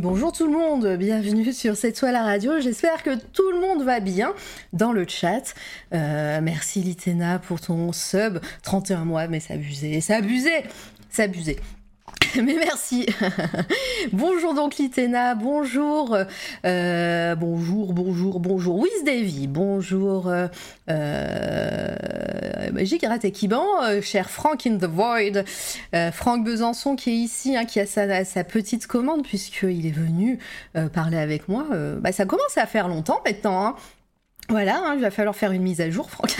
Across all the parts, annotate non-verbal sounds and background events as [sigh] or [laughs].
bonjour tout le monde, bienvenue sur cette soirée la radio. J'espère que tout le monde va bien dans le chat. Euh, merci Litena pour ton sub, 31 mois, mais abusé, c'est abusé. [laughs] Mais merci. [laughs] bonjour donc Litena, bonjour, euh, bonjour, bonjour, bonjour. Wiz Davy, bonjour. Euh, euh, Kiban, euh, cher Frank in the Void, euh, Franck Besançon qui est ici, hein, qui a sa, petite commande puisqu'il est venu parler avec moi. Bah, ça commence à faire longtemps maintenant. Hein. Voilà, hein, il va falloir faire une mise à jour, Franck.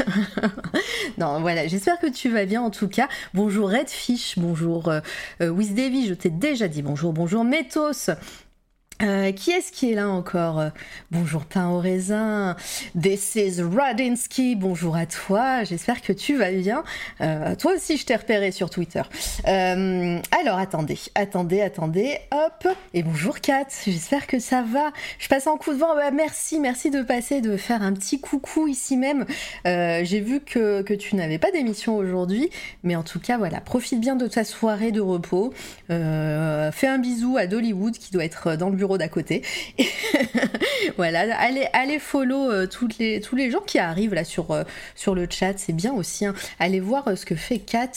[laughs] non, voilà, j'espère que tu vas bien en tout cas. Bonjour Redfish, bonjour euh, euh, je t'ai déjà dit bonjour, bonjour Métos. Euh, qui est-ce qui est là encore? Bonjour pain au raisin, this is Radinsky, bonjour à toi, j'espère que tu vas bien. Euh, toi aussi je t'ai repéré sur Twitter. Euh, alors attendez, attendez, attendez, hop, et bonjour Kat, j'espère que ça va. Je passe en coup de vent, Bah, merci, merci de passer, de faire un petit coucou ici même. J'ai vu que, que tu n'avais pas d'émission aujourd'hui, mais en tout cas voilà, profite bien de ta soirée de repos. Fais un bisou à Dollywood qui doit être dans le bureau d'à côté. [laughs] voilà, allez, allez follow euh, les, tous les gens qui arrivent là sur, euh, sur le chat, c'est bien aussi. hein. Allez voir euh, ce que fait Kat.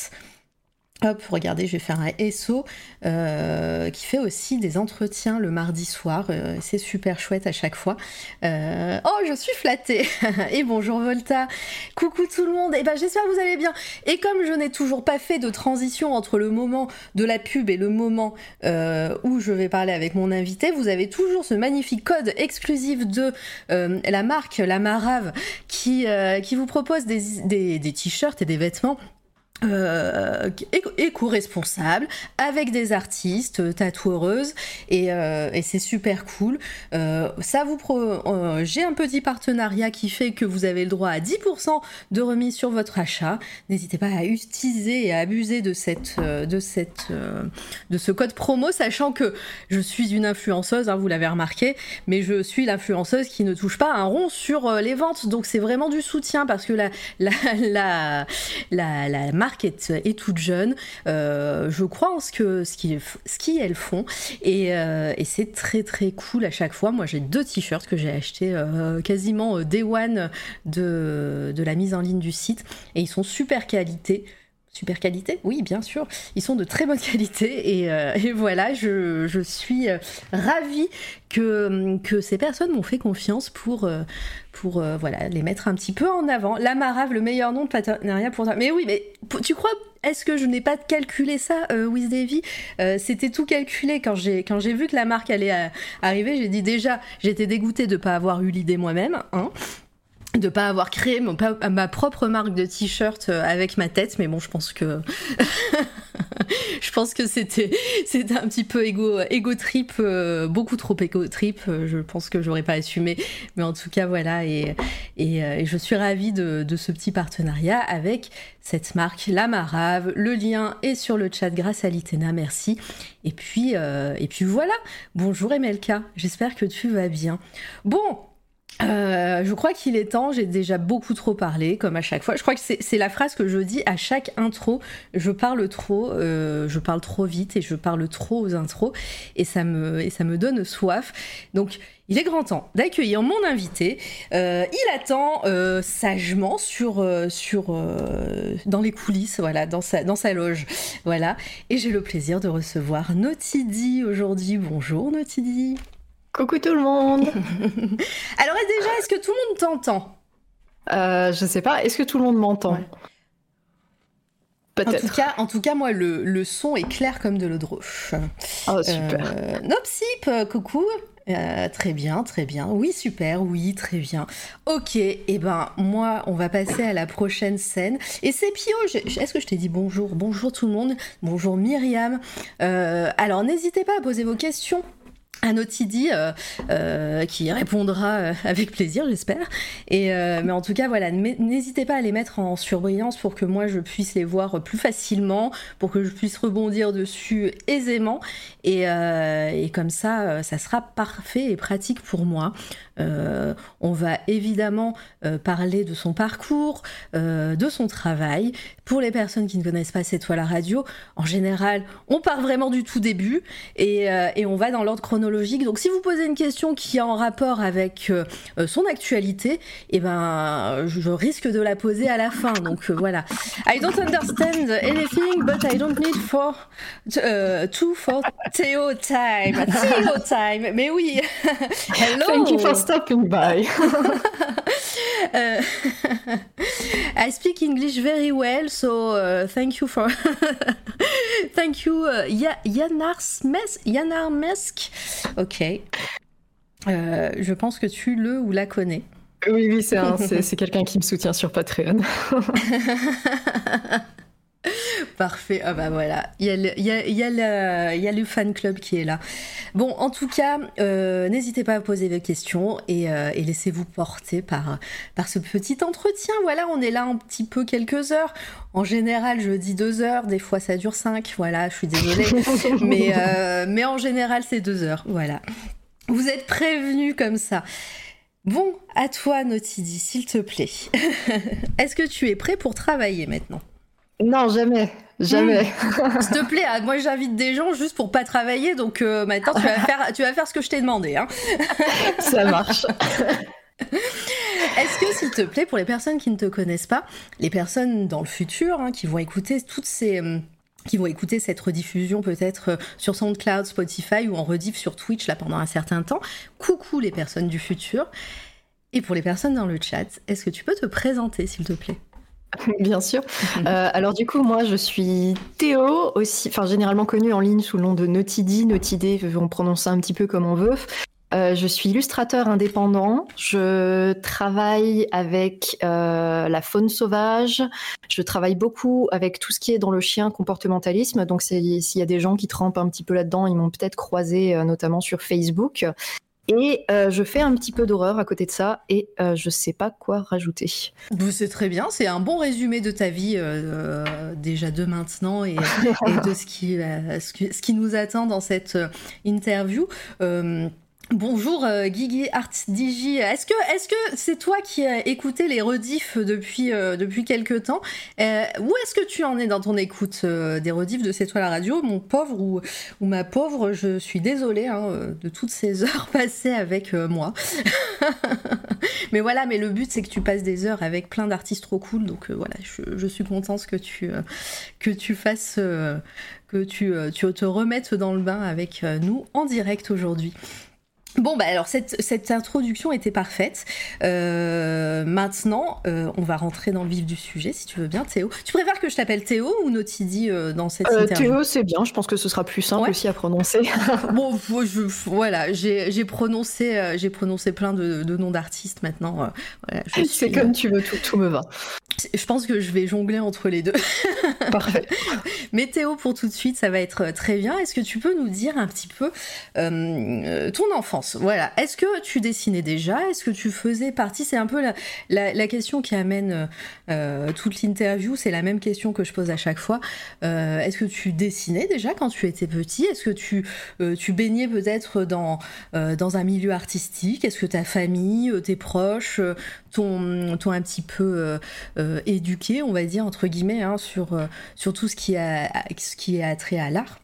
Hop, regardez, je vais faire un SO euh, qui fait aussi des entretiens le mardi soir. euh, c'est super chouette à chaque fois. Euh, oh, je suis flattée. [laughs] Et bonjour Volta. Coucou tout le monde. Et ben j'espère que vous allez bien. Et comme je n'ai toujours pas fait de transition entre le moment de la pub et le moment où je vais parler avec mon invité, vous avez toujours ce magnifique code exclusif de la marque La Marave qui, vous propose des t-shirts et des vêtements euh, éco- éco-responsable avec des artistes euh, tatoueuses et, euh, et c'est super cool. Ça vous j'ai un petit partenariat qui fait que vous avez le droit à 10% de remise sur votre achat. N'hésitez pas à utiliser et à abuser de cette de cette de ce code promo sachant que je suis une influenceuse hein, vous l'avez remarqué mais je suis l'influenceuse qui ne touche pas un rond sur les ventes. Donc c'est vraiment du soutien parce que la la, la, la, la est, toute jeune. Euh, je crois en ce que ce qu'ils ce qu'ils font et, euh, et c'est très très cool à chaque fois. Moi j'ai deux t-shirts que j'ai achetés euh, quasiment day one de, de la mise en ligne du site et ils sont super qualité. Super qualité Oui, bien sûr. Ils sont de très bonne qualité et, euh, voilà, je, suis euh, ravie que, que ces personnes m'ont fait confiance pour, euh, pour voilà, les mettre un petit peu en avant. La Marave, le meilleur nom de partenariat pour toi. Mais oui, mais tu crois, est-ce que je n'ai pas calculé ça, euh, Davy? C'était tout calculé quand j'ai vu que la marque allait arriver. J'ai dit déjà, j'étais dégoûtée de pas avoir eu l'idée moi-même. Hein de pas avoir créé mon, pa- ma propre marque de t-shirt euh, avec ma tête mais bon je pense que [laughs] je pense que c'était c'était un petit peu égo égo trip euh, beaucoup trop égo trip euh, je pense que j'aurais pas assumé mais en tout cas voilà et et, et je suis ravie de, de ce petit partenariat avec cette marque La Marave. Le lien est sur le chat grâce à Litena merci. Et puis euh, et puis voilà. Bonjour Emelka j'espère que tu vas bien. Bon euh, je crois qu'il est temps, j'ai déjà beaucoup trop parlé, comme à chaque fois. Je crois que c'est la phrase que je dis à chaque intro. Je parle trop, euh, je parle trop vite et je parle trop aux intros et ça me, et ça me donne soif. Donc, il est grand temps d'accueillir mon invité. Euh, il attend sagement sur, dans les coulisses, voilà, dans sa, dans sa loge. Voilà. Et j'ai le plaisir de recevoir Notidi aujourd'hui. Bonjour Notidi. Coucou tout le monde. [laughs] Alors déjà, est-ce que tout le monde t'entend Euh, je sais pas, est-ce que tout le monde m'entend Ouais. En tout Peut-être. cas, en tout cas, moi, le, le son est clair comme de l'eau de roche. Oh, super. Euh, Nopsip, euh, coucou. Euh, très bien, très bien. Oui, super, oui, très bien. Ok, et ben moi, on va passer à la prochaine scène. Et c'est Pio, est-ce que je t'ai dit bonjour? Bonjour tout le monde, bonjour Myriam. Euh, alors n'hésitez pas à poser vos questions un Otidi euh, euh, qui répondra euh, avec plaisir, j'espère. Mais en tout cas, voilà, n'hésitez pas à les mettre en surbrillance pour que moi je puisse les voir plus facilement, pour que je puisse rebondir dessus aisément. Et comme ça, ça sera parfait et pratique pour moi. On va évidemment parler de son parcours, de son travail. Pour les personnes qui ne connaissent pas cette toile à radio, en général, on part vraiment du tout début et, on va dans l'ordre chronologique donc si vous posez une question qui est en rapport avec euh, euh, son actualité, et eh ben je risque de la poser à la fin. Donc euh, voilà. I don't understand anything, but I don't need for two for Theo time. Theo time. Mais oui. [laughs] Hello. Stopping by. [laughs] [laughs] I speak English very well, so thank you for [laughs] thank you, Yanar Yanar Mesk. Ok. Euh, je pense que tu le ou la connais. Oui, oui, c'est quelqu'un qui me soutient sur Patreon. Parfait. Ah bah voilà, il y, a le, il, y a, il, y a le, fan club qui est là. Bon, en tout cas, euh, n'hésitez pas à poser vos questions et, euh, et laissez-vous porter par, par ce petit entretien. Voilà, on est là un petit peu quelques heures. En général, je dis deux heures, des fois ça dure cinq. Voilà, je suis désolée. [laughs] mais, euh, mais en général, c'est deux heures. Voilà. Vous êtes prévenus comme ça. Bon, à toi, Notidi, s'il te plaît. [laughs] Est-ce que tu es prêt pour travailler maintenant? Non, jamais. Jamais. Hmm. S'il te plaît, ah, moi j'invite des gens juste pour pas travailler, donc euh, maintenant tu vas, faire, tu vas faire ce que je t'ai demandé. Hein. [laughs] Ça marche. Est-ce que, s'il te plaît, pour les personnes qui ne te connaissent pas, les personnes dans le futur hein, qui vont écouter toutes ces hum, qui vont écouter cette rediffusion peut-être euh, sur SoundCloud, Spotify ou en rediff sur Twitch là pendant un certain temps. Coucou les personnes du futur. Et pour les personnes dans le chat, est-ce que tu peux te présenter s'il te plaît? [laughs] Bien sûr. Euh, alors du coup, moi, je suis Théo, aussi, enfin généralement connu en ligne sous le nom de Notidi. Notidé, on prononce ça un petit peu comme on veut. Euh, je suis illustrateur indépendant. Je travaille avec euh, la faune sauvage. Je travaille beaucoup avec tout ce qui est dans le chien comportementalisme. Donc, s'il y a des gens qui trempent un petit peu là-dedans, ils m'ont peut-être croisé, notamment sur Facebook. Et euh, je fais un petit peu d'horreur à côté de ça et euh, je sais pas quoi rajouter. C'est très bien, c'est un bon résumé de ta vie euh, déjà de maintenant et, de qui, ce qui, nous attend dans cette interview. Bonjour euh, Guigui Art Digi. Est-ce que c'est toi qui as écouté les rediffs depuis euh, quelques temps? Euh, Où est-ce que tu en es dans ton écoute des rediffs de C'est toi la radio, mon pauvre ou, ma pauvre Je suis désolée hein, de toutes ces [laughs] heures passées avec moi. [laughs] mais voilà, mais le but c'est que tu passes des heures avec plein d'artistes trop cool, donc voilà, je, suis contente que tu fasses que tu te remettes dans le bain avec nous en direct aujourd'hui. Bon, bah alors cette, cette introduction était parfaite. Euh, maintenant, euh, on va rentrer dans le vif du sujet, si tu veux bien, Théo. Tu préfères que je t'appelle Théo ou Notidi euh, dans cette interview Théo, c'est bien. Je pense que ce sera plus simple aussi à prononcer. [laughs] bon, je, voilà, j'ai prononcé, j'ai prononcé plein de, de noms d'artistes maintenant. Voilà, [laughs] c'est comme tu veux, tout, tout me va. Je pense que je vais jongler entre les deux. [laughs] Parfait. Météo pour tout de suite, ça va être très bien. Est-ce que tu peux nous dire un petit peu ton enfance? Voilà. Est-ce que tu dessinais déjà? Est-ce que tu faisais partie? C'est un peu la, question qui amène euh, toute l'interview. C'est la même question que je pose à chaque fois. Euh, est-ce que tu dessinais déjà quand tu étais petit? Est-ce que tu, euh, tu baignais peut-être dans, euh, un milieu artistique? Est-ce que ta famille, tes proches t'ont, un petit peu euh, éduqué, on va dire, entre guillemets, hein, sur, euh, tout ce qui, ce qui est attrait à l'art?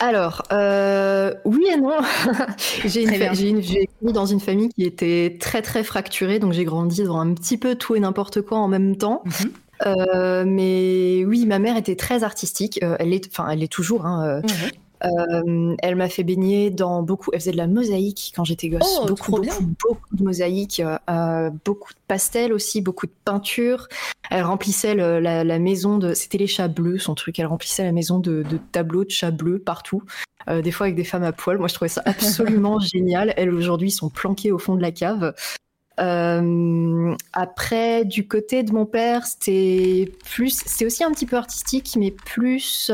Alors, euh, oui et non. [laughs] j'ai grandi dans une famille qui était très très fracturée, donc j'ai grandi dans un petit peu tout et n'importe quoi en même temps. Mhm. mais oui, ma mère était très artistique. elle est, enfin, elle est toujours. Hein, mhm. Euh, elle m'a fait baigner dans beaucoup. Elle faisait de la mosaïque quand j'étais gosse. Oh, beaucoup, beaucoup, beaucoup, de mosaïque, euh, beaucoup de pastels aussi, beaucoup de peinture. Elle remplissait la, maison de. C'était les chats bleus, son truc. Elle remplissait la maison de, tableaux de chats bleus partout. Euh, des fois avec des femmes à poil. Moi, je trouvais ça [laughs] absolument génial. Elles aujourd'hui sont planquées au fond de la cave. après, du côté de mon père, c'était plus, c'est aussi un petit peu artistique, mais plus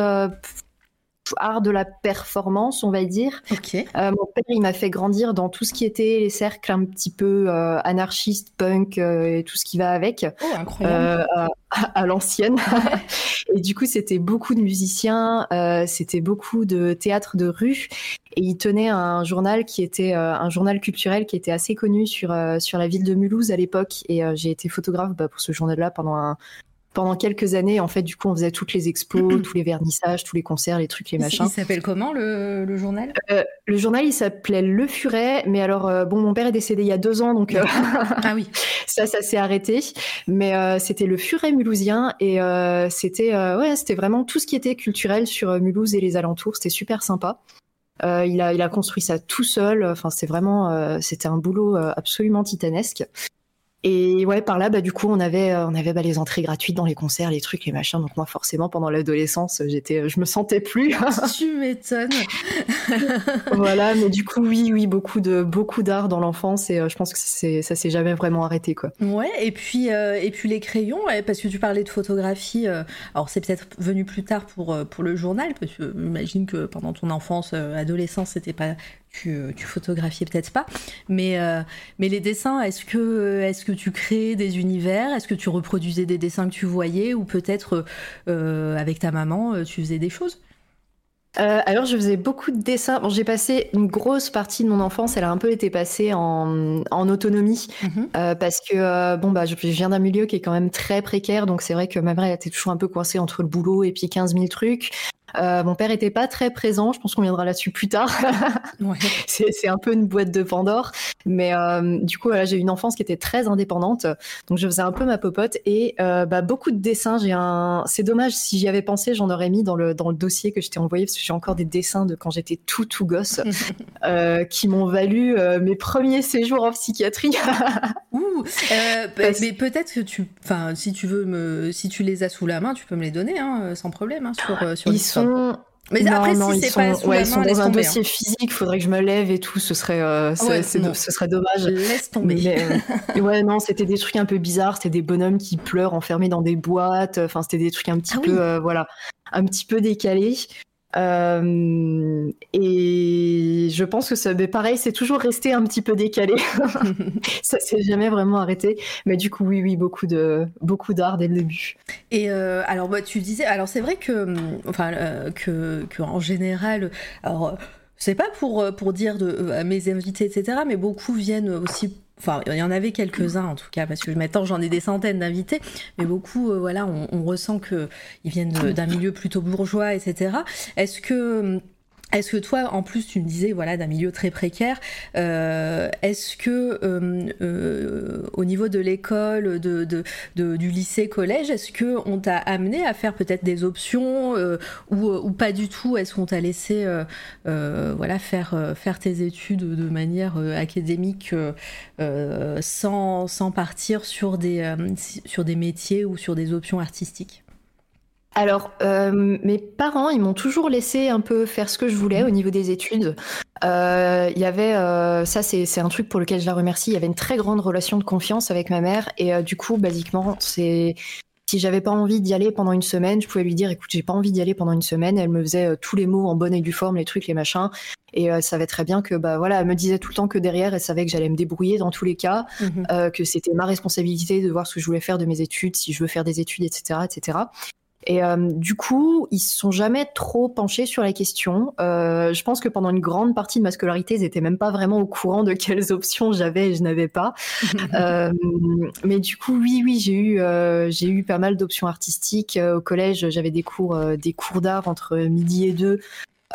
art de la performance, on va dire. Euh, mon père, il m'a fait grandir dans tout ce qui était les cercles un petit peu euh, anarchistes, punk euh, et tout ce qui va avec. Oh, incroyable. À, à l'ancienne. [laughs] et du coup, c'était beaucoup de musiciens, c'était beaucoup de théâtre de rue. Et il tenait un journal qui était un journal culturel qui était assez connu sur, sur la ville de Mulhouse à l'époque. Et j'ai été photographe bah, pour ce journal-là pendant un, pendant quelques années, en fait, du coup, on faisait toutes les expos, [clears throat] tous les vernissages, tous les concerts, les trucs, les machins. Il s'appelle comment le, le journal? Euh, le journal, il s'appelait Le Furet, mais alors, euh, bon, mon père est décédé il y a deux ans, donc euh, [laughs] Ah oui. ça, ça s'est arrêté. Mais euh, c'était Le Furet mulhousien, et euh, c'était euh, ouais, c'était vraiment tout ce qui était culturel sur Mulhouse et les alentours. C'était super sympa. Euh, il, a, il a construit ça tout seul. Enfin, c'est vraiment, euh, c'était un boulot euh, absolument titanesque. Et ouais, par là, bah, du coup, on avait, euh, on avait bah, les entrées gratuites dans les concerts, les trucs, les machins. Donc moi, forcément, pendant l'adolescence, j'étais, je me sentais plus. [laughs] tu m'étonnes. [laughs] voilà, mais du coup, oui, oui, beaucoup de beaucoup d'art dans l'enfance et euh, je pense que c'est ça s'est jamais vraiment arrêté quoi. Ouais, et puis, euh, et puis les crayons, parce que tu parlais de photographie, euh, alors c'est peut-être venu plus tard pour, euh, pour le journal, parce que j'imagine que pendant ton enfance, euh, adolescence, c'était pas. Tu, euh, tu photographiais peut-être pas, mais, euh, mais les dessins, est-ce que, est-ce que tu créais des univers? Est-ce que tu reproduisais des dessins que tu voyais? Ou peut-être euh, avec ta maman, tu faisais des choses? Euh, alors, je faisais beaucoup de dessins. Bon, j'ai passé une grosse partie de mon enfance, elle a un peu été passée en, en autonomie Mhm. euh, parce que euh, bon bah je je viens d'un milieu qui est quand même très précaire, donc c'est vrai que ma mère elle était toujours un peu coincée entre le boulot et puis 15 000 trucs. Euh, mon père était pas très présent, je pense qu'on viendra là-dessus plus tard. [laughs] Ouais. c'est un peu une boîte de Pandore. Mais euh, du coup, voilà, j'ai eu une enfance qui était très indépendante. Donc, je faisais un peu ma popote et euh, bah, beaucoup de dessins. J'ai un... C'est dommage, si j'y avais pensé, j'en aurais mis dans le, dans le dossier que je t'ai envoyé parce que j'ai encore des dessins de quand j'étais tout, tout gosse [laughs] qui m'ont valu mes premiers séjours en psychiatrie. [laughs] Ouh, Parce- mais peut-être que tu, enfin, si tu veux me, si tu les as sous la main, tu peux me les donner, hein, sans problème, hein, sur, sur Ils. Sont. Mais non, après, non, si ils c'est sont, pas sous ouais, la ils sont dans un tomber. dossier physique. Faudrait que je me lève et tout. Ce serait, euh, Ouais, ce serait dommage. hein. Laisse tomber. Mais, euh, [laughs] ouais, non, c'était des trucs un peu bizarres. C'était des bonhommes qui pleurent enfermés dans des boîtes. Enfin, c'était des trucs un petit Ah peu, oui. euh, voilà, un petit peu décalés. Euh, et je pense que ça, mais pareil, c'est toujours resté un petit peu décalé. [laughs] ça s'est jamais vraiment arrêté. Mais du coup, oui, oui, beaucoup de, beaucoup d'art dès le début. Et euh, alors, bah, tu disais, alors c'est vrai que, hum, enfin, euh, que, que en général, alors, c'est pas pour, pour dire de, à mes invités, etc., mais beaucoup viennent aussi. Enfin, il y en avait quelques-uns en tout cas, parce que maintenant j'en ai des centaines d'invités, mais beaucoup, euh, voilà, on, on ressent que ils viennent d'un milieu plutôt bourgeois, etc. Est-ce que hum, est-ce que toi, en plus, tu me disais, voilà, d'un milieu très précaire, euh, est-ce que euh, euh, au niveau de l'école, de, du lycée, collège, est-ce que on t'a amené à faire peut-être des options ou, ou pas du tout? Est-ce qu'on t'a laissé, voilà, faire faire tes études de manière académique sans, sans partir sur des sur des métiers ou sur des options artistiques? Alors, euh, mes parents, ils m'ont toujours laissé un peu faire ce que je voulais au niveau des études. Euh, Il y avait, euh, ça c'est c'est un truc pour lequel je la remercie, il y avait une très grande relation de confiance avec ma mère et euh, du coup, basiquement, c'est si j'avais pas envie d'y aller pendant une semaine, je pouvais lui dire, écoute, j'ai pas envie d'y aller pendant une semaine. Elle me faisait euh, tous les mots en bonne et due forme, les trucs, les machins, et euh, elle savait très bien que, bah voilà, elle me disait tout le temps que derrière, elle savait que j'allais me débrouiller dans tous les cas, Mhm. euh, que c'était ma responsabilité de voir ce que je voulais faire de mes études, si je veux faire des études, etc., etc. Et euh, du coup, ils se sont jamais trop penchés sur la question. Euh, je pense que pendant une grande partie de ma scolarité, ils étaient même pas vraiment au courant de [laughs] quelles options j'avais et je n'avais pas. [laughs] Euh, mais du coup, oui, oui, j'ai eu, j'ai eu pas mal d'options artistiques. Au collège, j'avais des cours, des cours d'art entre midi et deux.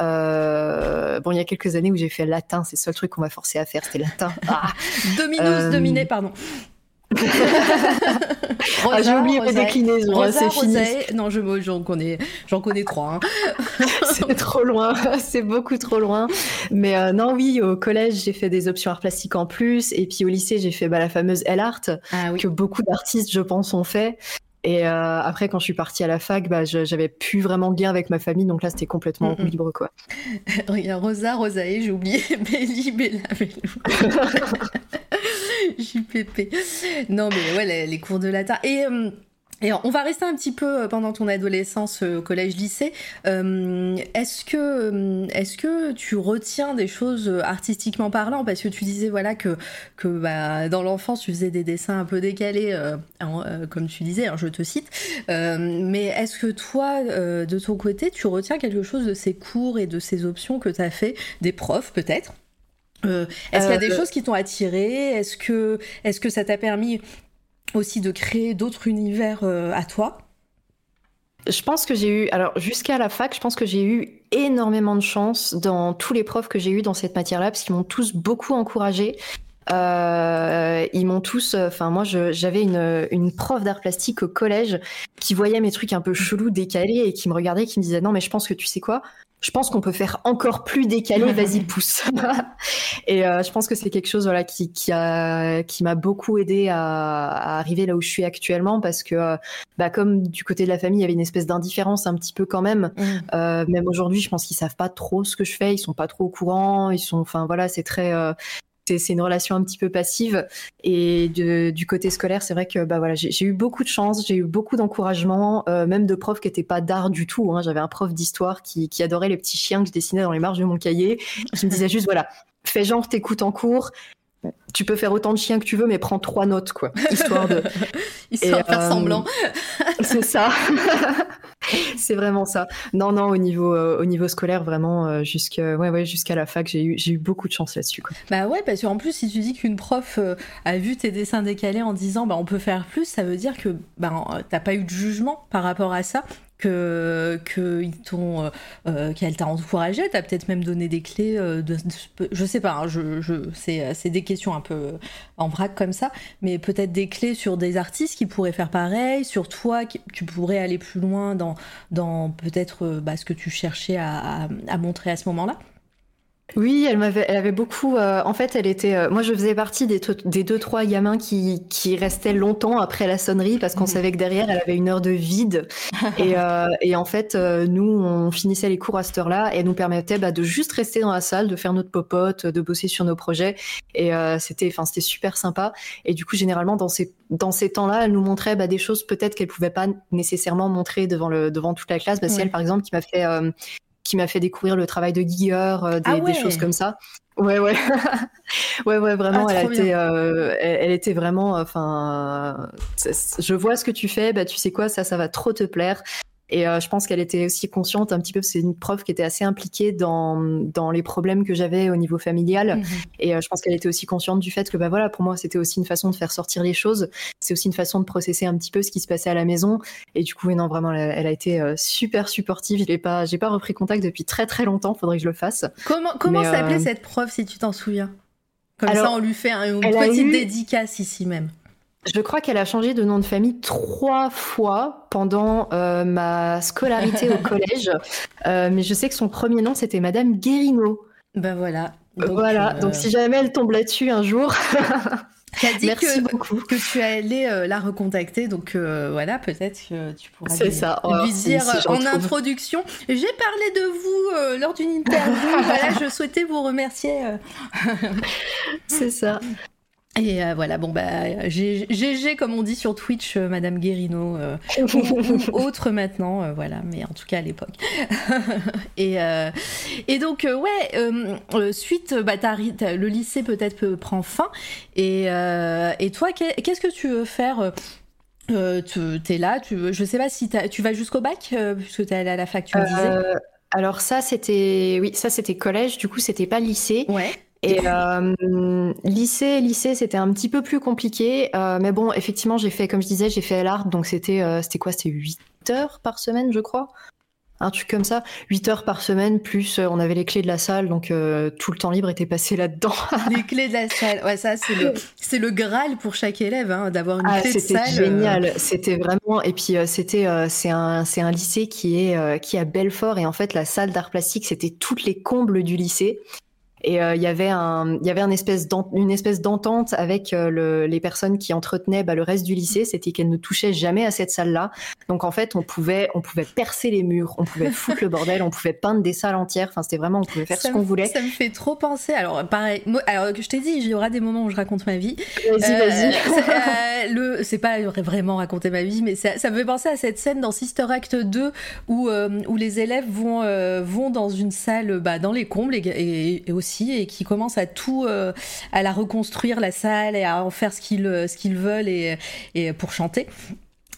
Euh, bon, il y a quelques années où j'ai fait latin, c'est le seul truc qu'on m'a forcé à faire, c'était latin. Ah, [laughs] Dominus, Euh, dominé, pardon. Ah, j'ai oublié mes déclinaisons, hein, c'est fini. Non, je, j'en connais, j'en connais trois. hein. [laughs] c'est trop loin, [laughs] c'est beaucoup trop loin. Mais euh, non, oui, au collège, j'ai fait des options art plastique en plus. Et puis au lycée, j'ai fait bah, la fameuse L-Art, Ah oui. que beaucoup d'artistes, je pense, ont fait. Et euh, après, quand je suis partie à la fac, bah, j'avais plus vraiment de lien avec ma famille. Donc là, c'était complètement Mm, mm. libre, quoi. [laughs] Regarde, Rosa, Rosae, j'ai oublié. Béli, Bella, Bellou. [laughs] JPP. Non, mais ouais, les, cours de latin. Et. euh, et on va rester un petit peu pendant ton adolescence au collège-lycée. est-ce que, est-ce que tu retiens des choses artistiquement parlant? Parce que tu disais voilà que, que bah, dans l'enfance tu faisais des dessins un peu décalés, comme tu disais, hein, je te cite. mais est-ce que toi, de ton côté, tu retiens quelque chose de ces cours et de ces options que tu as fait, des profs peut-être? Est-ce qu'il y a des choses qui t'ont attiré? Est-ce que, est-ce que ça t'a permis aussi de créer d'autres univers euh, à toi? Je pense que j'ai eu, alors jusqu'à la fac, je pense que j'ai eu énormément de chance dans tous les profs que j'ai eu dans cette matière-là, parce qu'ils m'ont tous beaucoup encouragé. Euh, ils m'ont tous, enfin moi j'avais une, une prof d'art plastique au collège qui voyait mes trucs un peu chelous, décalés et qui me regardait, qui me disait non mais je pense que tu sais quoi, je pense qu'on peut faire encore plus décalé, [laughs] vas-y pousse. [laughs] et euh, je pense que c'est quelque chose voilà qui qui a qui m'a beaucoup aidé à, à, arriver là où je suis actuellement parce que euh, bah comme du côté de la famille il y avait une espèce d'indifférence un petit peu quand même. Mm. Euh, même aujourd'hui je pense qu'ils savent pas trop ce que je fais, ils sont pas trop au courant, ils sont enfin voilà c'est très euh, c'est une relation un petit peu passive. Et du côté scolaire, c'est vrai que bah voilà, j'ai eu beaucoup de chance, j'ai eu beaucoup d'encouragement, euh, même de profs qui n'étaient pas d'art du tout. Hein. J'avais un prof d'histoire qui, adorait les petits chiens que je dessinais dans les marges de mon cahier, qui me disait juste voilà, fais genre t'écoutes en cours. Tu peux faire autant de chiens que tu veux, mais prends trois notes, quoi. [laughs] Histoire de. Histoire de faire euh, semblant. [laughs] c'est ça. [laughs] c'est vraiment ça. Non, non, au niveau, euh, au niveau scolaire, vraiment, euh, jusqu'à ouais, la fac, j'ai eu, beaucoup de chance là-dessus. Bah ouais, parce qu'en plus, si tu dis qu'une prof a vu tes dessins décalés en disant bah, on peut faire plus, ça veut dire que bah, t'as pas eu de jugement par rapport à ça que, t'ont, euh, euh, qu'elle t'a encouragé, t'as peut-être même donné des clés euh, je sais pas, hein, je, c'est, des questions un peu en vrac comme ça, mais peut-être des clés sur des artistes qui pourraient faire pareil, sur toi, tu pourrais aller plus loin dans, peut-être bah, ce que tu cherchais à montrer à ce moment-là. Oui, elle m'avait, elle avait beaucoup. Euh, en fait, elle était. Euh, moi, je faisais partie des, des deux trois gamins qui qui restaient longtemps après la sonnerie parce qu'on mhm. savait que derrière, elle avait une heure de vide. [laughs] et, euh, et en fait, nous, on finissait les cours à cette heure-là et elle nous permettait bah, de juste rester dans la salle, de faire notre popote, de bosser sur nos projets. Et c'était, enfin, c'était super sympa. Et du coup, généralement, dans ces dans ces temps-là, elle nous montrait bah, des choses peut-être qu'elle pouvait pas nécessairement montrer devant le devant toute la classe. Bah, C'est elle, par exemple, qui m'a fait qui m'a fait découvrir le travail de Giger, euh, des, ah des, choses comme ça. Ouais, ouais, [laughs] ouais, ouais, vraiment, ah, elle, était, euh, elle, était vraiment, enfin, je vois ce que tu fais, bah tu sais quoi, ça, ça va trop te plaire. Et euh, je pense qu'elle était aussi consciente un petit peu, c'est une prof qui était assez impliquée dans, dans les problèmes que j'avais au niveau familial. Mhm. Et euh, je pense qu'elle était aussi consciente du fait que, bah voilà, pour moi, c'était aussi une façon de faire sortir les choses. C'est aussi une façon de processer un petit peu ce qui se passait à la maison. Et du coup, non, vraiment, elle, a été euh, super supportive. Je n'ai pas, j'ai pas repris contact depuis très très longtemps. Faudrait que je le fasse. Comment, comment s'appelait cette prof, si tu t'en souviens? Comme ça, on lui fait une petite dédicace ici même. Je crois qu'elle a changé de nom de famille trois fois pendant euh, ma scolarité au [laughs] collège, euh, mais je sais que son premier nom c'était Madame Guérino. Ben voilà. Donc, voilà. Donc euh, si jamais elle tombe là-dessus un jour. [laughs] dit Merci que, beaucoup. que tu allais la recontacter, donc voilà, peut-être que tu pourras lui, ça. Oh, lui dire en introduction J'ai parlé de vous lors d'une interview, [laughs] voilà, je souhaitais vous remercier. C'est ça. Et euh, voilà, bon bah GG comme on dit sur Twitch, euh, Madame Guérino, euh, ou, [laughs] autre maintenant, voilà, mais en tout cas à l'époque. [laughs] et, et donc ouais, suite, bah, le lycée peut-être prend fin, et, et toi, qu'est-ce que tu veux faire tu es là, tu, je sais pas si tu vas jusqu'au bac, puisque tu es allé à la fac, tu me disais. Alors ça c'était, oui, ça c'était collège, du coup c'était pas lycée. Ouais. Et euh, lycée, lycée, c'était un petit peu plus compliqué, euh, mais bon, effectivement, j'ai fait, comme je disais, j'ai fait l'art, donc c'était, euh, c'était quoi? C'était 8 heures par semaine, je crois? Un truc comme ça, 8 heures par semaine, plus on avait les clés de la salle, donc tout le temps libre était passé là-dedans. [laughs] les clés de la salle, ouais, ça c'est le, [laughs] c'est le Graal pour chaque élève, hein, d'avoir une ah, clé de salle. C'était génial, c'était vraiment, et puis c'était, c'est un, c'est un lycée qui est, qui est à Belfort, et en fait la salle d'art plastique, c'était toutes les combles du lycée. Et euh, il y avait un, il y avait un espèce une espèce d'entente avec euh, le, les personnes qui entretenaient bah, le reste du lycée, c'était qu'elles ne touchaient jamais à cette salle-là. Donc en fait, on pouvait, on pouvait percer les murs, on pouvait [laughs] foutre le bordel, on pouvait peindre des salles entières. Enfin, c'était vraiment, on pouvait faire ce qu'on voulait. Ça me fait trop penser. Alors pareil, alors je t'ai dit, il y aura des moments où je raconte ma vie. Vas-y, vas-y. [laughs] le, c'est pas vraiment raconter ma vie, mais ça, ça, me fait penser à cette scène dans Sister Act 2 où où les élèves vont vont dans une salle, bah, dans les combles et, et aussi et qui commencent à tout, euh, à la reconstruire la salle et à en faire ce qu'ils ce qu'ils veulent et pour chanter.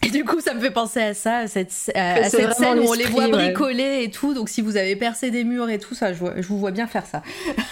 Et du coup, ça me fait penser à ça, à cette, à, cette scène où on les voit bricoler et tout. Donc, si vous avez percé des murs et tout, ça, je, je vous vois bien faire ça.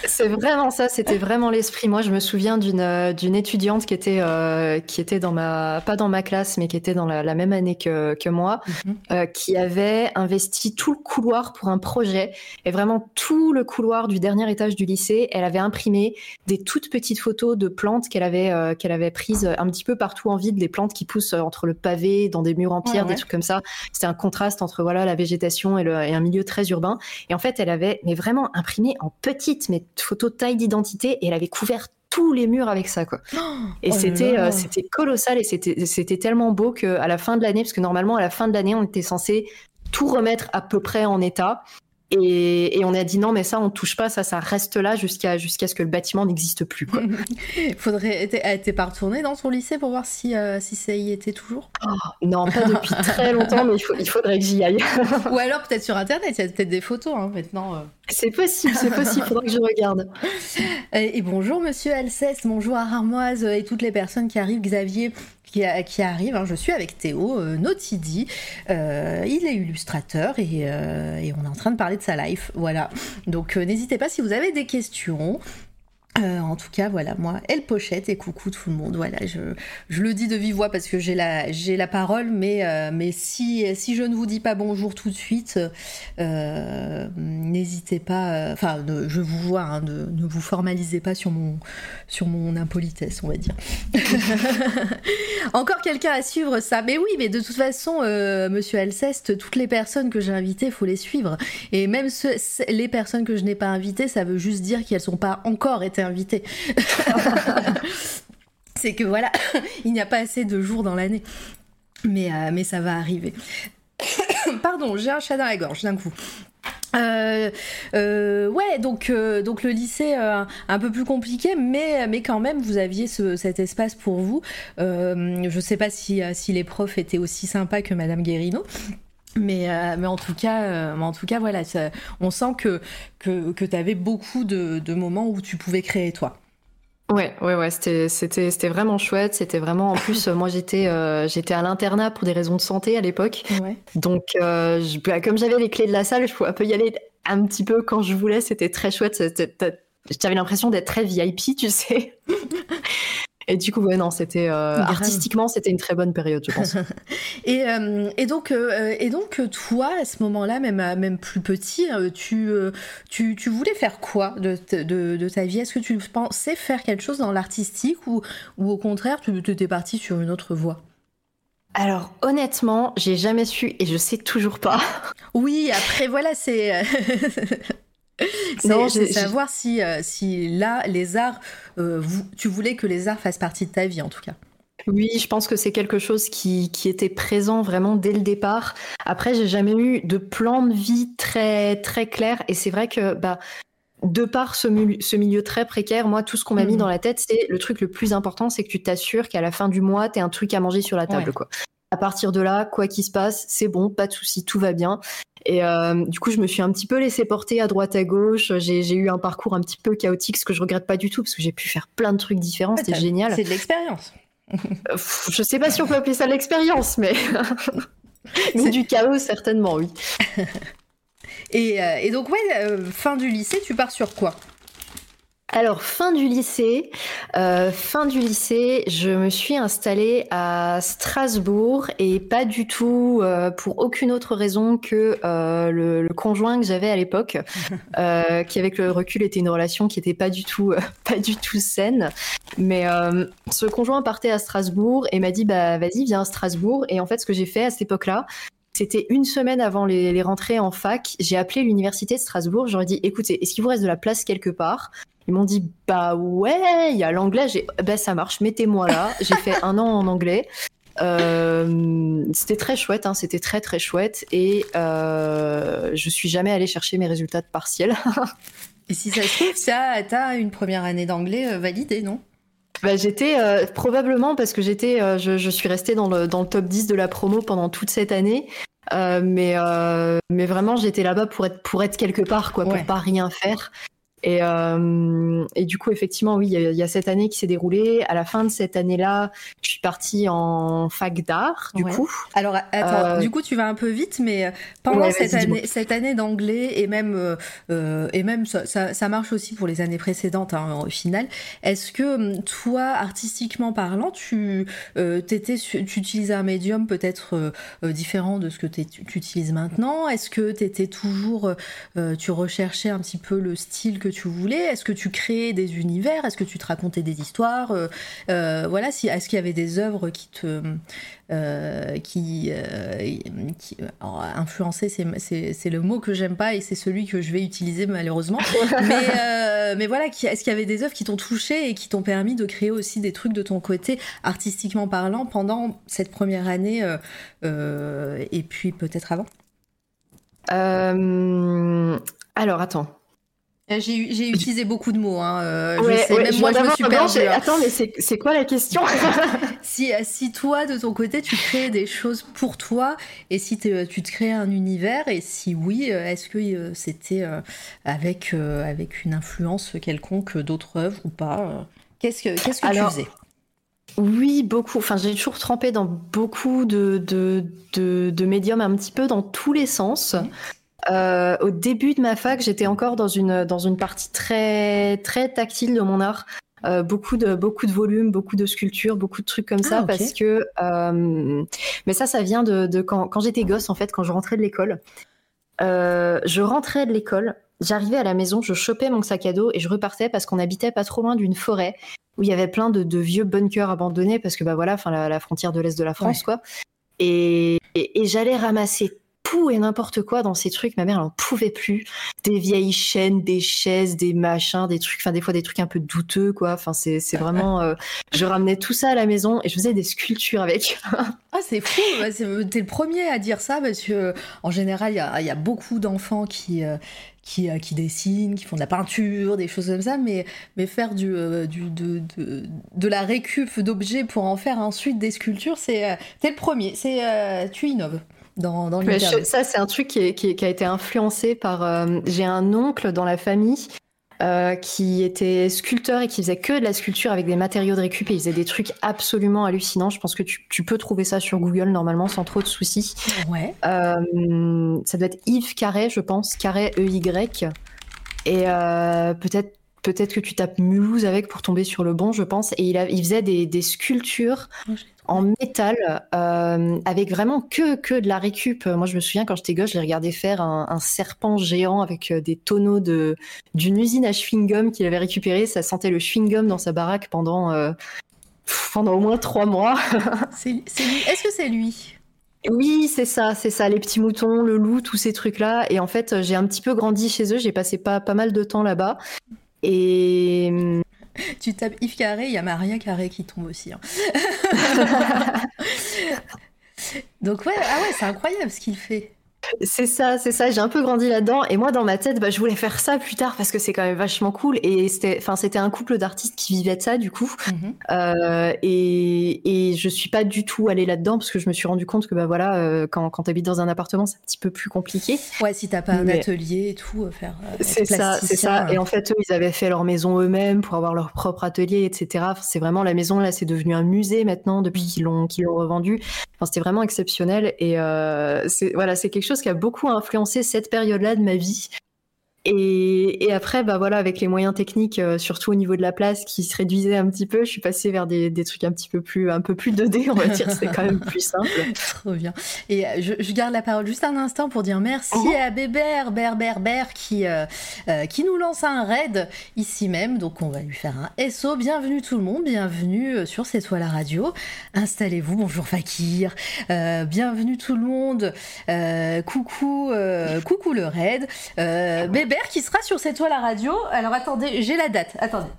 C'est vraiment ça. C'était vraiment l'esprit. Moi, je me souviens d'une euh, d'une étudiante qui était euh, qui était dans ma pas dans ma classe, mais qui était dans la, même année que que moi, mhm. euh, qui avait investi tout le couloir pour un projet et vraiment tout le couloir du dernier étage du lycée. Elle avait imprimé des toutes petites photos de plantes qu'elle avait euh, qu'elle avait prises un petit peu partout en vide, des plantes qui poussent entre le pavé dans des murs en pierre, des trucs comme ça. C'était un contraste entre voilà la végétation et, le, et, un milieu très urbain. Et en fait, elle avait mais vraiment imprimé en petite, mais photo taille d'identité, et elle avait couvert tous les murs avec ça quoi. [gasps] Et oh c'était euh, c'était colossal et c'était c'était tellement beau que à la fin de l'année parce que normalement à la fin de l'année on était censé tout remettre à peu près en état et, et, on a dit non, mais ça, on touche pas, ça, ça reste là jusqu'à jusqu'à ce que le bâtiment n'existe plus. Quoi. [laughs] Faudrait, t'es pas retourné dans ton lycée pour voir si, euh, si ça y était toujours? Oh, Non, pas depuis [laughs] très longtemps, mais il, faut, il faudrait que j'y aille. [laughs] Ou alors peut-être sur Internet, il y a peut-être des photos hein, maintenant. Euh. C'est possible, c'est possible, faudrait que je regarde. Et, bonjour Monsieur Alceste, bonjour à Armoise et toutes les personnes qui arrivent, Xavier qui, arrive. Hein. Je suis avec Théo euh, Notidi. Euh, il est illustrateur euh, et, on est en train de parler de sa life. Voilà. Donc n'hésitez pas si vous avez des questions. Euh, en tout cas, voilà, moi, elle pochette et coucou tout le monde. Voilà, je, je le dis de vive voix parce que j'ai la, j'ai la parole, mais, euh, mais si, si je ne vous dis pas bonjour tout de suite, euh, n'hésitez pas, enfin, je vous vois, hein, ne, ne, vous formalisez pas sur mon, sur mon impolitesse, on va dire. [laughs] Encore quelqu'un à suivre ça Mais oui, mais de toute façon, monsieur Alceste, toutes les personnes que j'ai invitées, il faut les suivre. Et même les personnes que je n'ai pas invitées, ça veut juste dire qu'elles sont pas encore été invité. [laughs] c'est que voilà, [coughs] il n'y a pas assez de jours dans l'année. Mais, euh, mais ça va arriver. [coughs] Pardon, j'ai un chat dans la gorge d'un coup. Euh, euh, ouais, donc, donc le lycée un peu plus compliqué, mais, mais quand même vous aviez cet espace pour vous. je sais pas si, si les profs étaient aussi sympas que Madame Guérino. Mais, euh, mais en tout cas, euh, en tout cas, voilà, on sent que que, que tu avais beaucoup de, de, moments où tu pouvais créer toi. Ouais, ouais, ouais, c'était c'était c'était vraiment chouette. C'était vraiment en plus, moi j'étais euh, j'étais à l'internat pour des raisons de santé à l'époque. Ouais. Donc, je, bah, comme j'avais les clés de la salle, je pouvais un peu y aller un petit peu quand je voulais. C'était très chouette. J'avais l'impression d'être très VIP, tu sais. Et du coup, ouais, non, c'était euh, artistiquement, c'était une très bonne période, je pense. [laughs] et, euh, et, donc, euh, et donc, toi, à ce moment-là, même, même plus petit, tu, tu, tu, voulais faire quoi de, de, de ta vie? Est-ce que tu pensais faire quelque chose dans l'artistique ou, ou au contraire, tu étais parti sur une autre voie? Alors honnêtement, j'ai jamais su et je sais toujours pas. Oui, après voilà, c'est [laughs] c'est savoir si, euh, si là, les arts, euh, tu voulais que les arts fassent partie de ta vie en tout cas. Oui, je pense que c'est quelque chose qui, qui, était présent vraiment dès le départ. Après, j'ai jamais eu de plan de vie très très clair, et c'est vrai que bah de par ce, ce, milieu très précaire, moi, tout ce qu'on m'a mis mmh. dans la tête, c'est le truc le plus important, c'est que tu t'assures qu'à la fin du mois, tu as un truc à manger sur la table, quoi. À partir de là, quoi qu'il se passe, c'est bon, pas de souci, tout va bien. Et euh, du coup, je me suis un petit peu laissé porter à droite à gauche. J'ai eu un parcours un petit peu chaotique, ce que je regrette pas du tout, parce que j'ai pu faire plein de trucs différents. C'était génial. C'est de l'expérience. je sais pas si on peut appeler ça de l'expérience, mais [laughs] c'est du chaos certainement, oui. et, euh, et, donc ouais, euh, fin du lycée, tu pars sur quoi? Alors fin du lycée, euh, fin du lycée, je me suis installée à Strasbourg et pas du tout euh, pour aucune autre raison que euh, le, conjoint que j'avais à l'époque, [laughs] qui avec le recul était une relation qui était pas du tout [laughs] pas du tout saine. Mais ce conjoint partait à Strasbourg et m'a dit bah vas-y viens à Strasbourg et en fait ce que j'ai fait à cette époque-là, c'était une semaine avant les, les rentrées en fac. J'ai appelé l'université de Strasbourg. J'aurais dit, écoutez, est-ce qu'il vous reste de la place quelque part? Ils m'ont dit, bah ouais, il y a l'anglais. J'ai, bah ça marche, mettez-moi là. [laughs] J'ai fait un an en anglais. Euh, c'était très chouette, hein, c'était très très chouette et euh, je suis jamais allée chercher mes résultats de partiel. [laughs] et si ça se trouve, ça, t'as une première année d'anglais euh, validée, non? Bah, j'étais euh, probablement parce que j'étais, euh, je, je, suis restée dans le, dans le top 10 de la promo pendant toute cette année. Euh, mais, mais vraiment, j'étais là-bas pour être, pour être quelque part, quoi, pour pas rien faire. Et, euh, et, du coup, effectivement, oui, il y, y, a cette année qui s'est déroulée. À la fin de cette année-là, je suis partie en fac d'art, du ouais. coup. Alors, attends, euh... du coup, tu vas un peu vite, mais pendant ouais, cette, année, cette année d'anglais, et même, euh, et même ça, ça, ça, marche aussi pour les années précédentes, hein, au final, est-ce que hum, toi, artistiquement parlant, tu, euh, étais, tu utilisais un médium peut-être euh, différent de ce que tu utilises maintenant? Est-ce que tu étais toujours, tu recherchais un petit peu le style que tu voulais Est-ce que tu créais des univers Est-ce que tu te racontais des histoires euh, euh, Voilà, si, est-ce qu'il y avait des œuvres qui te euh, qui, qui influençaient C'est le mot que j'aime pas et c'est celui que je vais utiliser malheureusement. [laughs] mais, mais voilà, est-ce qu'il y avait des œuvres qui t'ont touché et qui t'ont permis de créer aussi des trucs de ton côté artistiquement parlant pendant cette première année et puis peut-être avant? Alors attends. J'ai utilisé beaucoup de mots. Hein. Euh, ouais, je sais, ouais, même je moi, je me suis perdue. Attends, mais c'est quoi la question [laughs] [laughs] si, si toi, de ton côté, tu crées des choses pour toi, et si tu te crées un univers, et si oui, est-ce que c'était avec, avec une influence quelconque d'autres œuvres ou pas Qu'est-ce que, qu'est-ce que Alors, tu faisais? oui, beaucoup. Enfin, j'ai toujours trempé dans beaucoup de, de, de, de, médiums, un petit peu dans tous les sens. Mmh. Euh, au début de ma fac, j'étais encore dans une dans une partie très très tactile de mon art. Euh, beaucoup de beaucoup de volumes, beaucoup de sculptures, beaucoup de trucs comme ça ah, okay. parce que euh, mais ça ça vient de, de quand, quand j'étais gosse en fait quand je rentrais de l'école. Euh, je rentrais de l'école, j'arrivais à la maison, je chopais mon sac à dos et je repartais parce qu'on habitait pas trop loin d'une forêt où il y avait plein de, de vieux bunkers abandonnés parce que bah voilà, enfin la, la, frontière de l'est de la France ouais. quoi. Et, et, et j'allais ramasser tout et n'importe quoi dans ces trucs. Ma mère, elle en pouvait plus. Des vieilles chaînes, des chaises, des machins, des trucs, enfin, des fois des trucs un peu douteux, quoi. Enfin, c'est, c'est vraiment, euh, je ramenais tout ça à la maison et je faisais des sculptures avec. ah, c'est fou. T'es le premier à dire ça parce que, en général, il y a, y a, beaucoup d'enfants qui, euh, qui, euh, qui, dessinent, qui font de la peinture, des choses comme ça, mais, mais faire du, euh, du, de, de, de, la récup d'objets pour en faire ensuite des sculptures, c'est, t'es le premier. C'est, tu innoves dans, dans je, Ça, c'est un truc qui, est, qui, qui, a été influencé par. Euh, J'ai un oncle dans la famille euh, qui était sculpteur et qui faisait que de la sculpture avec des matériaux de récup et il faisait des trucs absolument hallucinants. Je pense que tu, tu peux trouver ça sur Google normalement sans trop de soucis. Ouais. Euh, ça doit être Yves Carré, je pense, Carré E-Y. Et peut-être peut-être que tu tapes Mulhouse avec pour tomber sur le bon, je pense. Et il, a, il faisait des, des sculptures oh, en métal euh, avec vraiment que, que de la récup. Moi, je me souviens quand j'étais gosse, je l'ai regardé faire un, un, serpent géant avec euh, des tonneaux de d'une usine à chewing-gum qu'il avait récupéré. Ça sentait le chewing-gum dans sa baraque pendant, euh, pendant au moins trois mois. [laughs] c'est, c'est lui. Est-ce que c'est lui? Oui, c'est ça, c'est ça, les petits moutons, le loup, tous ces trucs-là. Et en fait, j'ai un petit peu grandi chez eux, j'ai passé pas, pas mal de temps là-bas. Et tu tapes Yves Carré, il y a Maria Carré qui tombe aussi. Hein. [laughs] Donc ouais, ah ouais, c'est incroyable ce qu'il fait. C'est ça, c'est ça. J'ai un peu grandi là-dedans. Et moi, dans ma tête, bah, je voulais faire ça plus tard parce que c'est quand même vachement cool. Et c'était, enfin, c'était un couple d'artistes qui vivaient de ça, du coup. Mm -hmm. euh, et, et je suis pas du tout allée là-dedans parce que je me suis rendu compte que, bah voilà, euh, quand, quand tu habites dans un appartement, c'est un petit peu plus compliqué. Ouais, si t'as pas un atelier et tout, euh, faire. Euh, c'est ça, c'est ça. Et en fait, eux, ils avaient fait leur maison eux-mêmes pour avoir leur propre atelier, etc. C'est vraiment la maison, là, c'est devenu un musée maintenant depuis qu'ils l'ont, qu'ils l'ont revendu. Enfin, c'était vraiment exceptionnel. Et c'est, voilà, c'est quelque chose qui a beaucoup influencé cette période-là de ma vie. Et, et, après, bah voilà, avec les moyens techniques, euh, surtout au niveau de la place, qui se réduisaient un petit peu, je suis passée vers des, des trucs un petit peu plus, un peu plus 2D, on va dire. C'est quand même [laughs] plus simple. Trop bien. Et euh, je, je, garde la parole juste un instant pour dire merci oh. à Bébert, Ber, qui, euh, euh, qui nous lance un raid ici même. Donc on va lui faire un SO. Bienvenue tout le monde, bienvenue sur C'est toi la radio. Installez-vous. Bonjour Fakir. bienvenue tout le monde. coucou, coucou le raid. Bébert qui sera sur cette toile à radio. Alors attendez, j'ai la date. Attendez.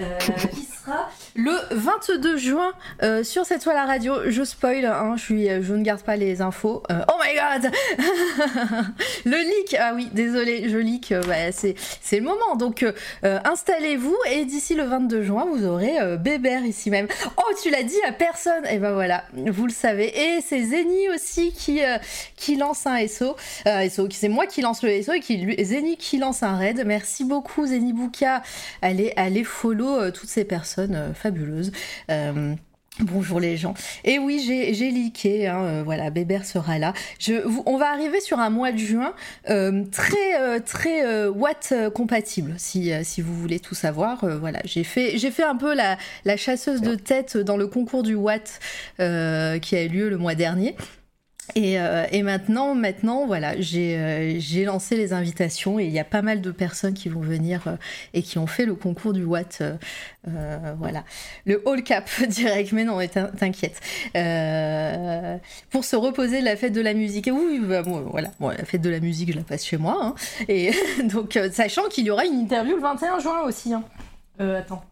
Euh, [laughs] qui sera le 22 juin euh, sur cette toile à radio. Je spoil, hein, je, suis, je ne garde pas les infos. Euh, oh my god [laughs] Le leak Ah oui, désolé, je leak. Bah, c'est, c'est le moment. Donc installez-vous et d'ici le 22 juin, vous aurez Bébert ici même. Oh, tu l'as dit à personne Et ben voilà, vous le savez. Et c'est Zeni aussi qui, qui lance un SO. SO c'est moi qui lance le SO et qui, Zeni qui lance un raid. Merci beaucoup Zeni Bouka. Allez, allez follow euh, toutes ces personnes euh, fabuleuses. Euh, bonjour les gens. Et oui, j'ai leaké, hein, voilà, Bébert sera là. Je, on va arriver sur un mois de juin très très Watt compatible, si, si vous voulez tout savoir. voilà, j'ai fait j'ai fait un peu la, la, chasseuse de tête dans le concours du Watt qui a eu lieu le mois dernier. Et, euh, et, maintenant, maintenant, voilà, euh, j'ai lancé les invitations et il y a pas mal de personnes qui vont venir euh, et qui ont fait le concours du Watt, voilà, le All Cap [laughs] direct. Mais non, t'inquiète. pour se reposer de la fête de la musique. Oui, bah, voilà, la fête de la musique, je la passe chez moi. Hein. Et [laughs] donc, sachant qu'il y aura une interview le 21 juin aussi. Hein. attends.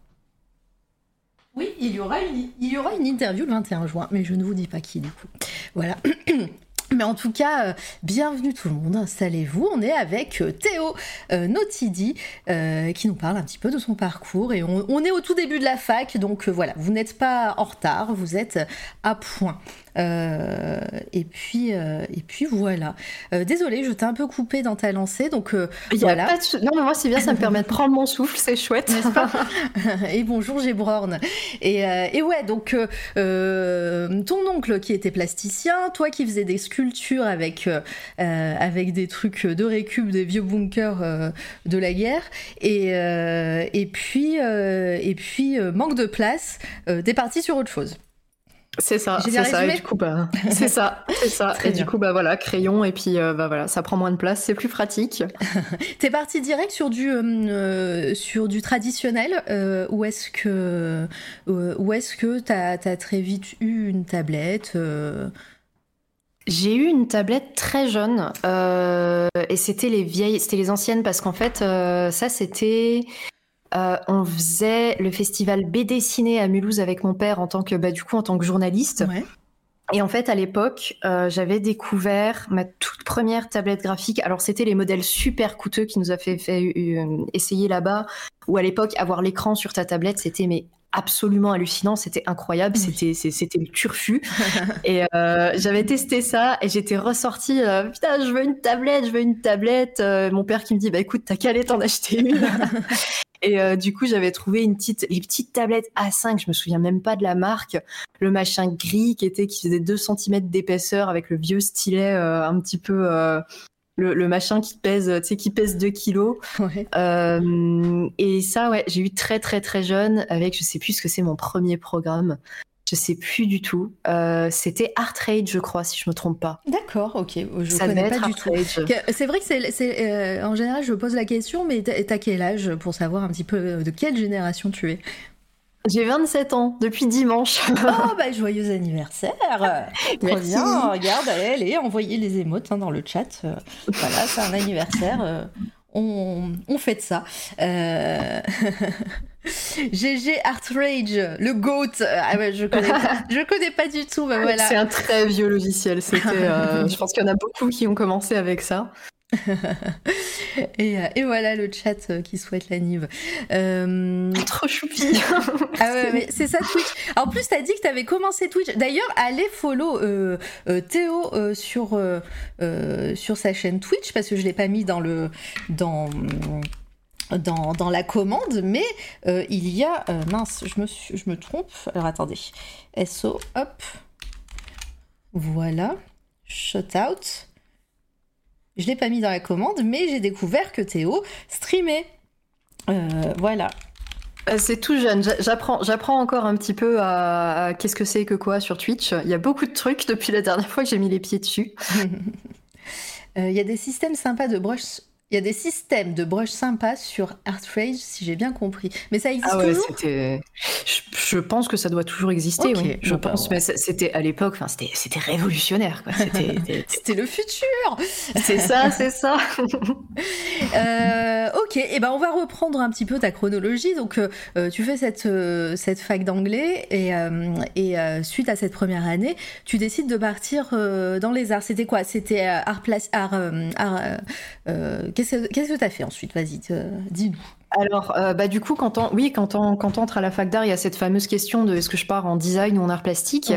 Oui, il y, aura une, interview le 21 juin, mais je ne vous dis pas qui du coup. Voilà. [clears throat] Mais en tout cas, euh, bienvenue tout le monde, installez-vous. On est avec euh, Théo euh, Notidi qui nous parle un petit peu de son parcours et on est au tout début de la fac, donc voilà, vous n'êtes pas en retard, vous êtes à point. Euh, et puis euh, et puis voilà. Euh, désolée, je t'ai un peu coupé dans ta lancée, donc voilà. Non mais moi c'est bien, ça me permet de [laughs] prendre mon souffle, c'est chouette, n'est-ce pas? [laughs] Et bonjour, Brorn. Et, et ouais, donc ton oncle qui était plasticien, toi qui faisais des sculptures avec avec des trucs de récup des vieux bunkers de la guerre, et et puis et puis manque de place, t'es parti sur autre chose. [laughs] C'est ça, c'est ça. Et du coup, bah, c'est ça, c'est ça. et du coup, bah voilà, crayon et puis euh, bah voilà, ça prend moins de place, c'est plus pratique. [laughs] T'es parti direct sur du euh, sur du traditionnel euh, ou est-ce que ou est-ce que t'as as très vite eu une tablette j'ai eu une tablette très jeune et c'était les vieilles, c'était les anciennes parce qu'en fait, ça c'était euh, on faisait le festival BD Ciné à Mulhouse avec mon père en tant que, bah, du coup, en tant que journaliste. Et en fait, à l'époque, euh, j'avais découvert ma toute première tablette graphique. Alors, c'était les modèles super coûteux qui nous a fait, euh, essayer là-bas. Où à l'époque, avoir l'écran sur ta tablette, c'était mais absolument hallucinant, c'était incroyable, c'était c'était le turfu. [laughs] et j'avais testé ça et j'étais ressortie, putain, je veux une tablette, je veux une tablette. mon père qui me dit, bah écoute, t'as qu'à aller t'en acheter une. [laughs] Et euh, du coup, j'avais trouvé une petite, les petites tablettes A5, je me souviens même pas de la marque, le machin gris qui était, qui faisait 2 cm d'épaisseur avec le vieux stylet euh, un petit peu, euh, le, le, machin qui pèse, tu sais, qui pèse 2 kilos. Ouais. et ça, ouais, j'ai eu très très très jeune avec, je sais plus ce que c'est mon premier programme. Je sais plus du tout. Euh, c'était Art Rage, je crois, si je me trompe pas. D'accord, ok. Je Ça connais pas du tout. C'est vrai que c'est, euh, en général, je pose la question, mais t'as quel âge pour savoir un petit peu euh, de quelle génération tu es? J'ai 27 ans depuis dimanche. [laughs] oh bah joyeux anniversaire [laughs] Très bien, regarde, allez, envoyez les émotes hein, dans le chat. voilà, c'est un anniversaire. on, on fête ça. [laughs] [laughs] GG Rage, le GOAT. Ah ouais, je connais pas, [laughs] je connais pas du tout. Voilà. C'est un très vieux logiciel. C'était, euh, [laughs] je pense qu'il y en a beaucoup qui ont commencé avec ça. et, euh, et, voilà le chat euh, qui souhaite la Nive. Trop choupi. ah ouais, mais c'est ça Twitch. En plus, t'as dit que t'avais commencé Twitch. D'ailleurs, allez follow Théo sur sur sa chaîne Twitch parce que je l'ai pas mis dans le dans dans, dans, la commande, mais euh, il y a... Euh, mince, je me, je me trompe. Alors attendez. SO, hop. Voilà. Shut out. Je l'ai pas mis dans la commande, mais j'ai découvert que Théo streamait. voilà. C'est tout jeune. J'apprends, j'apprends encore un petit peu à, qu'est-ce que c'est que quoi sur Twitch. Il y a beaucoup de trucs depuis la dernière fois que j'ai mis les pieds dessus. [laughs] Il y a des systèmes sympas de brush il y a des systèmes de brush sympas sur ArtRage, si j'ai bien compris. Mais ça existe ah ouais, toujours je, pense que ça doit toujours exister, oui. Je pense, mais c'était à l'époque, enfin, c'était révolutionnaire. [laughs] C'était le futur C'est ça, c'est ça [laughs] euh, Ok, et eh ben on va reprendre un petit peu ta chronologie. Donc, euh, euh, tu fais cette, cette fac d'anglais et, et suite à cette première année, tu décides de partir dans les arts. C'était quoi? C'était art, place, art, art Qu'est-ce que tu as fait ensuite? Vas-y, dis-nous. Alors, euh, bah, du coup, quand on, oui, quand on, quand on entre à la fac d'art, il y a cette fameuse question de est-ce que je pars en design ou en art plastique?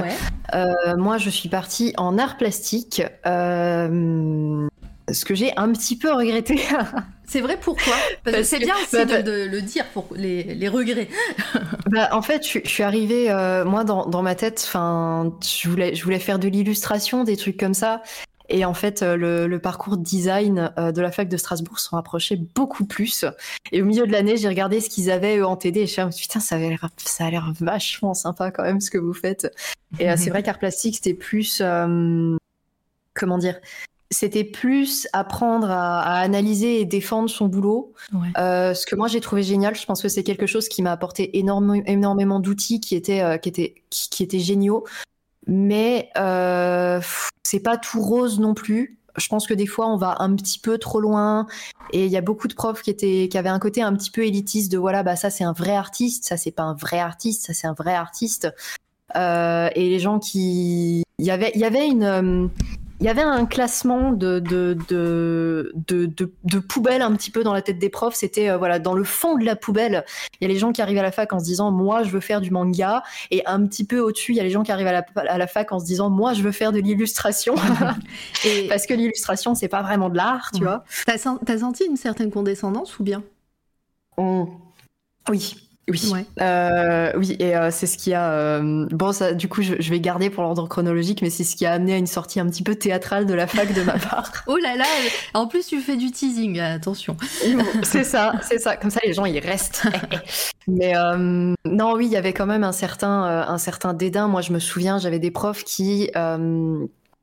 Euh, Moi, je suis partie en art plastique, euh, ce que j'ai un petit peu regretté. [laughs] C'est vrai, pourquoi? Parce que c'est bien [laughs] aussi bah, bah de, le dire pour les, les regrets. [laughs] bah, en fait, je, suis arrivée, moi, dans, dans, ma tête, je voulais, je voulais faire de l'illustration, des trucs comme ça. Et en fait, euh, le, parcours design euh, de la fac de Strasbourg s'en rapprochait beaucoup plus. Et au milieu de l'année, j'ai regardé ce qu'ils avaient eux en TD et je me suis dit, putain, ça a l'air, ça a l'air vachement sympa quand même ce que vous faites. Et euh, c'est vrai qu'art plastique, c'était plus, comment dire, c'était plus apprendre à, analyser et défendre son boulot. ce que moi j'ai trouvé génial, je pense que c'est quelque chose qui m'a apporté énormément, énormément d'outils qui étaient, qui étaient, qui étaient géniaux mais euh, c'est pas tout rose non plus. Je pense que des fois on va un petit peu trop loin et il y a beaucoup de profs qui étaient qui avaient un côté un petit peu élitiste de voilà bah ça c'est un vrai artiste, ça c'est pas un vrai artiste, ça c'est un vrai artiste. Euh, et les gens qui il y avait il y avait une euh, il y avait un classement de, de, de, de, poubelles un petit peu dans la tête des profs. C'était euh, voilà dans le fond de la poubelle, il y a les gens qui arrivent à la fac en se disant moi je veux faire du manga, et un petit peu au-dessus il y a les gens qui arrivent à la, à la fac en se disant moi je veux faire de l'illustration, [laughs] et... parce que l'illustration c'est pas vraiment de l'art, tu vois. T'as, senti une certaine condescendance ou bien? Oui. Oui, euh, oui, et euh, c'est ce qui a. Euh, bon, ça, du coup, je, vais garder pour l'ordre chronologique, mais c'est ce qui a amené à une sortie un petit peu théâtrale de la fac de ma part. [laughs] oh là là En plus, tu fais du teasing, attention. c'est ça, c'est ça. Comme ça, les gens ils restent. [laughs] mais non, oui, il y avait quand même un certain, un certain dédain. Moi, je me souviens, j'avais des profs qui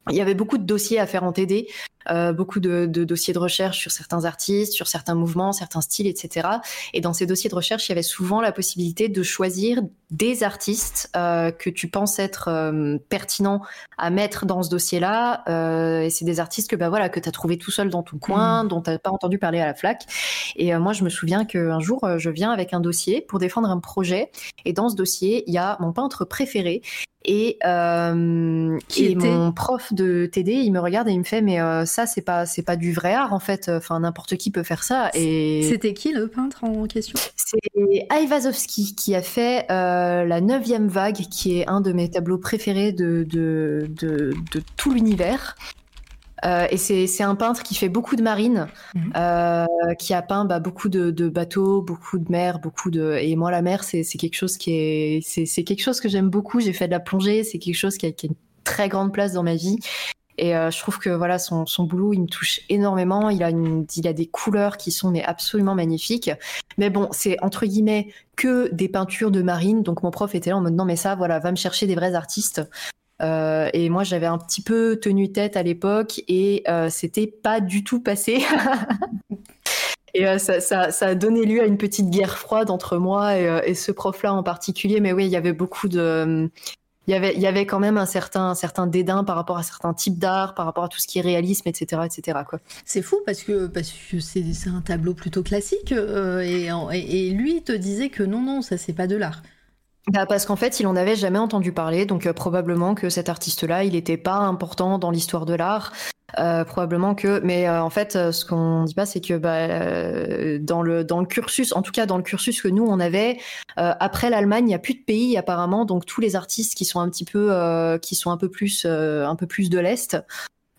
il y avait beaucoup de dossiers à faire en TD, euh, beaucoup de, dossiers de recherche sur certains artistes, sur certains mouvements, certains styles, etc. Et dans ces dossiers de recherche, il y avait souvent la possibilité de choisir des artistes euh, que tu penses être euh, pertinents à mettre dans ce dossier-là. et c'est des artistes que bah voilà que tu as trouvé tout seul dans ton coin, mmh. dont tu n'as pas entendu parler à la flaque. Et moi, je me souviens qu'un jour, je viens avec un dossier pour défendre un projet. Et dans ce dossier, il y a mon peintre préféré et, euh, et mon prof de TD, il me regarde et il me fait mais euh, ça c'est pas c'est pas du vrai art en fait. Enfin n'importe qui peut faire ça. Et c'était qui le peintre en question? C'est Iwazowski qui a fait euh, la neuvième vague, qui est un de mes tableaux préférés de de, de, de tout l'univers. Euh, et c'est un peintre qui fait beaucoup de marine, mhm. euh, qui a peint bah, beaucoup de, de, bateaux, beaucoup de mer, beaucoup de. Et moi, la mer, c'est quelque chose qui est, c'est quelque chose que j'aime beaucoup. J'ai fait de la plongée, c'est quelque chose qui a, qui a, une très grande place dans ma vie. Et euh, je trouve que voilà, son, son, boulot, il me touche énormément. Il a, une, il a des couleurs qui sont mais absolument magnifiques. Mais bon, c'est entre guillemets que des peintures de marine. Donc mon prof était là en disant, non mais ça, voilà, va me chercher des vrais artistes. Euh, et moi, j'avais un petit peu tenu tête à l'époque et euh, c'était pas du tout passé. [laughs] et euh, ça, ça, a donné lieu à une petite guerre froide entre moi et, ce prof-là en particulier. Mais oui, il y avait beaucoup de. Il y, avait, il y avait quand même un certain, un certain dédain par rapport à certains types d'art, par rapport à tout ce qui est réalisme, etc. etc. C'est fou parce que, parce que c'est, un tableau plutôt classique et, et, lui te disait que non, non, ça c'est pas de l'art. Bah parce qu'en fait, il en avait jamais entendu parler, donc euh, probablement que cet artiste-là, il n'était pas important dans l'histoire de l'art. Euh, probablement que, mais euh, en fait, ce qu'on dit pas, c'est que bah, dans le dans le cursus, en tout cas dans le cursus que nous on avait, après l'Allemagne, il n'y a plus de pays apparemment, donc tous les artistes qui sont un petit peu, qui sont un peu plus, un peu plus de l'est,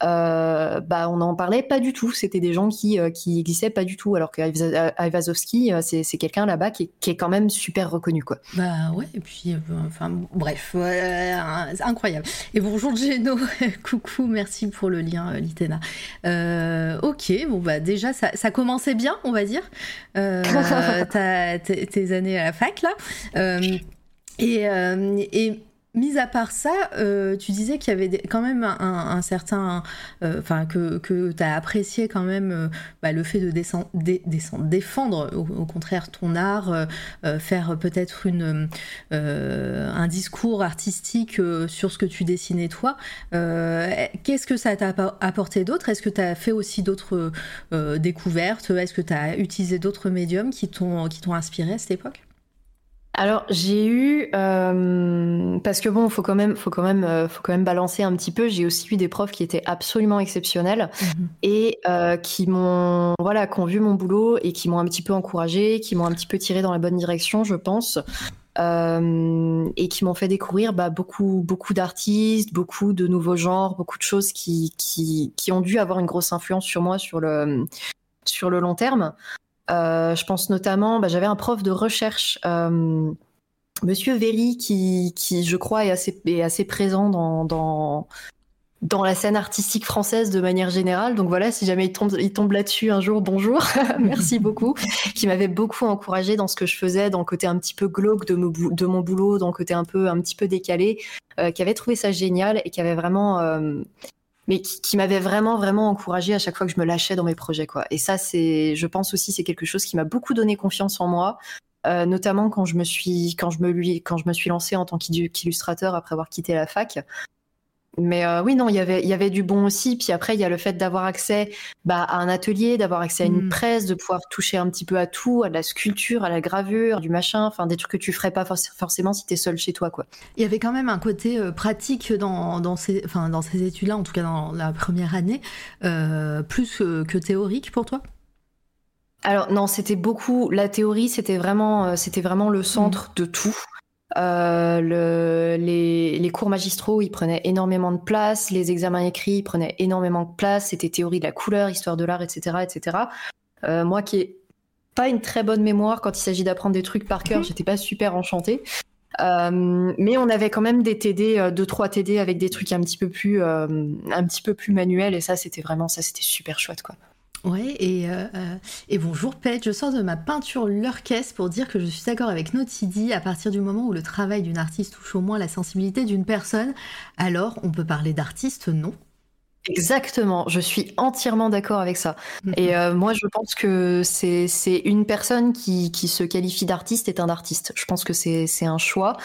euh, bah, on n'en parlait pas du tout. C'était des gens qui, euh, qui existaient pas du tout. Alors qu'Aivazovski, euh, c'est, quelqu'un là-bas qui, qui, est quand même super reconnu. Quoi. Bah ouais, et puis, enfin, bref, incroyable. Et bonjour Geno, [laughs] coucou, merci pour le lien, Litena. ok, bon, bah déjà, ça, ça, commençait bien, on va dire, [laughs] tes années à la fac, là. et, et Mis à part ça, euh, tu disais qu'il y avait quand même un, certain, euh, enfin que, que tu as apprécié quand même euh, bah, le fait de descendre, défendre au, contraire ton art, faire peut-être un discours artistique sur ce que tu dessinais toi. Qu'est-ce que ça t'a apporté d'autre? Est-ce que tu as fait aussi d'autres découvertes? Est-ce que tu as utilisé d'autres médiums qui t'ont inspiré à cette époque? Alors j'ai eu euh, parce que bon faut quand même faut quand même euh, faut quand même balancer un petit peu j'ai aussi eu des profs qui étaient absolument exceptionnels mhm. et euh, qui m'ont voilà qui ont vu mon boulot et qui m'ont un petit peu encouragé qui m'ont un petit peu tiré dans la bonne direction je pense et qui m'ont fait découvrir bah, beaucoup beaucoup d'artistes beaucoup de nouveaux genres beaucoup de choses qui, qui qui ont dû avoir une grosse influence sur moi sur le sur le long terme je pense notamment, bah, j'avais un prof de recherche, euh, Monsieur Véry, qui, qui, je crois, est assez, est assez présent dans, dans, dans, la scène artistique française de manière générale. Donc voilà, si jamais il tombe, il tombe là-dessus un jour, bonjour, [laughs] merci [laughs] beaucoup, qui m'avait beaucoup encouragé dans ce que je faisais, dans le côté un petit peu glauque de, de mon boulot, dans le côté un peu, un petit peu décalé, euh, qui avait trouvé ça génial et qui avait vraiment mais qui, m'avait vraiment vraiment encouragé à chaque fois que je me lâchais dans mes projets quoi. Et ça c'est, je pense aussi c'est quelque chose qui m'a beaucoup donné confiance en moi, euh, notamment quand je me suis quand je me quand je me suis lancée en tant qu'illustrateur après avoir quitté la fac. Mais euh, oui, non, il y avait, il y avait du bon aussi. Puis après, il y a le fait d'avoir accès bah, à un atelier, d'avoir accès à une mm. presse, de pouvoir toucher un petit peu à tout, à la sculpture, à la gravure, du machin, enfin des trucs que tu ferais pas forcément si tu es seul chez toi, quoi. Il y avait quand même un côté euh, pratique dans, dans ces, enfin, dans ces études-là, en tout cas dans la première année, euh, plus que théorique pour toi? Alors non, c'était beaucoup la théorie, c'était vraiment, c'était vraiment le centre mm. de tout. Euh, le, les, les, cours magistraux, ils prenaient énormément de place. Les examens écrits, ils prenaient énormément de place. C'était théorie de la couleur, histoire de l'art, etc., etc. Euh, moi, qui ai pas une très bonne mémoire quand il s'agit d'apprendre des trucs par cœur, mhm. j'étais pas super enchantée. Euh, mais on avait quand même des TD, euh, deux trois TD avec des trucs un petit peu plus, euh, un petit peu plus manuels. Et ça, c'était vraiment ça, c'était super chouette, quoi. Ouais, et, euh, euh, et bonjour Pet, je sors de ma peinture l'orchestre pour dire que je suis d'accord avec Notidi, à partir du moment où le travail d'une artiste touche au moins la sensibilité d'une personne, alors on peut parler d'artiste, non? Exactement, je suis entièrement d'accord avec ça. Et euh, moi, je pense que c'est une personne qui, qui se qualifie d'artiste est un artiste. Je pense que c'est un choix.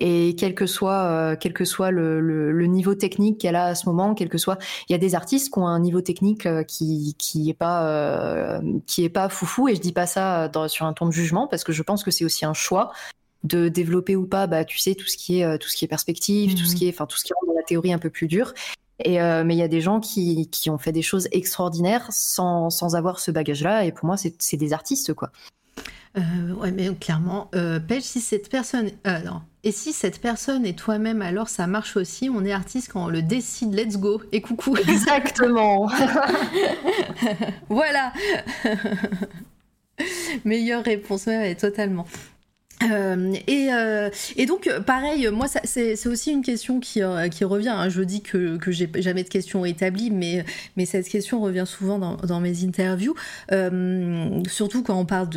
Et quel que soit, euh, quel que soit le, le, le niveau technique qu'elle a à ce moment, quel que soit, il y a des artistes qui ont un niveau technique euh, qui qui est pas euh, qui est pas foufou. Et je dis pas ça dans, sur un ton de jugement parce que je pense que c'est aussi un choix de développer ou pas. Bah, tu sais tout ce qui est tout ce qui est perspective, tout ce mhm. qui est, enfin tout ce qui dans la théorie un peu plus dure. Et mais il y a des gens qui, qui ont fait des choses extraordinaires sans, sans avoir ce bagage-là. Et pour moi, c'est des artistes, quoi. Euh, ouais, mais clairement, euh, si cette personne. Euh, non. Et si cette personne est toi-même, alors ça marche aussi. On est artiste quand on le décide. Let's go et coucou. [laughs] Exactement. voilà. [laughs] Meilleure réponse, ouais, totalement. Euh, et, euh, et, donc, pareil, moi, c'est aussi une question qui, euh, revient. Hein. Je dis que, que j'ai jamais de questions établies, mais, cette question revient souvent dans, mes interviews, surtout quand on parle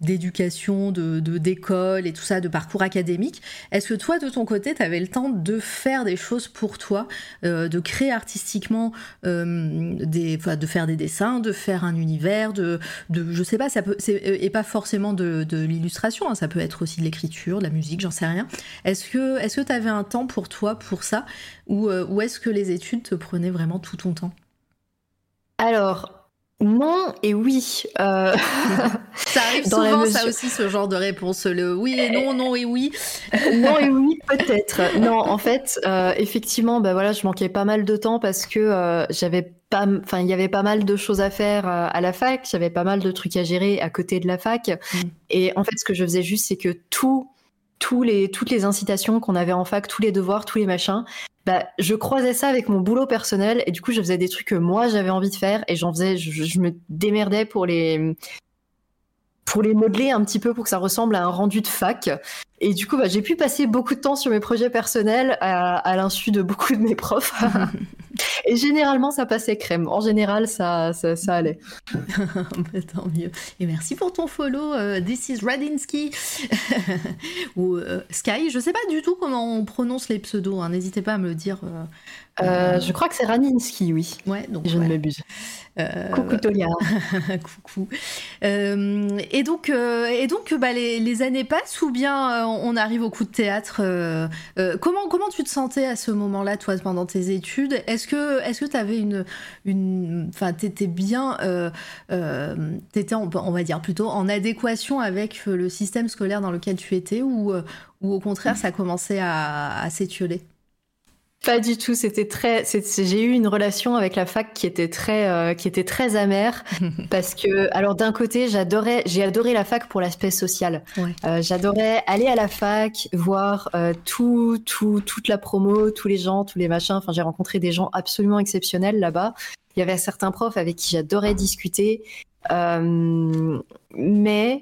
d'éducation, de, d'école et tout ça, de parcours académique. Est-ce que toi, de ton côté, tu avais le temps de faire des choses pour toi, de créer artistiquement, des, de faire des dessins, de faire un univers, de, de je sais pas, et pas forcément de l'illustration, hein, ça peut être aussi de l'écriture, de la musique, j'en sais rien. Est-ce que est-ce que tu avais un temps pour toi pour ça? Ou, euh, ou est-ce que les études te prenaient vraiment tout ton temps? Alors, non et oui. Euh, [laughs] ça arrive [laughs] souvent, ça aussi, ce genre de réponse. Le oui et non, non et oui. [laughs] non et oui, peut-être. Non, en fait, euh, effectivement, bah voilà, je manquais pas mal de temps parce que euh, j'avais pas, enfin, il y avait pas mal de choses à faire à la fac. J'avais pas mal de trucs à gérer à côté de la fac. Mm. Et en fait, ce que je faisais juste, c'est que tout, tous les, toutes les incitations qu'on avait en fac, tous les devoirs, tous les machins, bah, je croisais ça avec mon boulot personnel et du coup je faisais des trucs que moi j'avais envie de faire et j'en faisais, je, me démerdais pour les pour les modeler un petit peu pour que ça ressemble à un rendu de fac. Et du coup, bah, j'ai pu passer beaucoup de temps sur mes projets personnels à, à l'insu de beaucoup de mes profs. [laughs] Et généralement, ça passait crème. En général, ça, ça, allait. [laughs] Bah, tant mieux. Et merci pour ton follow. Euh, This is Radinsky. [laughs] Ou euh, Sky. Je sais pas du tout comment on prononce les pseudos. Hein. N'hésitez pas à me le dire. Euh, je crois que c'est Radinsky, oui. Ouais, donc. Je ne m'abuse. Coucou Tolia. Coucou. et donc, et donc bah, les, les, années passent ou bien on arrive au coup de théâtre. comment, comment tu te sentais à ce moment-là, toi, pendant tes études? Est-ce que que tu avais une une t'étais bien euh, euh, t'étais on, va dire plutôt en adéquation avec le système scolaire dans lequel tu étais ou euh, ou au contraire ça commençait à, à s'étioler? Pas du tout. C'était très. J'ai eu une relation avec la fac qui était très, euh, qui était très amère [laughs] parce que, alors d'un côté, j'adorais, j'ai adoré la fac pour l'aspect social. Euh, j'adorais aller à la fac, voir euh, tout, tout, toute la promo, tous les gens, tous les machins. Enfin, j'ai rencontré des gens absolument exceptionnels là-bas. Il y avait certains profs avec qui j'adorais discuter, mais euh,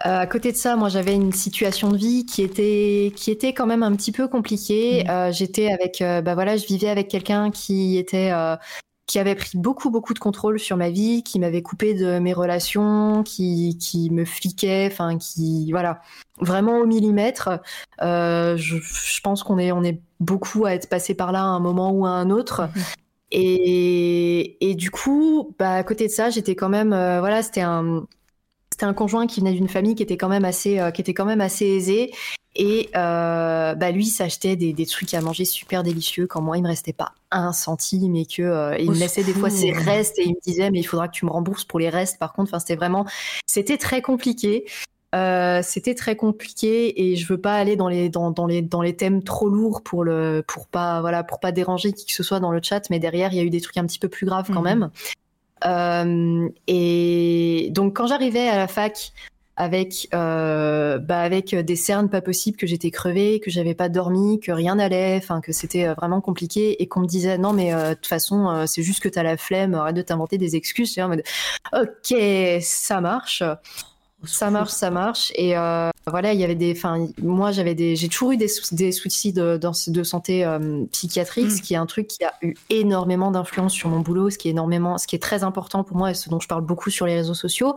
à côté de ça, moi, j'avais une situation de vie qui était qui était quand même un petit peu compliquée. Mmh. Euh, j'étais avec, euh, bah voilà, je vivais avec quelqu'un qui était qui avait pris beaucoup beaucoup de contrôle sur ma vie, qui m'avait coupé de mes relations, qui qui me fliquait, enfin qui voilà, vraiment au millimètre. Je, je, pense qu'on est on est beaucoup à être passé par là à un moment ou à un autre. Mmh. Et, et du coup, bah, à côté de ça, j'étais quand même, voilà, c'était un, c'était un conjoint qui venait d'une famille qui était quand même assez, euh, qui était quand même assez aisée. Et euh, bah lui s'achetait des, des, trucs à manger super délicieux quand moi il me restait pas un centime et que euh, il me laissait des fois ses restes et il me disait mais il faudra que tu me rembourses pour les restes. Par contre, enfin c'était vraiment, c'était très compliqué. Euh, c'était très compliqué et je veux pas aller dans les dans, dans, les dans les thèmes trop lourds pour le pour pas voilà pour pas déranger qui que ce soit dans le chat mais derrière il y a eu des trucs un petit peu plus graves quand mhm. même et donc quand j'arrivais à la fac avec euh, bah avec des cernes pas possibles, que j'étais crevée, que j'avais pas dormi, que rien n'allait, que c'était euh, vraiment compliqué et qu'on me disait non mais de toute façon c'est juste que t'as la flemme, arrête de t'inventer des excuses. en mode ok ça marche. Ça marche, ça marche. Et euh, voilà, il y avait des. Enfin, moi, j'avais des. J'ai toujours eu des, des soucis de, de santé euh, psychiatrique, mm. ce qui est un truc qui a eu énormément d'influence sur mon boulot, ce qui est énormément, ce qui est très important pour moi et ce dont je parle beaucoup sur les réseaux sociaux.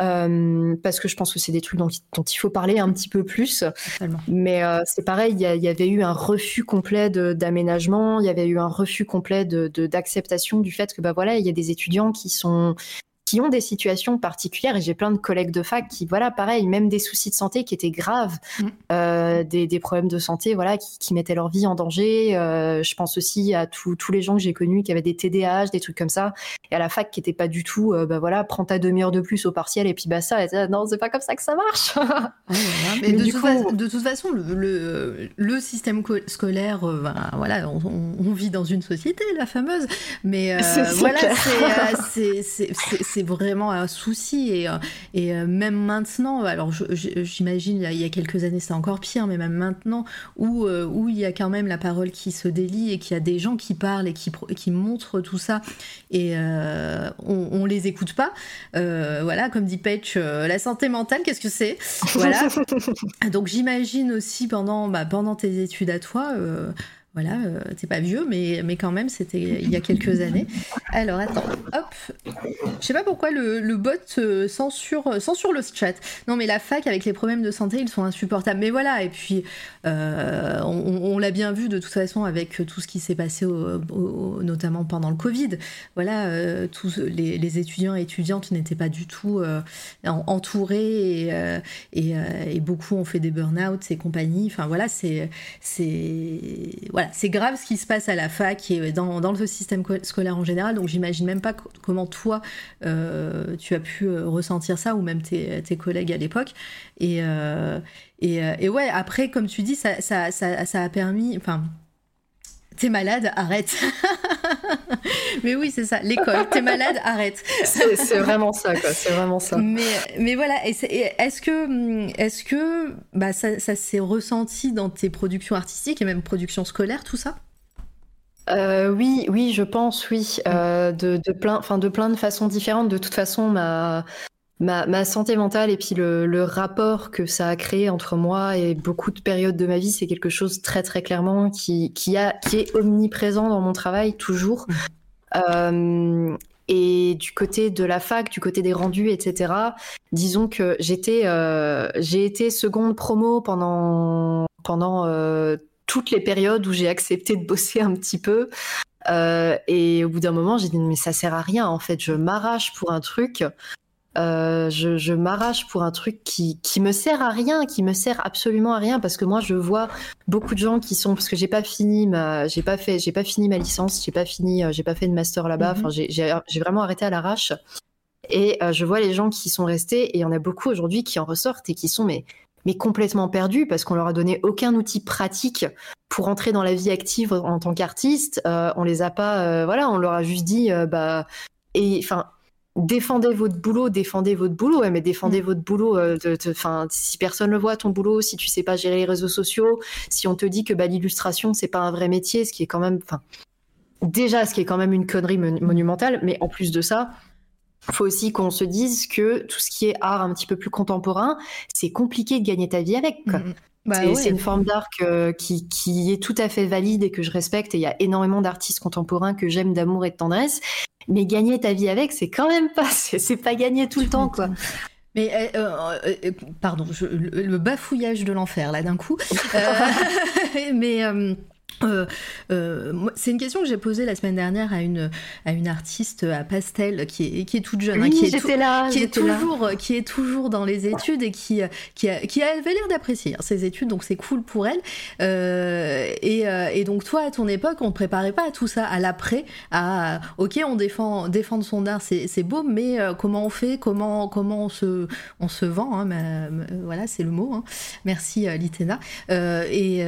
Euh, parce que je pense que c'est des trucs dont, dont, il faut parler un petit peu plus. Mais euh, c'est pareil, il y, y, avait eu un refus complet d'aménagement, il y avait eu un refus complet d'acceptation de, du fait que bah voilà, il y a des étudiants qui sont qui ont des situations particulières. Et j'ai plein de collègues de fac qui, voilà, pareil, même des soucis de santé qui étaient graves, mm. euh, des, des, problèmes de santé, voilà, qui, qui mettaient leur vie en danger. Euh, je pense aussi à tous les gens que j'ai connus qui avaient des TDAH, des trucs comme ça, et à la fac qui n'était pas du tout, euh, bah voilà, prends ta demi-heure de plus au partiel et puis bah ça, et non, c'est pas comme ça que ça marche. [laughs] Mais, de, toute façon, de, toute façon, le, le, système scolaire, ben, voilà, on, on, vit dans une société, la fameuse, mais [laughs] voilà, c'est vraiment un souci. Et, euh, et euh, même maintenant, alors j'imagine il y a quelques années c'est encore pire, mais même maintenant où, euh, où il y a quand même la parole qui se délie et qu'il y a des gens qui parlent et qui, qui montrent tout ça et on, on, les écoute pas. voilà, comme dit Patch, la santé mentale, qu'est-ce que c'est? Voilà. [laughs] Donc j'imagine aussi pendant, bah, pendant tes études à toi, voilà, euh, c'est pas vieux, mais, mais quand même, c'était il y a quelques années. Alors, attends, hop. Je sais pas pourquoi le, bot euh, censure, censure le chat. Non, mais la fac, avec les problèmes de santé, ils sont insupportables. Mais voilà, et puis, euh, on, l'a bien vu de toute façon avec tout ce qui s'est passé, notamment pendant le Covid. Voilà, tous les, étudiants et étudiantes n'étaient pas du tout entourés et, beaucoup ont fait des burn-out et compagnie. Enfin, voilà, c'est. Voilà c'est grave ce qui se passe à la fac et dans, dans le système scolaire en général. Donc j'imagine même pas comment toi euh, tu as pu euh, ressentir ça ou même tes, collègues à l'époque. Et, euh, et, ouais, après, comme tu dis, ça, ça, ça, ça a permis. Enfin, T'es malade, arrête. [laughs] mais oui, c'est ça, l'école. T'es malade, arrête. C'est vraiment ça, quoi. C'est vraiment ça. Mais, mais voilà, est-ce que, est-ce que bah, ça, ça s'est ressenti dans tes productions artistiques et même productions scolaires, tout ça? Euh, oui, oui, je pense, oui, euh, de, de, plein, enfin de plein de façons différentes. De toute façon, ma, ma, ma santé mentale et puis le, le, rapport que ça a créé entre moi et beaucoup de périodes de ma vie, c'est quelque chose très très clairement qui, qui, a, qui est omniprésent dans mon travail toujours. Euh, et du côté de la fac, du côté des rendus, etc. Disons que j'étais, euh, j'ai été seconde promo pendant pendant euh, toutes les périodes où j'ai accepté de bosser un petit peu. Et au bout d'un moment, j'ai dit mais ça sert à rien en fait. Je m'arrache pour un truc. Euh, je, je m'arrache pour un truc qui, qui me sert à rien, qui me sert absolument à rien parce que moi je vois beaucoup de gens qui sont parce que j'ai pas fini ma j'ai pas fait j'ai pas fini ma licence, j'ai pas fini euh, j'ai pas fait de master là-bas, mm-hmm. enfin j'ai j'ai vraiment arrêté à l'arrache et euh, je vois les gens qui sont restés et il y en a beaucoup aujourd'hui qui en ressortent et qui sont mais mais complètement perdus parce qu'on leur a donné aucun outil pratique pour entrer dans la vie active en tant qu'artiste. Euh, on les a pas, voilà, on leur a juste dit, bah, et enfin, défendez votre boulot, défendez votre boulot, ouais, mais défendez mm. votre boulot. Enfin, si personne le voit ton boulot, si tu sais pas gérer les réseaux sociaux, si on te dit que bah, l'illustration c'est pas un vrai métier, ce qui est quand même, enfin, déjà, ce qui est quand même une connerie monumentale, mais en plus de ça, faut aussi qu'on se dise que tout ce qui est art un petit peu plus contemporain, c'est compliqué de gagner ta vie avec. Mm-hmm. Bah c'est une forme d'art qui, qui, est tout à fait valide et que je respecte. Et il y a énormément d'artistes contemporains que j'aime d'amour et de tendresse. Mais gagner ta vie avec, c'est quand même pas, [laughs] c'est pas gagner tout le temps, quoi. [laughs] Mais euh, euh, euh, pardon, le, bafouillage de l'enfer là d'un coup. [laughs] mais euh, euh, c'est une question que j'ai posée la semaine dernière à une, à une artiste à pastel qui est, qui est toute jeune, hein, qui, est, là, qui, est toujours, qui est toujours dans les études et qui, qui, qui avait l'air d'apprécier hein, ses études, donc c'est cool pour elle. Euh, et, euh, et, donc toi, à ton époque, on ne préparait pas à tout ça, à l'après, à ok, on défend défendre son art, c'est beau, mais euh, comment on fait, comment, comment on, se, on se vend, hein, mais, voilà, c'est le mot. Hein. Merci Litena. et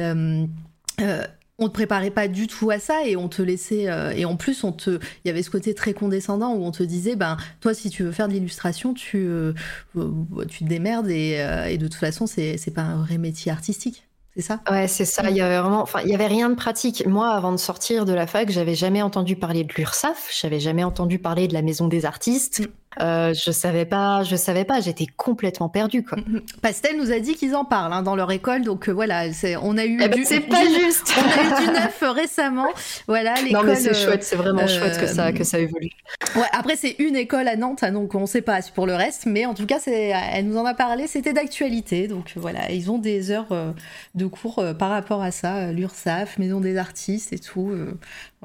on te préparait pas du tout à ça et on te laissait euh, et en plus on te il y avait ce côté très condescendant où on te disait ben toi si tu veux faire de l'illustration tu euh, euh, tu te démerdes et, et de toute façon c'est c'est pas un vrai métier artistique c'est ça? Ouais, c'est ça. Il y avait vraiment, enfin, il y avait rien de pratique. Moi, avant de sortir de la fac, j'avais jamais entendu parler de l'URSAF, j'avais jamais entendu parler de la Maison des Artistes. Mm. Euh, je savais pas, je savais pas, j'étais complètement perdue quoi. Mm. Pastel nous a dit qu'ils en parlent hein, dans leur école, donc euh, voilà, on a eu eh ben, c'est pas juste. on a eu du neuf récemment, voilà l'école. Non mais c'est chouette, c'est vraiment euh, chouette que ça que ça évolue. Ouais, après c'est une école à Nantes, hein, donc on sait pas pour le reste, mais en tout cas elle nous en a parlé, c'était d'actualité, donc voilà, ils ont des heures de cours par rapport à ça, l'URSAF, Maison des artistes et tout.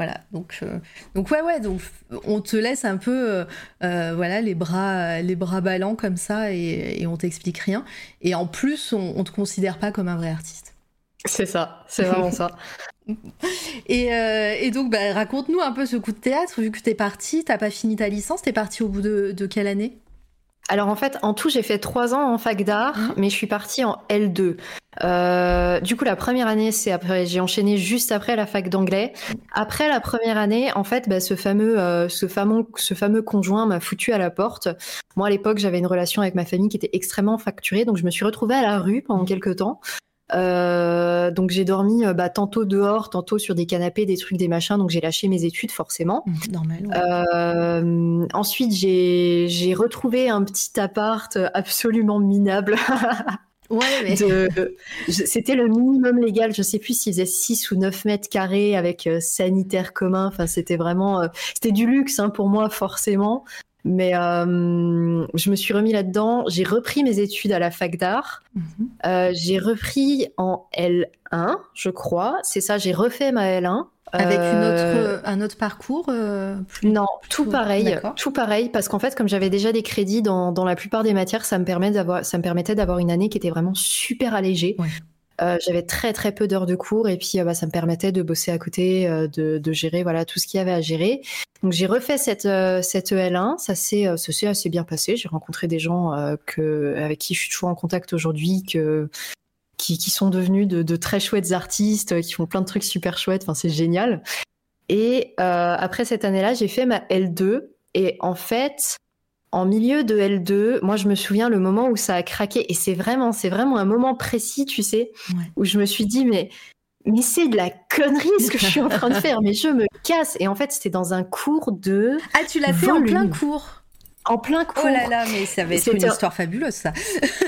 Voilà, donc, euh, donc ouais, ouais, donc on te laisse un peu, euh, euh, voilà, les bras, les bras ballants comme ça et, on t'explique rien. Et en plus, on, on te considère pas comme un vrai artiste. C'est ça, c'est vraiment ça. [laughs] Et, donc, bah, raconte-nous un peu ce coup de théâtre, vu que t'es parti, t'as pas fini ta licence, t'es parti au bout de, de quelle année? Alors en fait, en tout, j'ai fait trois ans en fac d'art, mmh. mais je suis partie en L2. Euh, du coup, la première année, c'est après, j'ai enchaîné juste après la fac d'anglais. Après la première année, en fait, bah, ce fameux, euh, ce fameux, ce fameux conjoint m'a foutu à la porte. Moi, à l'époque, j'avais une relation avec ma famille qui était extrêmement facturée, donc je me suis retrouvée à la rue pendant quelques temps. Euh, donc j'ai dormi euh, bah, tantôt dehors, tantôt sur des canapés, des trucs, des machins. Donc j'ai lâché mes études forcément. Mmh, normal. Euh, ensuite j'ai retrouvé un petit appart absolument minable. [laughs] Ouais, mais... C'était le minimum légal. Je sais plus s'il faisait 6 ou 9 mètres carrés avec sanitaire commun. Enfin, c'était vraiment, c'était du luxe hein, pour moi, forcément. Mais euh, je me suis remis là-dedans. J'ai repris mes études à la fac d'art. Mhm. Euh, j'ai repris en L1, je crois. C'est ça, j'ai refait ma L1. Avec une euh, autre, un autre parcours Non, tout pareil, tout pareil, parce qu'en fait, comme j'avais déjà des crédits dans, dans, la plupart des matières, ça me, permet ça me permettait d'avoir une année qui était vraiment super allégée. Euh, j'avais très très peu d'heures de cours et puis euh, bah, ça me permettait de bosser à côté, euh, de, de, gérer voilà tout ce qu'il y avait à gérer. Donc j'ai refait cette cette EL1, ça s'est ça s'est assez bien passé. J'ai rencontré des gens que avec qui je suis toujours en contact aujourd'hui, que qui, qui, sont devenus de, de, très chouettes artistes, qui font plein de trucs super chouettes. Enfin c'est génial. Et après cette année-là, j'ai fait ma L2. Et en fait, en milieu de L2, moi je me souviens le moment où ça a craqué et c'est vraiment, c'est vraiment un moment précis, tu sais, où je me suis dit mais mais c'est de la connerie ce que je suis en train de faire, [laughs] mais je me casse. Et en fait, c'était dans un cours de. Ah, tu l'as fait en plein cours En plein cours. Oh là là, mais ça va être une histoire fabuleuse, ça.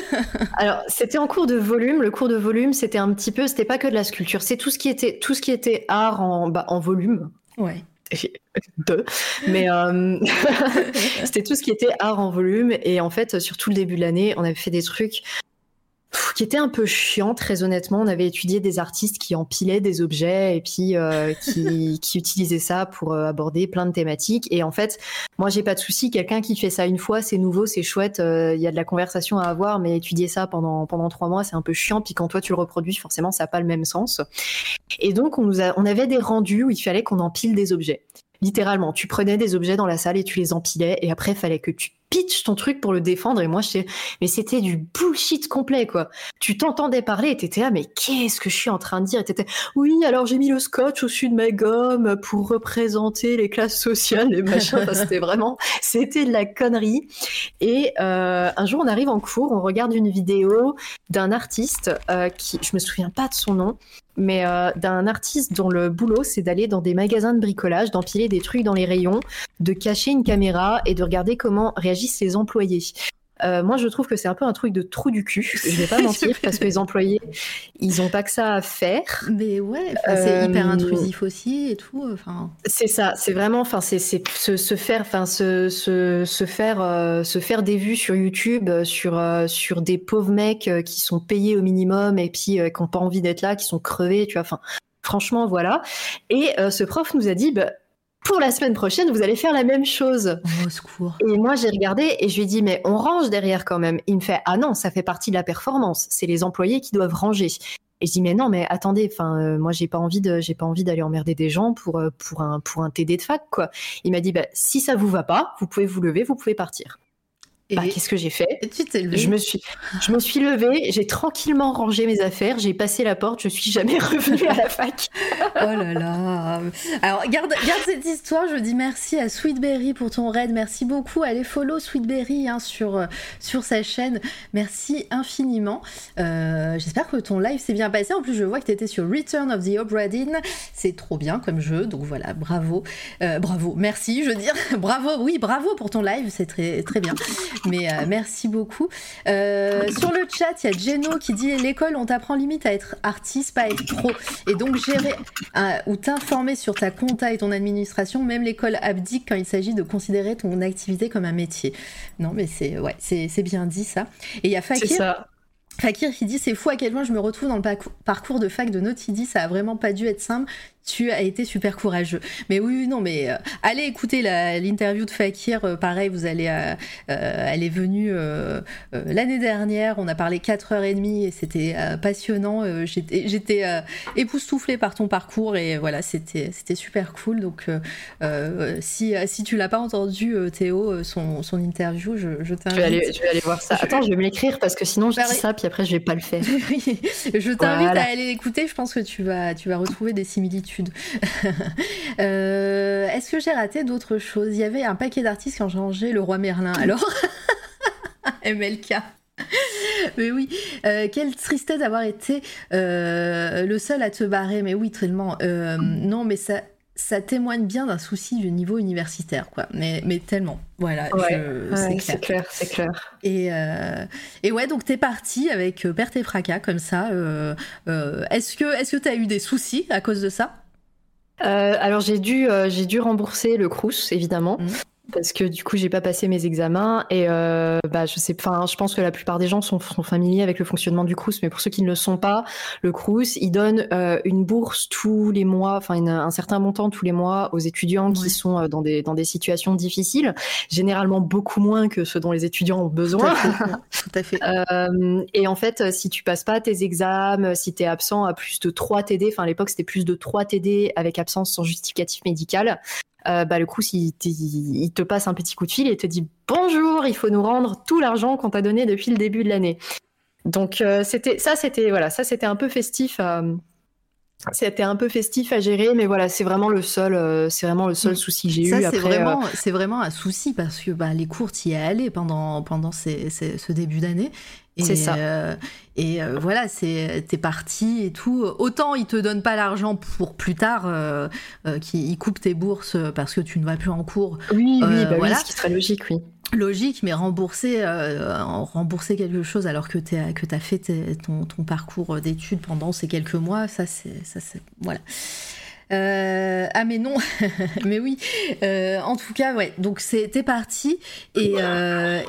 [laughs] Alors, c'était en cours de volume. Le cours de volume, c'était un petit peu, c'était pas que de la sculpture, c'est tout ce qui était, tout ce qui était art en, bah, en volume. Ouais. [laughs] Deux. Mais euh, [laughs] c'était tout ce qui était art en volume. Et en fait, sur tout le début de l'année, on avait fait des trucs qui était un peu chiant, très honnêtement. On avait étudié des artistes qui empilaient des objets et puis euh, qui, [laughs] qui, utilisaient ça pour euh, aborder plein de thématiques. Et en fait, moi, j'ai pas de souci. Quelqu'un qui fait ça une fois, c'est nouveau, c'est chouette. Il y a de la conversation à avoir, mais étudier ça pendant pendant trois mois, c'est un peu chiant. Puis quand toi tu le reproduis, forcément, ça n'a pas le même sens. Et donc, on nous a, on avait des rendus où il fallait qu'on empile des objets littéralement, tu prenais des objets dans la salle et tu les empilais et après, il fallait que tu pitches ton truc pour le défendre et moi, je sais, mais c'était du bullshit complet, quoi. Tu t'entendais parler et t'étais là, mais qu'est-ce que je suis en train de dire? Et t'étais, oui, alors j'ai mis le scotch au-dessus de ma gomme pour représenter les classes sociales, les machins. c'était [laughs] vraiment, c'était de la connerie. Et euh, un jour, on arrive en cours, on regarde une vidéo d'un artiste euh, qui, je me souviens pas de son nom, mais euh, d'un artiste dont le boulot c'est d'aller dans des magasins de bricolage, d'empiler des trucs dans les rayons, de cacher une caméra et de regarder comment réagissent les employés. Euh, moi, je trouve que c'est un peu un truc de trou du cul. Je vais pas [laughs] mentir parce que les employés, ils ont pas que ça à faire. Mais ouais, c'est hyper euh, intrusif aussi et tout. Enfin. C'est ça. C'est vraiment, enfin, c'est se, se, faire, enfin, se, se, se faire, euh, se faire des vues sur YouTube sur sur des pauvres mecs qui sont payés au minimum et puis qui ont pas envie d'être là, qui sont crevés, tu vois. Enfin, franchement, voilà. Et ce prof nous a dit, bah, pour la semaine prochaine, vous allez faire la même chose. Au secours. Et moi, j'ai regardé et je lui ai dit, mais on range derrière quand même. Il me fait, ah non, ça fait partie de la performance. C'est les employés qui doivent ranger. Et je dis, mais non, mais attendez, enfin, euh, moi, j'ai pas envie de, j'ai pas envie d'aller emmerder des gens pour, euh, pour un, pour un TD de fac, quoi. Il m'a dit, bah, si ça vous va pas, vous pouvez vous lever, vous pouvez partir. Bah, qu'est-ce que j'ai fait? Tu t'es Je me suis, je me suis levée, j'ai tranquillement rangé mes affaires, j'ai passé la porte, je suis jamais [laughs] revenue à la fac. oh là là. Alors garde, garde cette histoire. Je dis merci à Sweetberry pour ton raid. Merci beaucoup. Allez follow Sweetberry hein, sur sur sa chaîne. Merci infiniment. Euh, j'espère que ton live s'est bien passé. En plus, je vois que tu étais sur Return of the Obra Dinn. C'est trop bien comme jeu. Donc voilà, bravo, euh, bravo. Merci, je veux dire, [laughs] bravo. Oui, bravo pour ton live. C'est très très bien. Mais euh, merci beaucoup. Euh, sur le chat, il y a Geno qui dit l'école, on t'apprend limite à être artiste, pas à être pro. Et donc gérer euh, ou t'informer sur ta compta et ton administration, même l'école abdique quand il s'agit de considérer ton activité comme un métier. Non, mais c'est ouais, c'est bien dit ça. Et il y a Fakir. Fakir qui dit c'est fou à quel point je me retrouve dans le parcours de fac de Notidi, ça a vraiment pas dû être simple tu as été super courageux. Mais oui, non, mais euh, allez écouter l'interview de Fakir. Euh, pareil, vous allez, euh, elle est venue l'année dernière. On a parlé 4h30 et c'était passionnant. J'étais époustouflée par ton parcours et voilà, c'était super cool. Donc, si, si tu l'as pas entendu, Théo, son, son interview, je, je t'invite. Je, vais aller voir ça. Attends, je vais me l'écrire parce que sinon je dis ça, puis après je vais pas le faire. [laughs] je t'invite à aller l'écouter. Je pense que tu vas, tu vas retrouver des similitudes [laughs] euh, est-ce que j'ai raté d'autres choses? Il y avait un paquet d'artistes qui ont changé le roi Merlin. Alors, [laughs] MLK. Mais oui, euh, quelle tristesse d'avoir été euh, le seul à te barrer. Mais oui, tellement. non, mais ça, ça témoigne bien d'un souci du niveau universitaire, quoi. Mais, mais tellement. Voilà, c'est clair. C'est clair, Et, et ouais, donc t'es parti avec perte et fracas comme ça. est-ce que est-ce que t'as eu des soucis à cause de ça? Alors j'ai dû, euh, j'ai dû rembourser le Crous, évidemment. Mmh parce que du coup j'ai pas passé mes examens et euh, bah je sais enfin je pense que la plupart des gens sont, sont, familiers avec le fonctionnement du Crous mais pour ceux qui ne le sont pas le Crous il donne euh, une bourse tous les mois enfin un certain montant tous les mois aux étudiants qui sont euh, dans des dans des situations difficiles généralement beaucoup moins que ce dont les étudiants ont besoin. [laughs] tout à fait, euh, et en fait si tu passes pas tes examens si tu es absent à plus de 3 TD enfin à l'époque c'était plus de 3 TD avec absence sans justificatif médical euh, bah, le coup, il, te passe un petit coup de fil et te dit bonjour, il faut nous rendre tout l'argent qu'on t'a donné depuis le début de l'année. Donc euh, c'était ça, c'était voilà, ça c'était un peu festif à, c'était un peu festif à gérer, mais voilà, c'est vraiment le seul, euh, c'est vraiment le seul mm. souci que j'ai eu. C'est vraiment, c'est vraiment un souci parce que bah, les cours, y es allé pendant pendant ce début d'année. C'est ça. et voilà, c'est t'es parti et tout. Autant ils te donnent pas l'argent pour plus tard, qu'ils coupent tes bourses parce que tu ne vas plus en cours. Oui, oui, bah oui, ce qui serait logique, oui logique, mais rembourser, euh, rembourser quelque chose alors que tu as, que as fait ton, ton, parcours d'études pendant ces quelques mois, ça c'est. Voilà. Euh, ah mais non, [laughs] mais oui. Euh, en tout cas, ouais. Donc c'était parti et,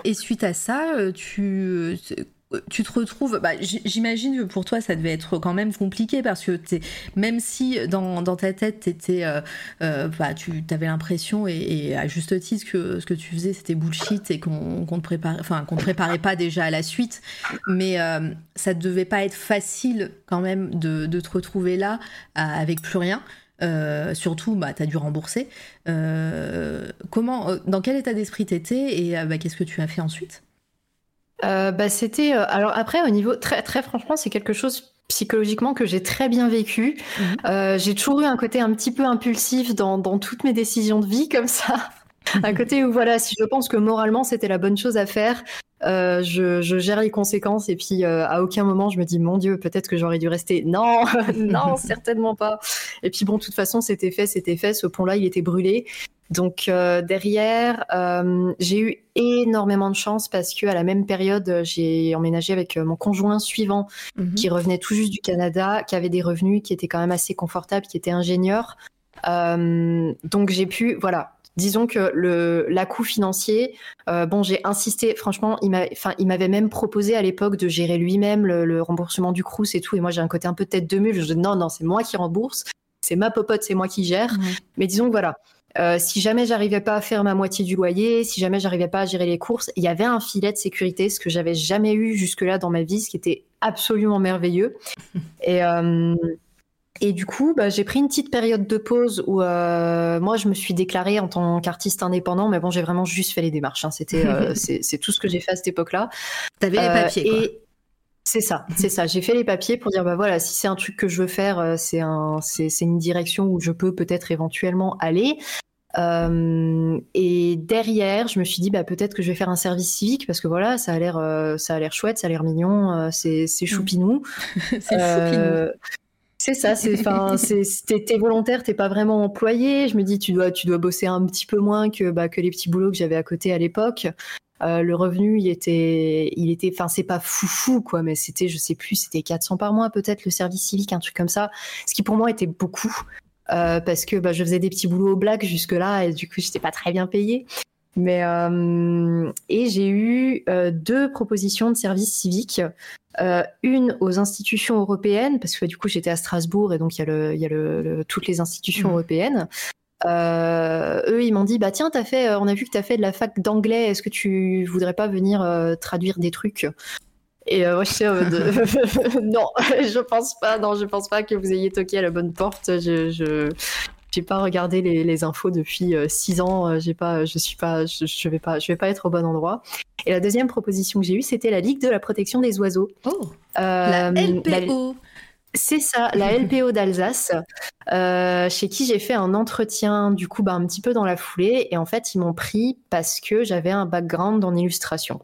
et suite à ça, tu tu te retrouves, bah, j'imagine que pour toi ça devait être quand même compliqué parce que même si dans, ta tête étais, euh, euh, bah, tu avais l'impression et, à juste titre que ce que tu faisais c'était bullshit et qu'on qu te préparait, enfin préparait pas déjà à la suite, mais euh, ça ne devait pas être facile quand même de, de te retrouver là avec plus rien. surtout, bah, tu as dû rembourser. comment, dans quel état d'esprit t'étais et bah, qu'est-ce que tu as fait ensuite? Euh, bah, c'était. Euh, alors après, au niveau très très franchement, c'est quelque chose psychologiquement que j'ai très bien vécu. Mhm. Euh, j'ai toujours eu un côté un petit peu impulsif dans, dans toutes mes décisions de vie comme ça. [laughs] un côté où voilà, si je pense que moralement c'était la bonne chose à faire, euh, je, je, gère les conséquences et puis euh, à aucun moment je me dis mon Dieu peut-être que j'aurais dû rester. [laughs] Non, [laughs] non certainement pas. Et puis bon, de toute façon c'était fait, c'était fait. Ce pont-là il était brûlé. Donc euh, derrière, euh, j'ai eu énormément de chance parce que à la même période, j'ai emménagé avec mon conjoint suivant mhm. qui revenait tout juste du Canada, qui avait des revenus, qui était quand même assez confortable, qui était ingénieur. Euh, donc j'ai pu, voilà, disons que le la coût financier, euh, bon, j'ai insisté. Franchement, il m'a, enfin, il m'avait même proposé à l'époque de gérer lui-même le, remboursement du crous et tout. Et moi, j'ai un côté un peu tête de mule. Je dis non, non, c'est moi qui rembourse. C'est ma popote, c'est moi qui gère. Mais disons que voilà. Euh, si jamais j'arrivais pas à faire ma moitié du loyer, si jamais j'arrivais pas à gérer les courses, il y avait un filet de sécurité, ce que j'avais jamais eu jusque-là dans ma vie, ce qui était absolument merveilleux. [laughs] Et, euh, et du coup, bah, j'ai pris une petite période de pause où euh, moi, je me suis déclarée en tant qu'artiste indépendant, mais bon, j'ai vraiment juste fait les démarches. Hein. C'était, [laughs] c'est tout ce que j'ai fait à cette époque-là. T'avais les papiers. Quoi. Et c'est ça, c'est ça. J'ai fait les papiers pour dire bah voilà, si c'est un truc que je veux faire, euh, c'est un, c'est une direction où je peux peut-être éventuellement aller. Euh, et derrière, je me suis dit bah peut-être que je vais faire un service civique parce que voilà, ça a l'air, ça a l'air chouette, ça a l'air mignon, c'est, c'est choupinou. [laughs] c'est choupinou. C'est ça, c'est enfin, [laughs] t'es volontaire, t'es pas vraiment employé. Je me dis, tu dois, tu dois bosser un petit peu moins que, bah, que les petits boulots que j'avais à côté à l'époque. Euh, le revenu, il était, il était, enfin, c'est pas foufou, quoi, mais c'était, je sais plus, c'était 400 par mois, peut-être, le service civique, un truc comme ça. Ce qui pour moi était beaucoup, euh, parce que bah, je faisais des petits boulots au black jusque-là, et du coup, j'étais pas très bien payée. Mais euh, et j'ai eu deux propositions de service civique, euh, une aux institutions européennes parce que du coup j'étais à Strasbourg et donc il y a le y a le, toutes les institutions mmh. européennes. Eux ils m'ont dit bah tiens t'as fait on a vu que t'as fait de la fac d'anglais est-ce que tu voudrais pas venir traduire des trucs? Et moi, je mode [laughs] [laughs] non, [laughs] je pense pas, non, je pense pas que vous ayez toqué à la bonne porte. Je, je, j'ai pas regardé les, infos depuis euh, six ans. Euh, j'ai pas, je suis pas, je, vais pas, je vais pas être au bon endroit. Et la deuxième proposition que j'ai eue, c'était la Ligue de la protection des oiseaux. Oh, la euh, LPO. C'est ça, la [laughs] LPO d'Alsace, chez qui j'ai fait un entretien, du coup, bah, un petit peu dans la foulée. Et en fait, ils m'ont pris parce que j'avais un background en illustration.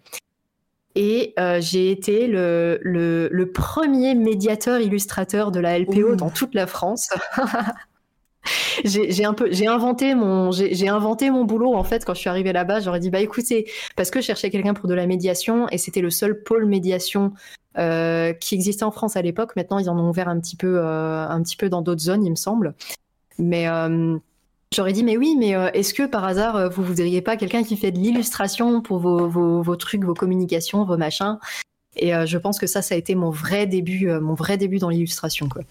Et j'ai été le, le, premier médiateur illustrateur de la LPO dans toute la France. [laughs] j'ai un peu, j'ai inventé mon, j'ai inventé mon boulot en fait quand je suis arrivée là-bas. J'aurais dit bah écoutez, parce que je cherchais quelqu'un pour de la médiation et c'était le seul pôle médiation euh, qui existait en France à l'époque. Maintenant, ils en ont ouvert un petit peu, euh, un petit peu dans d'autres zones, il me semble. Mais euh, J'aurais dit, mais oui, mais est-ce que par hasard, vous voudriez pas quelqu'un qui fait de l'illustration pour vos, vos, vos, trucs, vos communications, vos machins? Et je pense que ça, ça a été mon vrai début, mon vrai début dans l'illustration, quoi.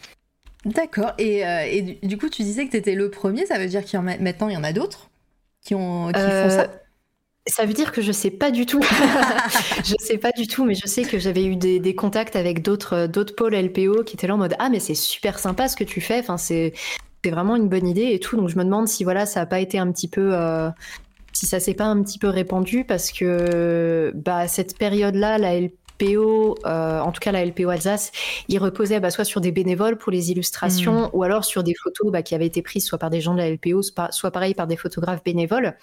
D'accord. Et, euh, du, coup, tu disais que tu étais le premier, ça veut dire qu'il y en a, maintenant il y en a d'autres qui, ont, qui font ça? Ça veut dire que je sais pas du tout. [laughs] je sais pas du tout, mais je sais que j'avais eu des, contacts avec d'autres d'autres pôles LPO qui étaient là en mode ah mais c'est super sympa ce que tu fais. Enfin c'est c'est vraiment une bonne idée et tout. Donc je me demande si voilà ça a pas été un petit peu euh, si ça s'est pas un petit peu répandu parce que bah cette période là la LPO LPO, en tout cas la LPO Alsace, il reposait bah, soit sur des bénévoles pour les illustrations mmh. ou alors sur des photos bah, qui avaient été prises soit par des gens de la LPO, soit pareil par des photographes bénévoles.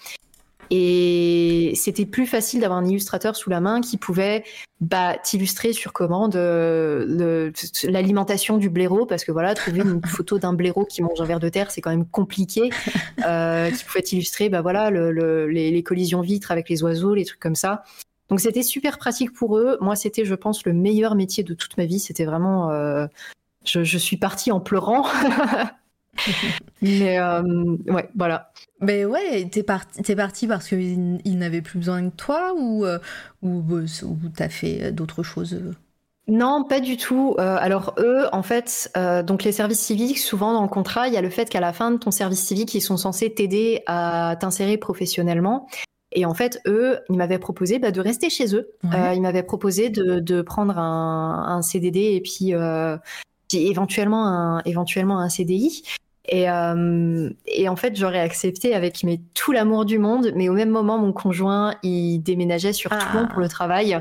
Et c'était plus facile d'avoir un illustrateur sous la main qui pouvait bah, t'illustrer sur commande euh, l'alimentation du blaireau, parce que voilà, trouver une [laughs] photo d'un blaireau qui mange un verre de terre, c'est quand même compliqué. Euh, qui pouvait illustrer bah, voilà, les, collisions vitres avec les oiseaux, les trucs comme ça. Donc c'était super pratique pour eux. Moi, c'était, je pense, le meilleur métier de toute ma vie. C'était vraiment. Euh, je, je, suis partie en pleurant. [laughs] Mais euh, ouais, voilà. Mais ouais, t'es parti, es parti parce qu'ils il n'avaient plus besoin de toi ou, euh, ou, euh, ou t'as fait d'autres choses non, pas du tout. alors eux, en fait, donc les services civiques, souvent dans le contrat, il y a le fait qu'à la fin de ton service civique, ils sont censés t'aider à t'insérer professionnellement. Et en fait, eux, ils m'avaient proposé bah, de rester chez eux. ils m'avaient proposé de, de prendre un, un, CDD et puis éventuellement un, éventuellement un CDI. Et, euh, et, en fait, j'aurais accepté avec mais, tout l'amour du monde, mais au même moment, mon conjoint, il déménageait sur Toulon pour le ah. travail.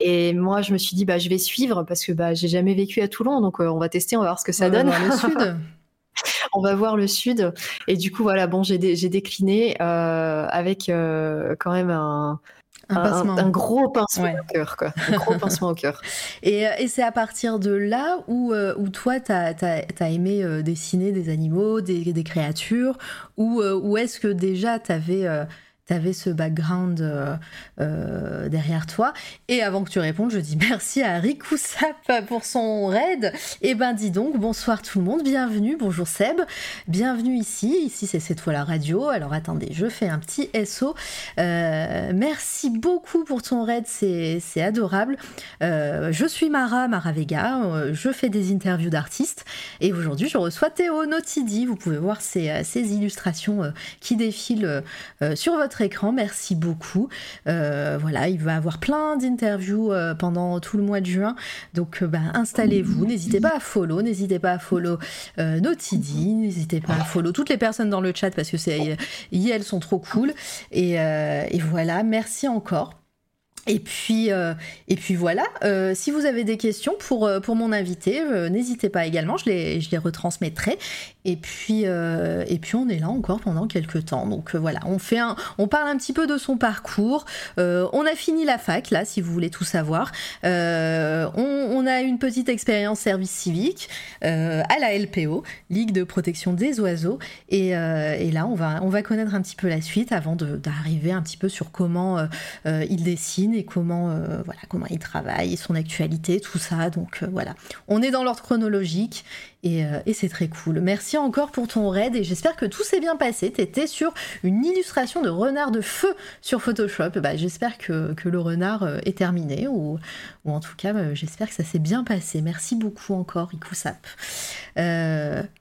Et moi, je me suis dit, bah, je vais suivre parce que bah, j'ai jamais vécu à Toulon, donc euh, on va tester, on va voir ce que ça donne. le sud. [laughs] [laughs] on va voir le sud. Et du coup, voilà, bon, j'ai décliné euh, avec quand même un, un, gros pincement au cœur, quoi. Un gros pincement au cœur. [laughs] Et, et c'est à partir de là où, euh, où toi, tu as, as, aimé euh, dessiner des animaux, des, des créatures, ou, euh, ou est-ce que déjà tu avais tu avais ce background euh, euh, derrière toi. Et avant que tu répondes, je dis merci à Rikoussap pour son raid. Et eh ben dis donc, bonsoir tout le monde, bienvenue, bonjour Seb, bienvenue ici. Ici c'est cette fois la radio. Alors attendez, je fais un petit SO. Euh, merci beaucoup pour ton raid, c'est adorable. je suis Mara, Mara Vega, je fais des interviews d'artistes. Et aujourd'hui, je reçois Théo Notidi. Vous pouvez voir ces illustrations qui défilent sur votre écran. Merci beaucoup. Euh, voilà, il va avoir plein d'interviews euh, pendant tout le mois de juin. Donc, ben, installez-vous. N'hésitez pas à follow. N'hésitez pas à follow Notidi. N'hésitez pas à follow toutes les personnes dans le chat parce que c'est, elles sont trop cool. Et, et voilà, merci encore. Et puis, euh, et puis voilà, euh, si vous avez des questions pour, euh, pour mon invité, n'hésitez pas également, je les, je les retransmettrai. Et puis, et puis on est là encore pendant quelques temps. Donc voilà, on, fait on parle un petit peu de son parcours. on a fini la fac, là, si vous voulez tout savoir. On, on, a une petite expérience service civique à la LPO, Ligue de protection des oiseaux. Et, et, là, on va, on va connaître un petit peu la suite avant d'arriver un petit peu sur comment il dessine et comment, euh, voilà, comment il travaille, son actualité, tout ça. Donc euh, voilà, on est dans l'ordre chronologique euh, et, c'est très cool. Merci encore pour ton raid et j'espère que tout s'est bien passé. T'étais sur une illustration de renard de feu sur Photoshop. Bah, j'espère que, le renard est terminé ou, ou en tout cas, j'espère que ça s'est bien passé. Merci beaucoup encore, Ikusap.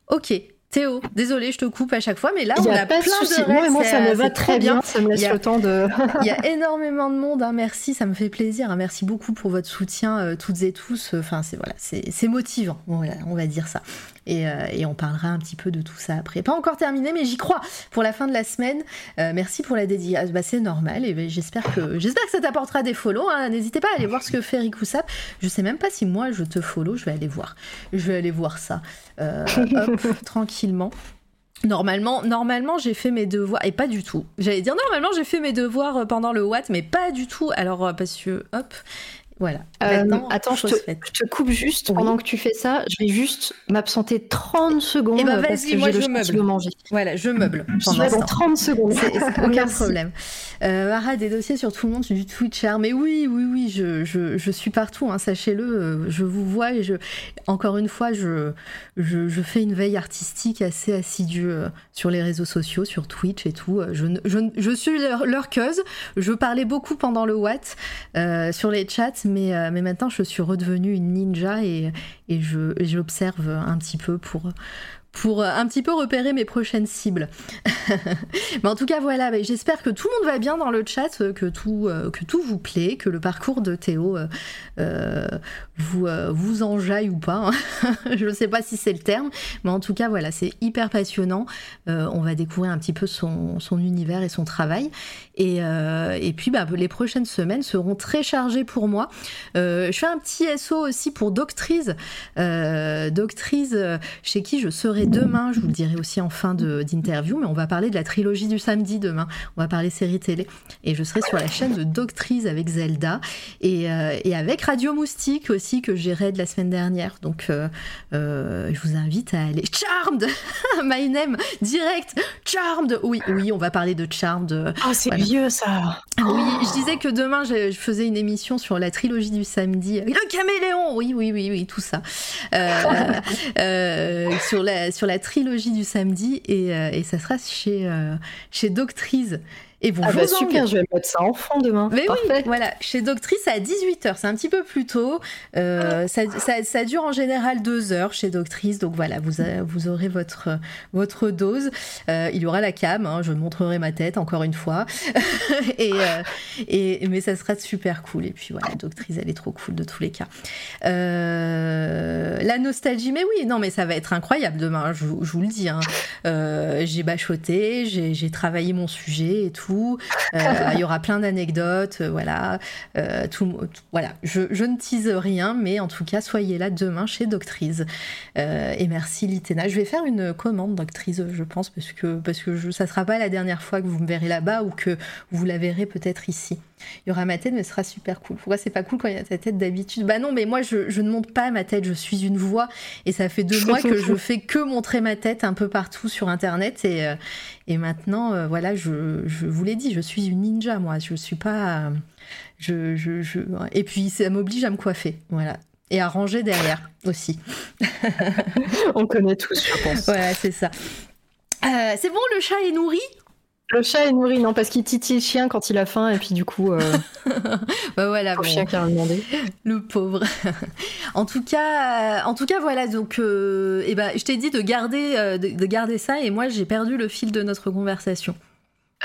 ok, Théo, désolé, je te coupe à chaque fois, mais là, on a, plein de Moi, moi, ça me va très bien. Ça me laisse le temps de. [laughs] il y a [laughs] énormément de monde. Hein, merci, ça me fait plaisir. Hein, merci beaucoup pour votre soutien, euh, toutes et tous. Enfin, c'est voilà, c'est motivant. Voilà, on va dire ça. Euh, et, on parlera un petit peu de tout ça après. Pas encore terminé, mais j'y crois pour la fin de la semaine. Euh, merci pour la dédicace. Bah, c'est normal. Et ben, j'espère que j'espère que ça t'apportera des follow. Hein. N'hésitez pas à aller voir ce que fait Rikusap. Je sais même pas si moi je te follow. Je vais aller voir. Je vais aller voir ça. Euh, hop, [laughs] Normalement, normalement j'ai fait mes devoirs et pas du tout. J'allais dire normalement j'ai fait mes devoirs euh, pendant le Watt, mais pas du tout. Alors euh, parce que hop, voilà. attends, je te, coupe juste pendant que tu fais ça. Je vais juste m'absenter 30 secondes eh ben, j'ai le je meuble. manger. Voilà, je meuble pendant 30 secondes. [laughs] aucun problème. Euh, des dossiers sur tout le monde du Twitcher. Mais oui, oui, oui, je, je, je suis partout, hein, sachez-le. Euh, je vous vois et je, encore une fois, je, je, je fais une veille artistique assez assidue euh, sur les réseaux sociaux, sur Twitch et tout. Je, je, je suis leur, leur queuse. Je parlais beaucoup pendant le Watt euh, sur les chats, mais, euh, mais maintenant je suis redevenue une ninja et, j'observe un petit peu pour, pour un petit peu repérer mes prochaines cibles. [laughs] Mais en tout cas, voilà, j'espère que tout le monde va bien dans le chat que tout, que tout vous plaît, que le parcours de Théo vous, vous enjaille ou pas. Hein. [laughs] Je ne sais pas si c'est le terme, mais en tout cas, voilà, c'est hyper passionnant. on va découvrir un petit peu son, son univers et son travail. Et, et puis, bah, les prochaines semaines seront très chargées pour moi. je fais un petit SO aussi pour Doctrice. Doctrice, chez qui je serai demain. Je vous le dirai aussi en fin d'interview, mais on va parler de la trilogie du samedi demain. On va parler série télé. Et je serai sur la chaîne de Doctrice avec Zelda et, euh, et avec Radio Moustique aussi que j'ai de la semaine dernière. Donc euh, euh, je vous invite à aller. Charmed [laughs] My name direct Charmed Oui, oui, on va parler de Charmed. Ah, c'est vieux ça Oui, je disais que demain je, faisais une émission sur la trilogie du samedi. Le caméléon Oui, oui, oui, oui, tout ça. [laughs] sur, la, sur la trilogie du samedi et, et ça sera chez, chez Doctrice. Et vous ah bah super, je vais mettre ça en fond demain. Mais oui, voilà, chez Doctrice à 18h, c'est un petit peu plus tôt. Euh, ça, ça, dure en général deux heures chez Doctrice, donc voilà, vous, vous aurez votre, votre dose. Euh, il y aura la cam, hein, je montrerai ma tête encore une fois. [laughs] et, euh, et, mais ça sera super cool. Et puis voilà, Doctrice, elle est trop cool de tous les cas. la nostalgie, mais oui, non, mais ça va être incroyable demain, je, je vous le dis. Hein. j'ai bachoté, j'ai travaillé mon sujet et tout. Euh, il y aura plein d'anecdotes, euh, voilà. Euh, tout, voilà. Je, ne tease rien, mais en tout cas, soyez là demain chez Doctrice. et merci Litena. Je vais faire une commande Doctrice, je pense, parce que parce que je, ça sera pas la dernière fois que vous me verrez là-bas ou que vous la verrez peut-être ici. Il y aura ma tête, mais ce sera super cool. Pourquoi c'est pas cool quand il y a ta tête d'habitude? Bah non, mais moi je, je, ne monte pas ma tête, je suis une voix et ça fait deux mois que je fais que montrer ma tête un peu partout sur internet et, euh, et maintenant, euh, voilà, je, je vous l'ai dit, je suis une ninja moi, je suis pas. Je, je, je... Et puis ça m'oblige à me coiffer, voilà. Et à ranger derrière aussi. [laughs] On connaît tous, je pense. Voilà, c'est ça. Euh, c'est bon, le chat est nourri? Le chat est nourri, non, parce qu'il titille le chien quand il a faim, et puis du coup. Euh... [laughs] bah voilà. Chien qui a demandé. Le pauvre. [laughs] en tout cas, euh, en tout cas, voilà. Donc, euh, eh ben, je t'ai dit de garder, euh, de, garder ça, et moi, j'ai perdu le fil de notre conversation.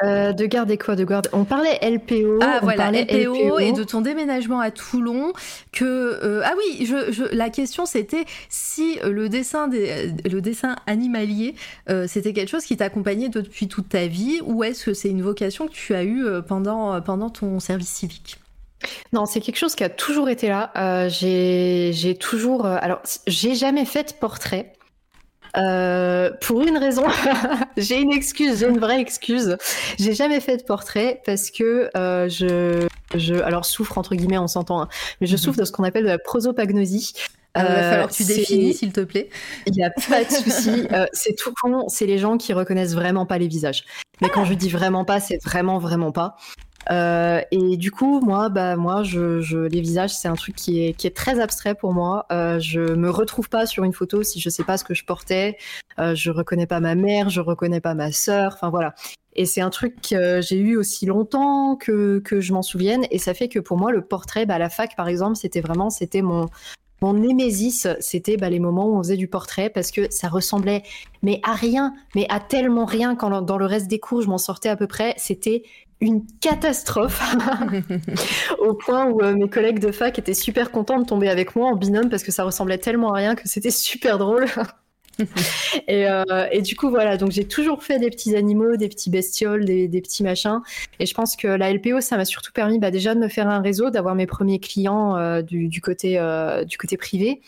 Euh, de garder quoi De garder. On parlait LPO. Ah voilà, LPO, et de ton déménagement à Toulon. Que euh, ah oui, je, la question c'était si le dessin des, le dessin animalier euh, c'était quelque chose qui t'accompagnait depuis toute ta vie ou est-ce que c'est une vocation que tu as eue pendant pendant ton service civique? Non, c'est quelque chose qui a toujours été là. j'ai toujours. alors, j'ai jamais fait de portrait. Euh, pour une raison, [laughs] j'ai une excuse, j'ai une vraie excuse. J'ai jamais fait de portrait parce que euh, je, je, alors souffre entre guillemets, on s'entend, hein, mais je mhm. souffre de ce qu'on appelle de la prosopagnosie. il va falloir que tu euh, définis, s'il te plaît. Il n'y a pas de souci. [laughs] c'est tout con. C'est les gens qui reconnaissent vraiment pas les visages. Mais quand je dis vraiment pas, c'est vraiment, vraiment pas. Euh, et du coup, moi, bah, moi, je, je les visages, c'est un truc qui est, qui est très abstrait pour moi. Euh, je me retrouve pas sur une photo si je sais pas ce que je portais. Euh, je reconnais pas ma mère, je reconnais pas ma sœur. Enfin voilà. Et c'est un truc que j'ai eu aussi longtemps que, que je m'en souvienne. Et ça fait que pour moi, le portrait, bah, la fac, par exemple, c'était vraiment, c'était mon, mon némésis, c'était bah, les moments où on faisait du portrait parce que ça ressemblait, mais à rien, mais à tellement rien quand dans le reste des cours je m'en sortais à peu près. C'était une catastrophe. [laughs] Au point où euh, mes collègues de fac étaient super contents de tomber avec moi en binôme parce que ça ressemblait tellement à rien que c'était super drôle. [laughs] Euh, et, du coup voilà donc j'ai toujours fait des petits animaux des petits bestioles des, petits machins. Et je pense que la LPO ça m'a surtout permis bah, déjà de me faire un réseau d'avoir mes premiers clients euh, du, côté du côté privé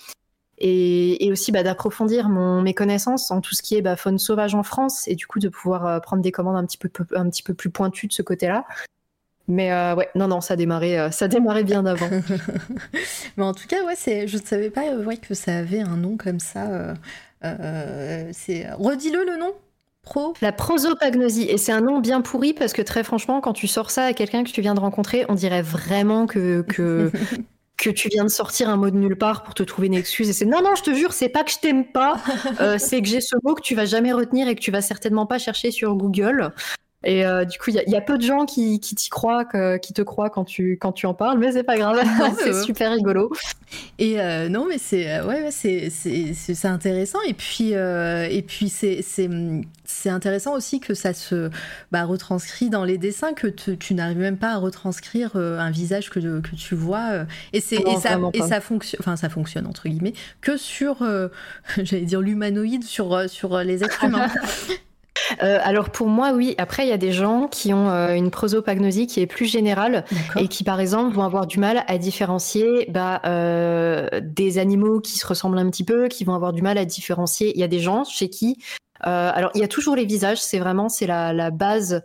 et, aussi bah, d'approfondir mes connaissances en tout ce qui est bah, faune sauvage en France et du coup de pouvoir euh, prendre des commandes un petit peu, un petit peu plus pointues de ce côté-là. Mais euh, ouais, non, non, ça démarrait, euh, ça démarrait bien avant. [laughs] Mais en tout cas, ouais, c'est, je ne savais pas ouais, que ça avait un nom comme ça. c'est, redis-le le nom. Pro. La prosopagnosie. Et c'est un nom bien pourri parce que très franchement, quand tu sors ça à quelqu'un que tu viens de rencontrer, on dirait vraiment que, que [laughs] que tu viens de sortir un mot de nulle part pour te trouver une excuse et c'est non non je te jure c'est pas que je t'aime pas. [laughs] Euh, c'est que j'ai ce mot que tu vas jamais retenir et que tu vas certainement pas chercher sur Google Et euh, du coup, il y, a peu de gens qui, t'y croient, qui te croient quand tu, quand tu en parles, mais c'est pas grave, [laughs] c'est super rigolo. Et euh, non, mais c'est euh, ouais, c'est intéressant. Et puis, et puis c'est intéressant aussi que ça se bah, retranscrit dans les dessins, que tu n'arrives même pas à retranscrire un visage que, que tu vois. et, c'est et, ça, et ça, fonctionne, enfin, ça fonctionne entre guillemets, que sur, [laughs] j'allais dire, l'humanoïde, sur, sur les êtres [laughs] humains. Euh, alors pour moi, oui. Après, il y a des gens qui ont euh, une prosopagnosie qui est plus générale et qui, par exemple, vont avoir du mal à différencier bah, euh, des animaux qui se ressemblent un petit peu, qui vont avoir du mal à différencier. Il y a des gens chez qui, alors il y a toujours les visages. C'est vraiment c'est la, base.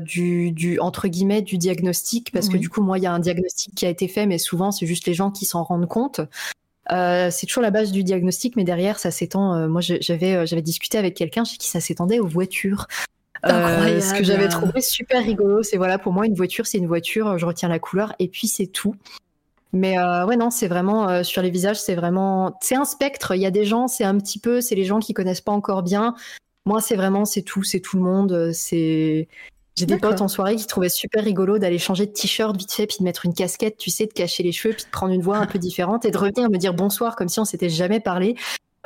du, du, entre guillemets du diagnostic parce que du coup moi il y a un diagnostic qui a été fait mais souvent c'est juste les gens qui s'en rendent compte euh, c'est toujours la base du diagnostic, mais derrière, ça s'étend. Euh, moi, j'avais, euh, j'avais discuté avec quelqu'un chez qui ça s'étendait aux voitures. ce que j'avais trouvé super rigolo, c'est voilà, pour moi, une voiture, c'est une voiture, je retiens la couleur, et puis c'est tout. Mais ouais, non, c'est vraiment sur les visages, c'est vraiment, c'est un spectre. Il y a des gens, c'est un petit peu, c'est les gens qui connaissent pas encore bien. Moi, c'est vraiment, c'est tout, c'est tout le monde. C'est, j'ai des potes en soirée qui trouvaient super rigolo d'aller changer de t-shirt vite fait, puis de mettre une casquette, tu sais, de cacher les cheveux, puis de prendre une voix un peu [laughs] différente et de revenir me dire bonsoir comme si on s'était jamais parlé.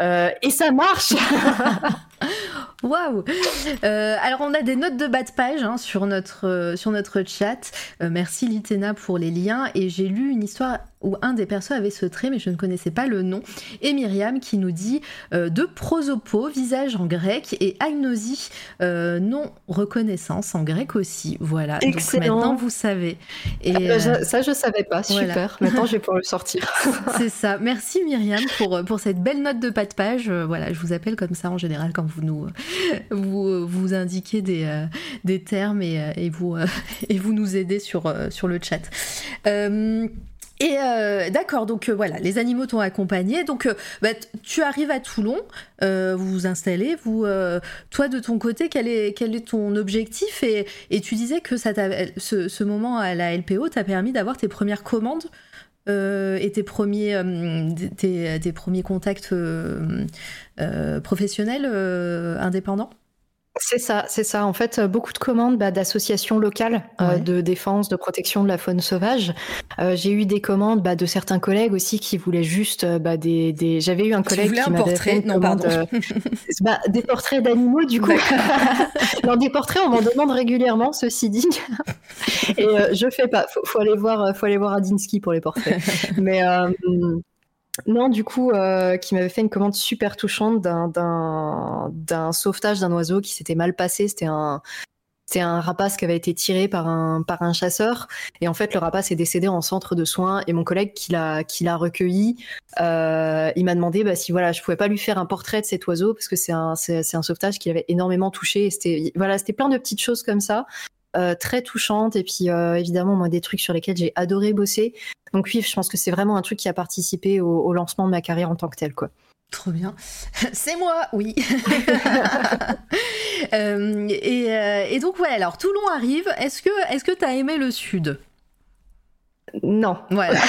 Euh, et ça marche [laughs] [laughs] Waouh euh, Alors on a des notes de bas de page hein, sur, notre, euh, sur notre chat. merci Litena pour les liens. Et j'ai lu une histoire où un des persos avait ce trait, mais je ne connaissais pas le nom. Et Myriam qui nous dit euh, de prosopo, visage en grec, et agnosie, euh, non reconnaissance en grec aussi. Voilà. Excellent. Donc maintenant vous savez. Et, ah, bah, ça je savais pas. Super. Maintenant je vais pouvoir le sortir. [laughs] C'est ça. Merci Myriam pour pour cette belle note de pas de page. Euh, voilà, je vous appelle comme ça en général quand vous nous vous vous indiquez des des termes et, et vous [laughs] et vous nous aidez sur sur le chat. Et euh, d'accord, donc euh, voilà, les animaux t'ont accompagné. Donc euh, bah, tu arrives à Toulon, vous vous installez. Toi de ton côté, quel est ton objectif? Et, et tu disais que ce, moment à la LPO t'a permis d'avoir tes premières commandes et tes, premiers contacts professionnels indépendants? C'est ça, c'est ça. En fait, euh, beaucoup de commandes bah, d'associations locales euh, de défense, de protection de la faune sauvage. Euh, j'ai eu des commandes bah, de certains collègues aussi qui voulaient juste bah, des, des... J'avais eu un collègue qui m'avait fait non, pardon. [laughs] bah, des portraits d'animaux du coup. [laughs] non, des portraits, on m'en demande régulièrement, ceci dit. Et je fais pas. Faut, faut aller voir, faut aller voir Adinsky pour les portraits. [laughs] Mais non, du coup, euh, qui m'avait fait une commande super touchante d'un sauvetage d'un oiseau qui s'était mal passé. C'était un, c'est un rapace qui avait été tiré par un, par un chasseur. Et en fait, le rapace est décédé en centre de soins. Et mon collègue qui l'a, recueilli, euh, il m'a demandé bah, si voilà, je pouvais pas lui faire un portrait de cet oiseau parce que c'est un, un sauvetage qui avait énormément touché. Et c'était, voilà, c'était plein de petites choses comme ça. Euh, très touchante et puis euh, évidemment moi des trucs sur lesquels j'ai adoré bosser. Donc oui, je pense que c'est vraiment un truc qui a participé au, lancement de ma carrière en tant que telle quoi. Trop bien. [laughs] C'est moi, oui. [laughs] [laughs] Euh, et, donc ouais, alors Toulon arrive. Est-ce que est-ce que t'as aimé le sud? Non. Voilà.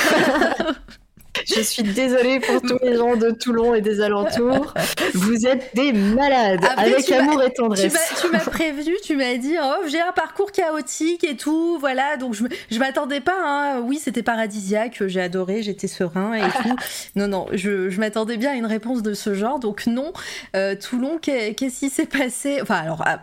Je suis désolée pour tous les gens de Toulon et des alentours. Vous êtes des malades, avec amour et tendresse. Tu m'as prévenu, tu m'as dit, oh, j'ai un parcours chaotique et tout, voilà. Donc je, je m'attendais pas. Hein. Oui, c'était paradisiaque, j'ai adoré, j'étais serein et tout. Non, non, je, je m'attendais bien à une réponse de ce genre. Donc non, euh, Toulon, qu'est-ce qui s'est passé? Enfin, alors. Ah,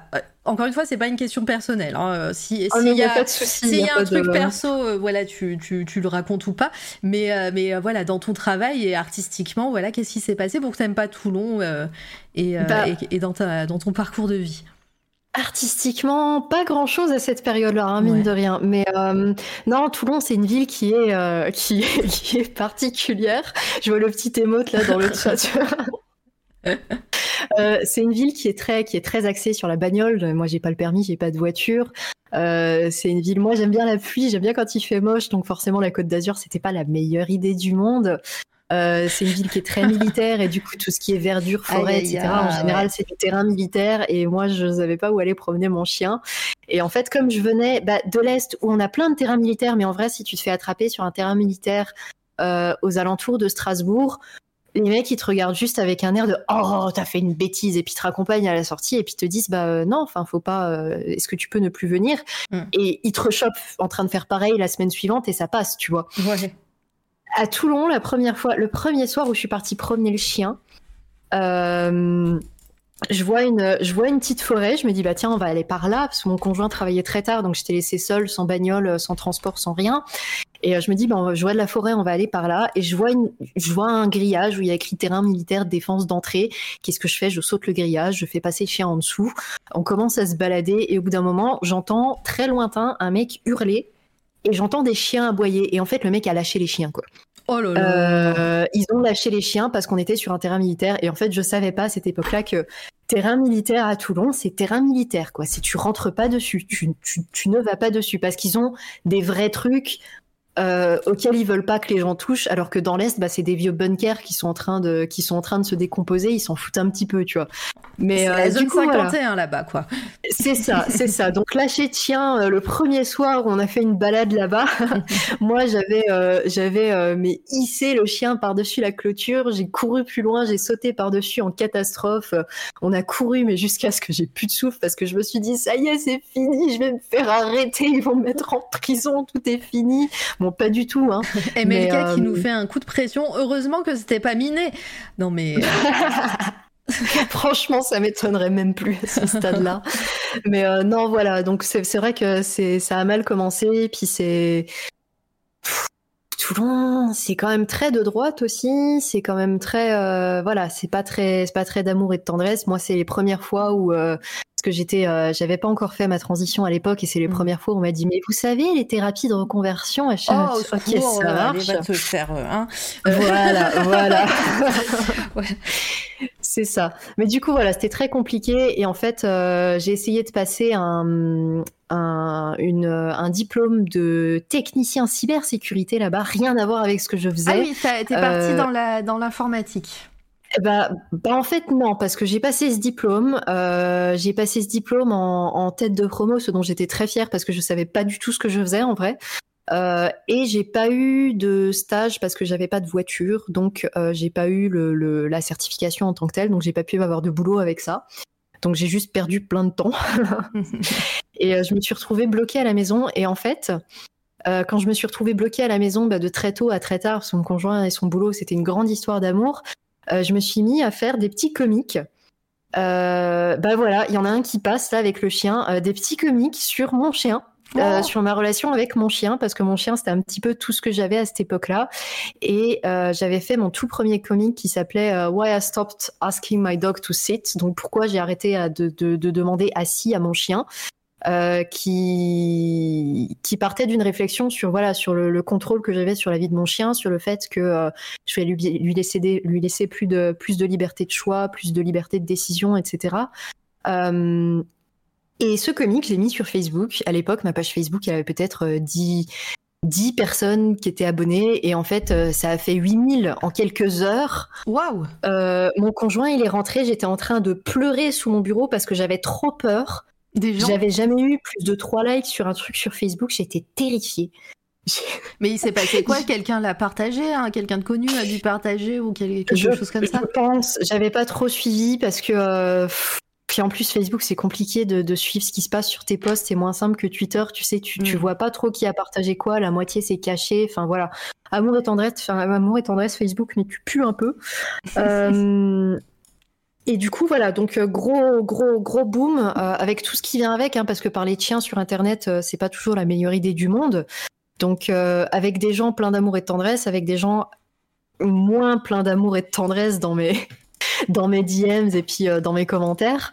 encore une fois, c'est pas une question personnelle. Hein. Si s'il y, a, y a, un truc perso, euh, voilà, tu, tu, tu, le racontes ou pas. Mais, euh, mais euh, voilà, dans ton travail et artistiquement, voilà, qu'est-ce qui s'est passé pour que t'aimes pas Toulon et, bah et, et, dans, ta, dans ton parcours de vie? Artistiquement, pas grand chose à cette période-là, hein, mine de rien. Mais non, Toulon, c'est une ville qui est, [laughs] qui, qui, est particulière. Je vois le petit émote là dans le [laughs] chat. [laughs] Euh, c'est une ville qui est très qui est très axée sur la bagnole. Moi, j'ai pas le permis, j'ai pas de voiture. Euh, c'est une ville. Moi, j'aime bien la pluie, j'aime bien quand il fait moche. Donc forcément, la Côte d'Azur, c'était pas la meilleure idée du monde. Euh, c'est une ville qui est très [laughs] militaire et du coup tout ce qui est verdure, forêt, etc. en général, c'est du terrain militaire et moi je ne savais pas où aller promener mon chien. Et en fait, comme je venais bah, de l'est où on a plein de terrains militaires, mais en vrai, si tu te fais attraper sur un terrain militaire aux alentours de Strasbourg, les mecs ils te regardent juste avec un air de oh t'as fait une bêtise et puis te raccompagnent à la sortie et puis te disent bah euh, non enfin faut pas euh, est-ce que tu peux ne plus venir Mm. et ils te rechopent en train de faire pareil la semaine suivante et ça passe tu vois Ouais. à Toulon la première fois le premier soir où je suis partie promener le chien euh, je vois une je vois une petite forêt je me dis bah tiens on va aller par là parce que mon conjoint travaillait très tard donc j'étais laissée seule sans bagnole sans transport sans rien et euh, je me dis, ben, je vois de la forêt, on va aller par là. Et je vois, une, je vois un grillage où il y a écrit terrain militaire défense d'entrée. Qu'est-ce que je fais? Je saute le grillage, je fais passer le chien en dessous. On commence à se balader et au bout d'un moment, j'entends très lointain un mec hurler et j'entends des chiens aboyer. Et en fait, le mec a lâché les chiens, quoi. Oh là là. Euh, ils ont lâché les chiens parce qu'on était sur un terrain militaire. Et en fait, je savais pas à cette époque-là que terrain militaire à Toulon, c'est terrain militaire, quoi. Si tu rentres pas dessus, tu, ne vas pas dessus parce qu'ils ont des vrais trucs euh, auxquels ils veulent pas que les gens touchent, alors que dans l'est, bah, c'est des vieux bunkers qui sont en train de, qui sont en train de se décomposer. Ils s'en foutent un petit peu, tu vois. Mais euh, la du zone coup, voilà. 51 là-bas, quoi. C'est ça, c'est ça. Donc lâcher de chien euh, le premier soir où on a fait une balade là-bas, [laughs] moi j'avais euh, j'avais mais hissé le chien par-dessus la clôture, j'ai couru plus loin, j'ai sauté par-dessus en catastrophe. On a couru mais jusqu'à ce que j'ai plus de souffle parce que je me suis dit ça y est, c'est fini, je vais me faire arrêter, ils vont me mettre en prison, tout est fini. Bon, pas du tout hein. [laughs] Et Mais, qui euh, nous fait un coup de pression. Heureusement que c'était pas miné. Non mais. [laughs] Franchement, ça m'étonnerait même plus à ce stade-là. [laughs] Mais euh, non, voilà. Donc c'est vrai que c'est ça a mal commencé. Puis c'est Toulon, c'est quand même très de droite aussi. C'est quand même très euh, voilà. C'est pas très c'est pas très d'amour et de tendresse. Moi, c'est les premières fois où euh, parce que j'étais euh, j'avais pas encore fait ma transition à l'époque et c'est les Mm. premières fois où on m'a dit mais vous savez les thérapies de reconversion à chaque Oh, ok secours, ça euh, allez, marche va te faire. euh, hein. voilà, voilà. [laughs] Ouais. C'est ça. Mais du coup, voilà, c'était très compliqué. Et en fait, euh, j'ai essayé de passer un, un, une, un diplôme de technicien cybersécurité là-bas. Rien à voir avec ce que je faisais. Ah oui, t'es parti Euh, dans la dans l'informatique. Bah, bah, en fait non parce que j'ai passé ce diplôme, euh, j'ai passé ce diplôme en, en tête de promo, ce dont j'étais très fière parce que je savais pas du tout ce que je faisais en vrai. Euh, et j'ai pas eu de stage parce que j'avais pas de voiture, donc euh, j'ai pas eu le, le- la certification en tant que telle, donc j'ai pas pu avoir de boulot avec ça. Donc j'ai juste perdu plein de temps [laughs] et euh, je me suis retrouvée bloquée à la maison. Et en fait, euh, quand je me suis retrouvée bloquée à la maison bah, de très tôt à très tard, son conjoint et son boulot, c'était une grande histoire d'amour. Euh, je me suis mis à faire des petits comiques. Euh, bah voilà, il y en a un qui passe là avec le chien, euh, des petits comiques sur mon chien. euh, Oh. sur ma relation avec mon chien parce que mon chien c'était un petit peu tout ce que j'avais à cette époque-là et euh, j'avais fait mon tout premier comic qui s'appelait euh, Why I Stopped Asking My Dog to Sit donc pourquoi j'ai arrêté à de, de- de demander assis à mon chien euh, qui qui partait d'une réflexion sur voilà sur le, le contrôle que j'avais sur la vie de mon chien sur le fait que euh, je vais lui, lui laisser des- lui laisser plus de plus de liberté de choix plus de liberté de décision etc Euh, et ce comic, je l'ai mis sur Facebook. À l'époque, ma page Facebook, il y avait peut-être euh, 10, 10 personnes qui étaient abonnées. Et en fait, euh, ça a fait 8000 en quelques heures. Waouh. Mon conjoint, il est rentré. J'étais en train de pleurer sous mon bureau parce que j'avais trop peur. J'avais jamais eu plus de 3 likes sur un truc sur Facebook. J'étais terrifiée. [laughs] Mais il s'est passé quoi? [laughs] Quelqu'un l'a partagé hein? Quelqu'un de connu a dû partager ou quel- quelque je, chose comme ça? je pense. J'avais pas trop suivi parce que. euh, puis en plus, Facebook, c'est compliqué de, de suivre ce qui se passe sur tes posts. C'est moins simple que Twitter. Tu sais, tu, tu Mm. vois pas trop qui a partagé quoi. La moitié, c'est caché. Enfin, voilà. Amour et tendresse, enfin, amour et tendresse Facebook, mais tu pues un peu. [laughs] Euh, Et du coup, voilà, donc euh, gros, gros, gros boom euh, avec tout ce qui vient avec, hein, parce que parler de chiens sur Internet, euh, c'est pas toujours la meilleure idée du monde. Donc, euh, avec des gens pleins d'amour et de tendresse, avec des gens moins pleins d'amour et de tendresse dans mes, [laughs] dans mes DMs et puis euh, dans mes commentaires.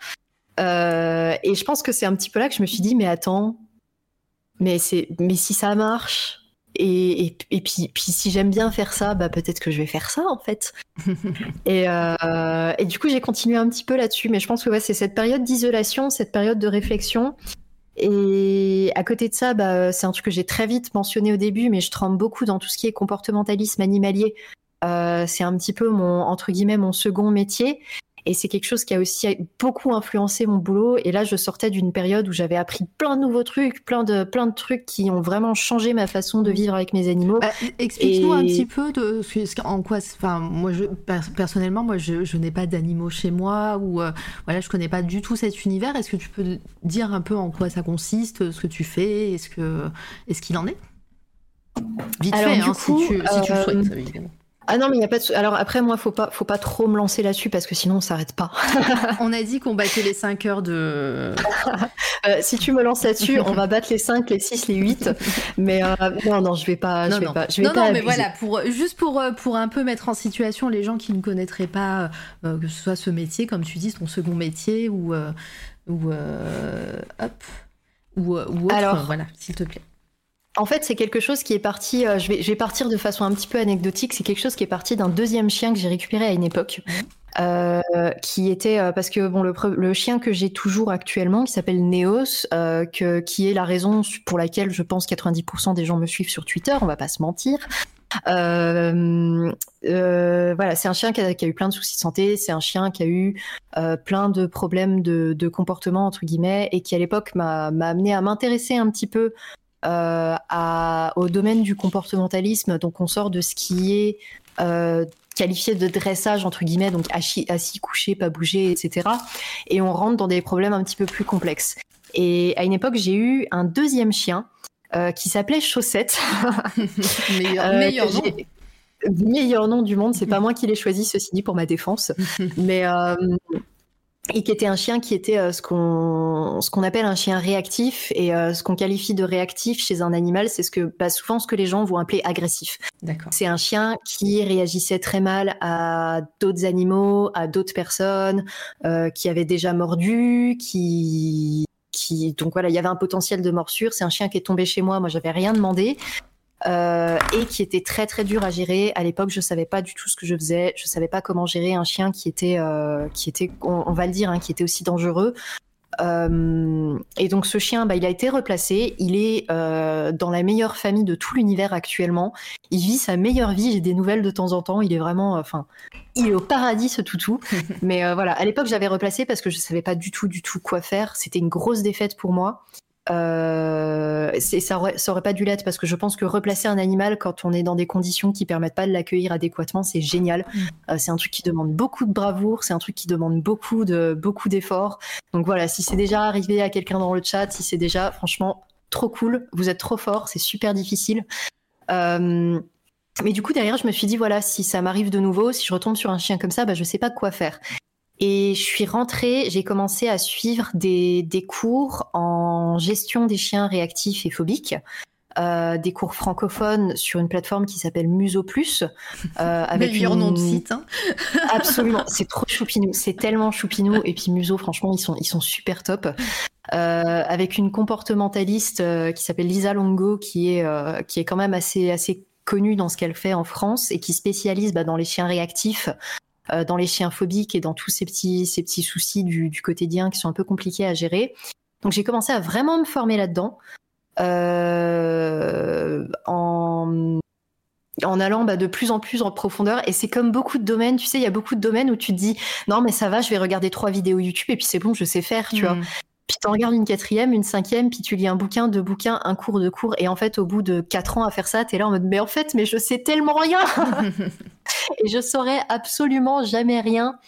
Euh, et je pense que c'est un petit peu là que je me suis dit, mais attends, mais, mais si ça marche, et, et, et puis, puis si j'aime bien faire ça, bah peut-être que je vais faire ça en fait. [laughs] et, euh, et du coup, j'ai continué un petit peu là-dessus, mais je pense que ouais, c'est cette période d'isolation, cette période de réflexion. Et à côté de ça, bah, c'est un truc que j'ai très vite mentionné au début, mais je trempe beaucoup dans tout ce qui est comportementalisme animalier. Euh, c'est un petit peu mon entre guillemets mon second métier. Et c'est quelque chose qui a aussi beaucoup influencé mon boulot. Et là, je sortais d'une période où j'avais appris plein de nouveaux trucs, plein de, plein de trucs qui ont vraiment changé ma façon de vivre avec mes animaux. Bah, Explique-nous un petit peu de en quoi. Enfin, moi, je, personnellement, moi, je, n'ai pas d'animaux chez moi ou euh, voilà, je connais pas du tout cet univers. Est-ce que tu peux dire un peu en quoi ça consiste, ce que tu fais, est-ce que, est-ce qu'il en est? Vite fait, hein, si, tu, si tu le souhaites, euh, évidemment. Ah non, mais il n'y a pas de. Alors après, moi, faut pas, faut pas trop me lancer là-dessus parce que sinon, on s'arrête pas. [laughs] on a dit qu'on battait les 5 heures de. Euh, si tu me lances là-dessus, on va battre les 5, les 6, les 8. Mais euh, non, non, je vais pas. Je vais pas, je vais non, non, mais voilà, pour, juste pour, euh, pour un peu mettre en situation les gens qui ne connaîtraient pas, que ce soit ce métier, comme tu dis, ton second métier ou. ou hop. Ou, ou autre, Alors, voilà, s'il te plaît. En fait, c'est quelque chose qui est parti. Euh, je, vais, je vais partir de façon un petit peu anecdotique. C'est quelque chose qui est parti d'un deuxième chien que j'ai récupéré à une époque. Euh, qui était euh, parce que bon le, le chien que j'ai toujours actuellement qui s'appelle Neos que, qui est la raison pour laquelle je pense 90% des gens me suivent sur Twitter on va pas se mentir voilà c'est un chien qui a, qui a, eu plein de soucis de santé c'est un chien qui a eu plein de problèmes de, de, comportement entre guillemets et qui à l'époque m'a amené à m'intéresser un petit peu euh, au domaine du comportementalisme. Donc on sort de ce qui est euh, qualifié de dressage entre guillemets, donc assis, assis, couché, pas bouger, etc. Et on rentre dans des problèmes un petit peu plus complexes. Et à une époque, j'ai eu un deuxième chien euh, qui s'appelait Chaussette. [laughs] meilleur, meilleur nom. Meilleur nom du monde. C'est pas [laughs] moi qui l'ai choisi, ceci dit, pour ma défense. [laughs] Mais et qui était un chien qui était euh, ce qu'on ce qu'on appelle un chien réactif et euh, ce qu'on qualifie de réactif chez un animal c'est ce que bah, souvent ce que les gens vont appeler agressif. C'est un chien qui réagissait très mal à d'autres animaux, à d'autres personnes, euh, qui avaient déjà mordu, qui qui donc voilà il y avait un potentiel de morsure. C'est un chien qui est tombé chez moi, moi j'avais rien demandé. Euh, et qui était très très dur à gérer. À l'époque, je savais pas du tout ce que je faisais. Je savais pas comment gérer un chien qui était, euh, qui était, on, va le dire, hein, qui était aussi dangereux. Euh, et donc ce chien, bah, il a été replacé. Il est dans la meilleure famille de tout l'univers actuellement. Il vit sa meilleure vie. J'ai des nouvelles de temps en temps. Il est vraiment, enfin, il est au paradis ce toutou. [laughs] Mais voilà, à l'époque j'avais replacé parce que je savais pas du tout, du tout quoi faire. C'était une grosse défaite pour moi. Euh, ça, aurait, ça aurait pas dû l'être parce que je pense que replacer un animal quand on est dans des conditions qui permettent pas de l'accueillir adéquatement, c'est génial. Mm. Euh, c'est un truc qui demande beaucoup de bravoure, c'est un truc qui demande beaucoup de beaucoup d'efforts. Donc voilà, si c'est déjà arrivé à quelqu'un dans le chat, si c'est déjà franchement trop cool, vous êtes trop fort, c'est super difficile. Euh, mais du coup derrière, je me suis dit voilà, si ça m'arrive de nouveau, si je retombe sur un chien comme ça, bah je sais pas quoi faire. Et je suis rentrée, j'ai commencé à suivre des, des, cours en gestion des chiens réactifs et phobiques. Euh, des cours francophones sur une plateforme qui s'appelle Muso Plus. Euh, [laughs] avec Meilleur nom de site. Hein. [laughs] Absolument, c'est trop [laughs] choupinou, c'est tellement choupinou. Et puis Muso, franchement, ils sont, ils sont super top. Euh, avec une comportementaliste euh, qui s'appelle Lisa Longo, qui est, euh, qui est quand même assez, assez connue dans ce qu'elle fait en France et qui spécialise bah, dans les chiens réactifs, euh, dans les chiens phobiques et dans tous ces petits, ces petits soucis du, du quotidien qui sont un peu compliqués à gérer. Donc j'ai commencé à vraiment me former là-dedans. Euh, en, en allant bah, de plus en plus en profondeur. Et c'est comme beaucoup de domaines, tu sais, il y a beaucoup de domaines où tu te dis non mais ça va, je vais regarder trois vidéos YouTube et puis c'est bon, je sais faire, tu vois. Puis tu en regardes une quatrième, une cinquième, puis tu lis un bouquin, deux bouquins, un cours, de cours. Et en fait, au bout de quatre ans à faire ça, tu es là en mode, mais en fait, mais je sais tellement rien [laughs] [laughs] Et je saurais absolument jamais rien.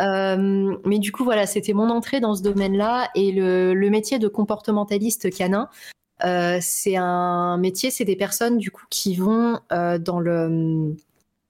Euh, mais du coup, voilà, c'était mon entrée dans ce domaine-là. Et le, le, métier de comportementaliste canin, euh, c'est un métier, c'est des personnes du coup qui vont euh, dans le,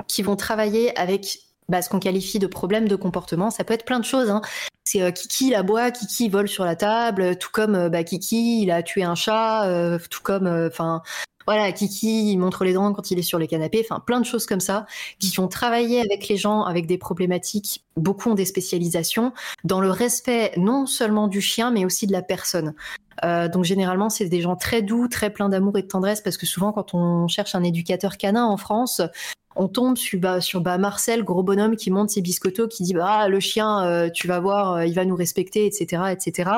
qui vont travailler avec bah, ce qu'on qualifie de problème de comportement. Ça peut être plein de choses. Hein. C'est euh, Kiki il aboie, Kiki vole sur la table, tout comme euh, bah, Kiki il a tué un chat, euh, tout comme enfin voilà Kiki il montre les dents quand il est sur les canapés, enfin plein de choses comme ça qui vont travailler avec les gens avec des problématiques. Beaucoup ont des spécialisations dans le respect non seulement du chien mais aussi de la personne. Euh, donc généralement, c'est des gens très doux, très pleins d'amour et de tendresse, parce que souvent, quand on cherche un éducateur canin en France, on tombe sur, bah, sur bah, Marcel, gros bonhomme qui monte ses biscottos, qui dit bah le chien, euh, tu vas voir, euh, il va nous respecter, etc., etc.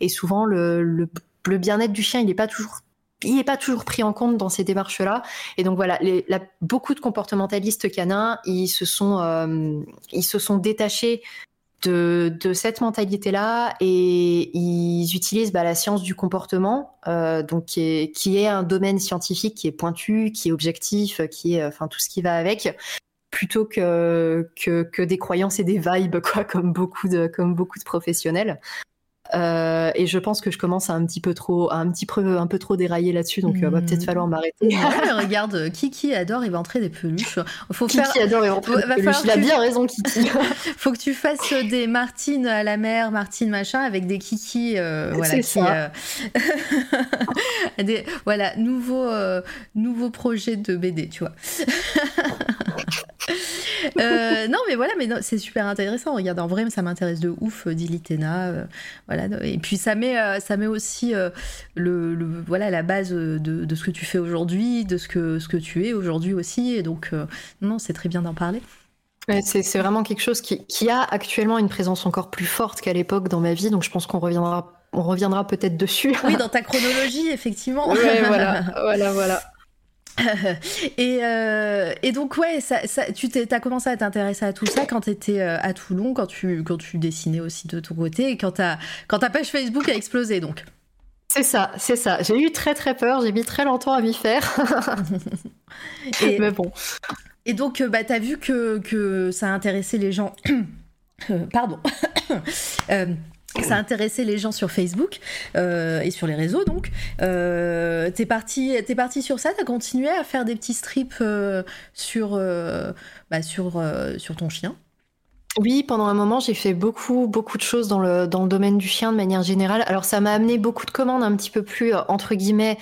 Et souvent le, le, le bien-être du chien, il n'est pas toujours il n'est pas toujours pris en compte dans ces démarches-là. Et donc voilà, les, la, beaucoup de comportementalistes canins, ils se sont, euh, ils se sont détachés de, de cette mentalité-là et ils utilisent bah, la science du comportement, euh, donc qui est, qui est un domaine scientifique qui est pointu, qui est objectif, qui est enfin tout ce qui va avec, plutôt que, que, que des croyances et des vibes quoi, [laughs] comme beaucoup de comme beaucoup de professionnels. Euh, et je pense que je commence à un petit peu trop, à un petit peu, un peu trop dérailler là-dessus, donc il va peut-être falloir Hmm. m'arrêter. [laughs] regarde, Kiki adore éventrer des peluches. Faut Kiki faire, adore éventrer des peluches. falloir Il a tu- bien raison, Kiki. [laughs] faut que tu fasses des Martines à la mer, Martine machin, avec des Kiki, euh, voilà, qui, ça. euh, [laughs] des- voilà, nouveau, euh, nouveau projet de BD, tu vois. Euh, non, mais voilà, mais non, c'est super intéressant. Regarde, en vrai, ça m'intéresse de ouf, euh, dit Litena. euh, voilà, et puis ça met, euh, ça met aussi le, le- voilà, la base de, de ce que tu fais aujourd'hui, de ce que, ce que tu es aujourd'hui aussi. Et donc, non, c'est très bien d'en parler. C'est c'est vraiment quelque chose qui, qui a actuellement une présence encore plus forte qu'à l'époque dans ma vie, donc je pense qu'on reviendra, on reviendra peut-être dessus. Oui, [laughs] dans ta chronologie, effectivement. [laughs] Voilà, voilà, voilà. [laughs] et, euh, et donc, ouais, ça, ça- tu as commencé à t'intéresser à tout ça quand tu étais à Toulon, quand tu, quand tu dessinais aussi de ton côté, et quand, ta- quand ta page Facebook a explosé, donc. C'est ça, c'est ça. J'ai eu très très peur, j'ai mis très longtemps à m'y faire. [laughs] Et, Mais bon. et donc, euh, bah, tu as vu que, que ça intéressait les gens. [coughs] Euh, pardon. [coughs] Euh, ça intéressait les gens sur Facebook euh, et sur les réseaux donc. Euh, t'es parti, t'es parti sur ça, t'as continué à faire des petits strips euh, sur, bah, sur, sur ton chien? Oui, pendant un moment, j'ai fait beaucoup, beaucoup de choses dans le, dans le domaine du chien de manière générale. Alors, ça m'a amené beaucoup de commandes un petit peu plus, entre guillemets,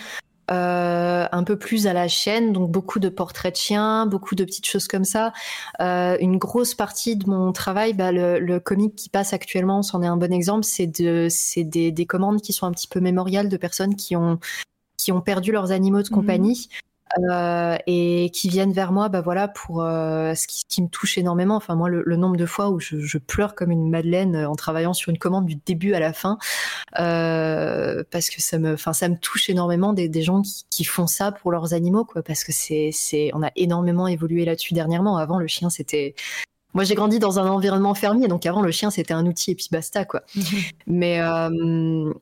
euh, un peu plus à la chaîne. Donc, beaucoup de portraits de chiens, beaucoup de petites choses comme ça. Euh, une grosse partie de mon travail, bah, le, le comic qui passe actuellement, c'en est un bon exemple, c'est de, c'est des, des commandes qui sont un petit peu mémoriales de personnes qui ont, qui ont perdu leurs animaux de Mhm. compagnie. Euh, et qui viennent vers moi bah voilà pour euh, ce, qui, qui me touche énormément. Enfin moi le, le nombre de fois où je, je pleure comme une madeleine euh, en travaillant sur une commande du début à la fin euh, parce que ça me enfin ça me touche énormément des, des gens qui, qui font ça pour leurs animaux quoi parce que c'est c'est on a énormément évolué là-dessus dernièrement. Avant le chien c'était moi j'ai grandi dans un environnement fermier donc avant le chien c'était un outil et puis basta quoi. [laughs] Mais euh,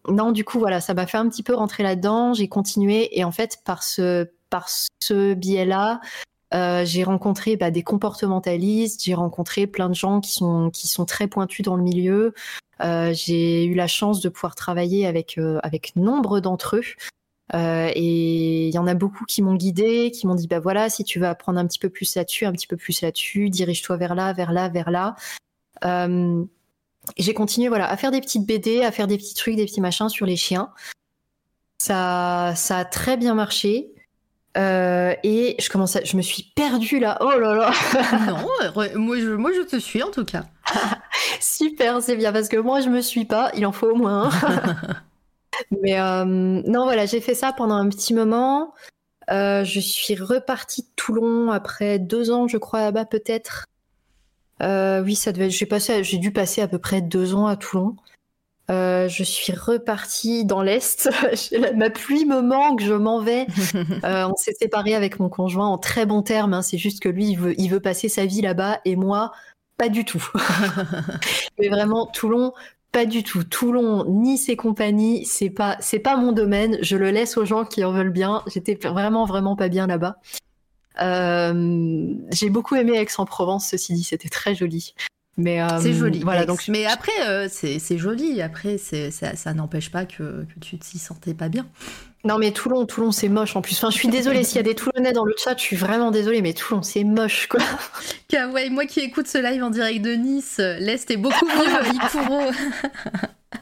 non, du coup, voilà, ça m'a fait un petit peu rentrer là-dedans. J'ai continué et en fait, par ce, par ce biais-là, euh, j'ai rencontré bah, des comportementalistes, j'ai rencontré plein de gens qui sont, qui sont très pointus dans le milieu. Euh, j'ai eu la chance de pouvoir travailler avec, euh, avec nombre d'entre eux. Et il y en a beaucoup qui m'ont guidé, qui m'ont dit bah voilà, si tu veux apprendre un petit peu plus là-dessus, un petit peu plus là-dessus, dirige-toi vers là, vers là, vers là. J'ai continué voilà à faire des petites BD, à faire des petits trucs, des petits machins sur les chiens. Ça, ça a très bien marché. Euh, et je commence à, je me suis perdue là. Oh là là, non, re- moi je, moi je te suis en tout cas. [laughs] super, c'est bien parce que moi je me suis pas. Il en faut au moins. un. [laughs] Mais euh, non, voilà, j'ai fait ça pendant un petit moment. Euh, je suis repartie de Toulon après deux ans, je crois, là-bas peut-être. Oui, ça devait. J'ai passé, j'ai dû passer à peu près deux ans à Toulon. Euh, je suis repartie dans l'est. [laughs] Ma pluie me manque, je m'en vais. [laughs] Euh, on s'est séparés avec mon conjoint en très bons termes. hein. C'est juste que lui, il veut, il veut passer sa vie là-bas et moi, pas du tout. [laughs] Mais vraiment, Toulon, pas du tout. Toulon, Nice et compagnie, c'est pas, c'est pas mon domaine. Je le laisse aux gens qui en veulent bien. J'étais vraiment, vraiment pas bien là-bas. Euh, j'ai beaucoup aimé Aix-en-Provence, ceci dit, c'était très joli. Mais euh, c'est joli. Voilà, donc Mais après, euh, c'est joli. Après, c'est- ça, ça n'empêche pas que, que tu t'y sentais pas bien. non mais Toulon, Toulon, c'est moche en plus. Enfin, je suis désolée [laughs] s'il y a des Toulonnais dans le chat, je suis vraiment désolée, mais Toulon, c'est moche quoi. [laughs] Ouais, moi qui écoute ce live en direct de Nice, l'Est est beaucoup mieux. [laughs] Ikuro.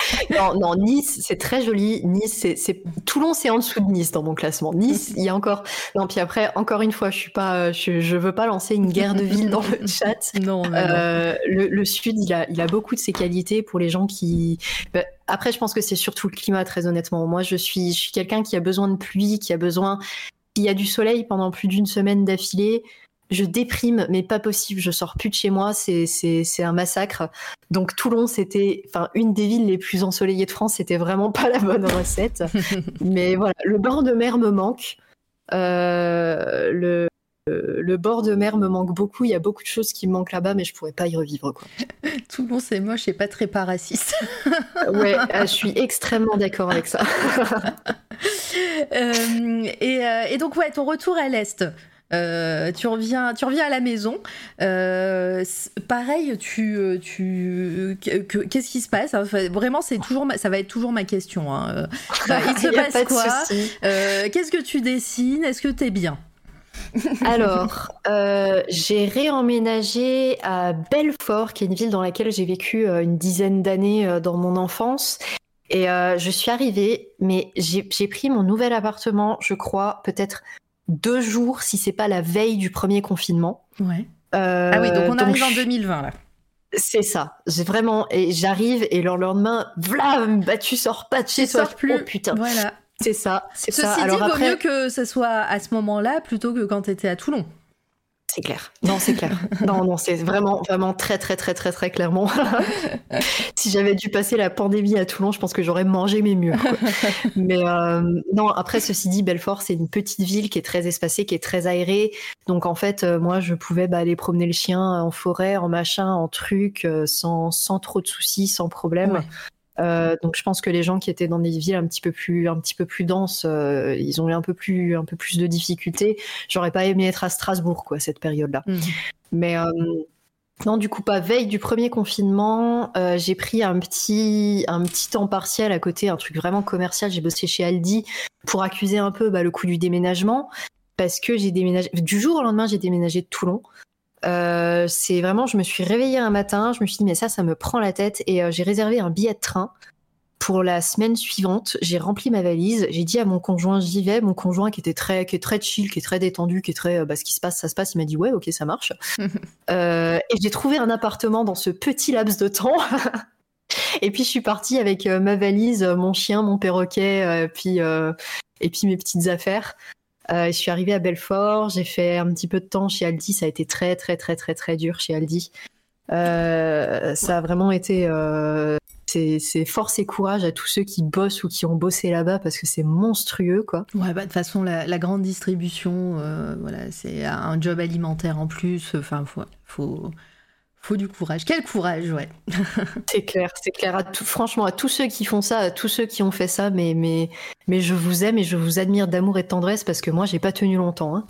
[laughs] Non, non, Nice, c'est très joli. Nice, c'est. Toulon, c'est en dessous de Nice dans mon classement. Nice, il y a encore. Non, puis après, encore une fois, je suis pas, je, je veux pas lancer une guerre de ville dans le [laughs] chat. Non, non, non. Euh, le, le sud, il a, il a beaucoup de ses qualités pour les gens qui. Bah, après, je pense que c'est surtout le climat, très honnêtement. Moi, je suis, je suis quelqu'un qui a besoin de pluie, qui a besoin. S'il y a du soleil pendant plus d'une semaine d'affilée, je déprime, mais pas possible. Je sors plus de chez moi, c'est, un massacre. Donc Toulon, c'était, enfin, une des villes les plus ensoleillées de France. C'était vraiment pas la bonne recette. [laughs] mais voilà, le bord de mer me manque. Euh, le le bord de mer me manque beaucoup. Il y a beaucoup de choses qui me manquent là-bas, mais je pourrais pas y revivre. Quoi. [laughs] Toulon, c'est moche et pas très pas raciste. [laughs] ouais, je suis extrêmement d'accord avec ça. et, donc, ouais, ton retour à l'Est. Euh, tu reviens, tu reviens à la maison. Euh, pareil, tu, tu, qu'est-ce qui se passe Vraiment, c'est toujours, ça va être toujours ma question. Hein. Euh, [laughs] il se passe quoi? Qu'est-ce que tu dessines? Est-ce que tu es bien? Alors, j'ai réemménagé à Belfort, qui est une ville dans laquelle j'ai vécu une dizaine d'années dans mon enfance. Et je suis arrivée, mais j'ai pris mon nouvel appartement, je crois, peut-être deux jours, si c'est pas la veille du premier confinement. Ouais. ah oui, donc on arrive en 2020 là. C'est ça. J'ai vraiment et j'arrive et le lendemain, vlam, bah tu sors pas de chez toi. plus. Oh, putain. Voilà. C'est ça. C'est ça. Ceci dit, vaut mieux que ce soit à ce moment-là plutôt que quand tu étais à Toulon. C'est clair. Non, c'est clair. [laughs] non, non, c'est vraiment, vraiment très, très, très, très, très clairement. [laughs] si j'avais dû passer la pandémie à Toulon, je pense que j'aurais mangé mes murs. [laughs] Mais euh, non, après, ceci dit, Belfort, c'est une petite ville qui est très espacée, qui est très aérée. Donc, en fait, euh, moi, je pouvais bah, aller promener le chien en forêt, en machin, en truc, euh, sans, sans trop de soucis, sans problème. Euh, donc je pense que les gens qui étaient dans des villes un petit peu plus un petit peu plus denses, euh, ils ont eu un peu plus un peu plus de difficultés. J'aurais pas aimé être à Strasbourg quoi cette période-là. Mhm. Mais euh, non, du coup, pas veille du premier confinement, j'ai pris un petit un petit temps partiel à côté, un truc vraiment commercial. J'ai bossé chez Aldi pour accuser un peu bah, le coût du déménagement parce que j'ai déménagé du jour au lendemain, j'ai déménagé de Toulon. Euh, c'est vraiment, je me suis réveillée un matin, je me suis dit mais ça, ça me prend la tête et euh, j'ai réservé un billet de train pour la semaine suivante. J'ai rempli ma valise, j'ai dit à mon conjoint j'y vais. Mon conjoint qui était très, qui est très chill, qui est très détendu, qui est très, euh, bah, ce qui se passe, ça se passe. Il m'a dit ouais, ok, ça marche. [laughs] et j'ai trouvé un appartement dans ce petit laps de temps. [laughs] et puis je suis partie avec ma valise, mon chien, mon perroquet, puis et puis mes petites affaires. Euh, je suis arrivée à Belfort, j'ai fait un petit peu de temps chez Aldi, ça a été très très très très très dur chez Aldi. Euh, ça a vraiment été euh, c'est force et courage à tous ceux qui bossent ou qui ont bossé là-bas parce que c'est monstrueux quoi. Ouais bah de toute façon la, grande distribution voilà c'est un job alimentaire en plus enfin faut, faut faut du courage. Quel courage, ouais. [laughs] c'est clair, c'est clair. À tout, franchement, à tous ceux qui font ça, à tous ceux qui ont fait ça, mais, mais, mais je vous aime et je vous admire d'amour et de tendresse parce que moi, j'ai pas tenu longtemps. Hein.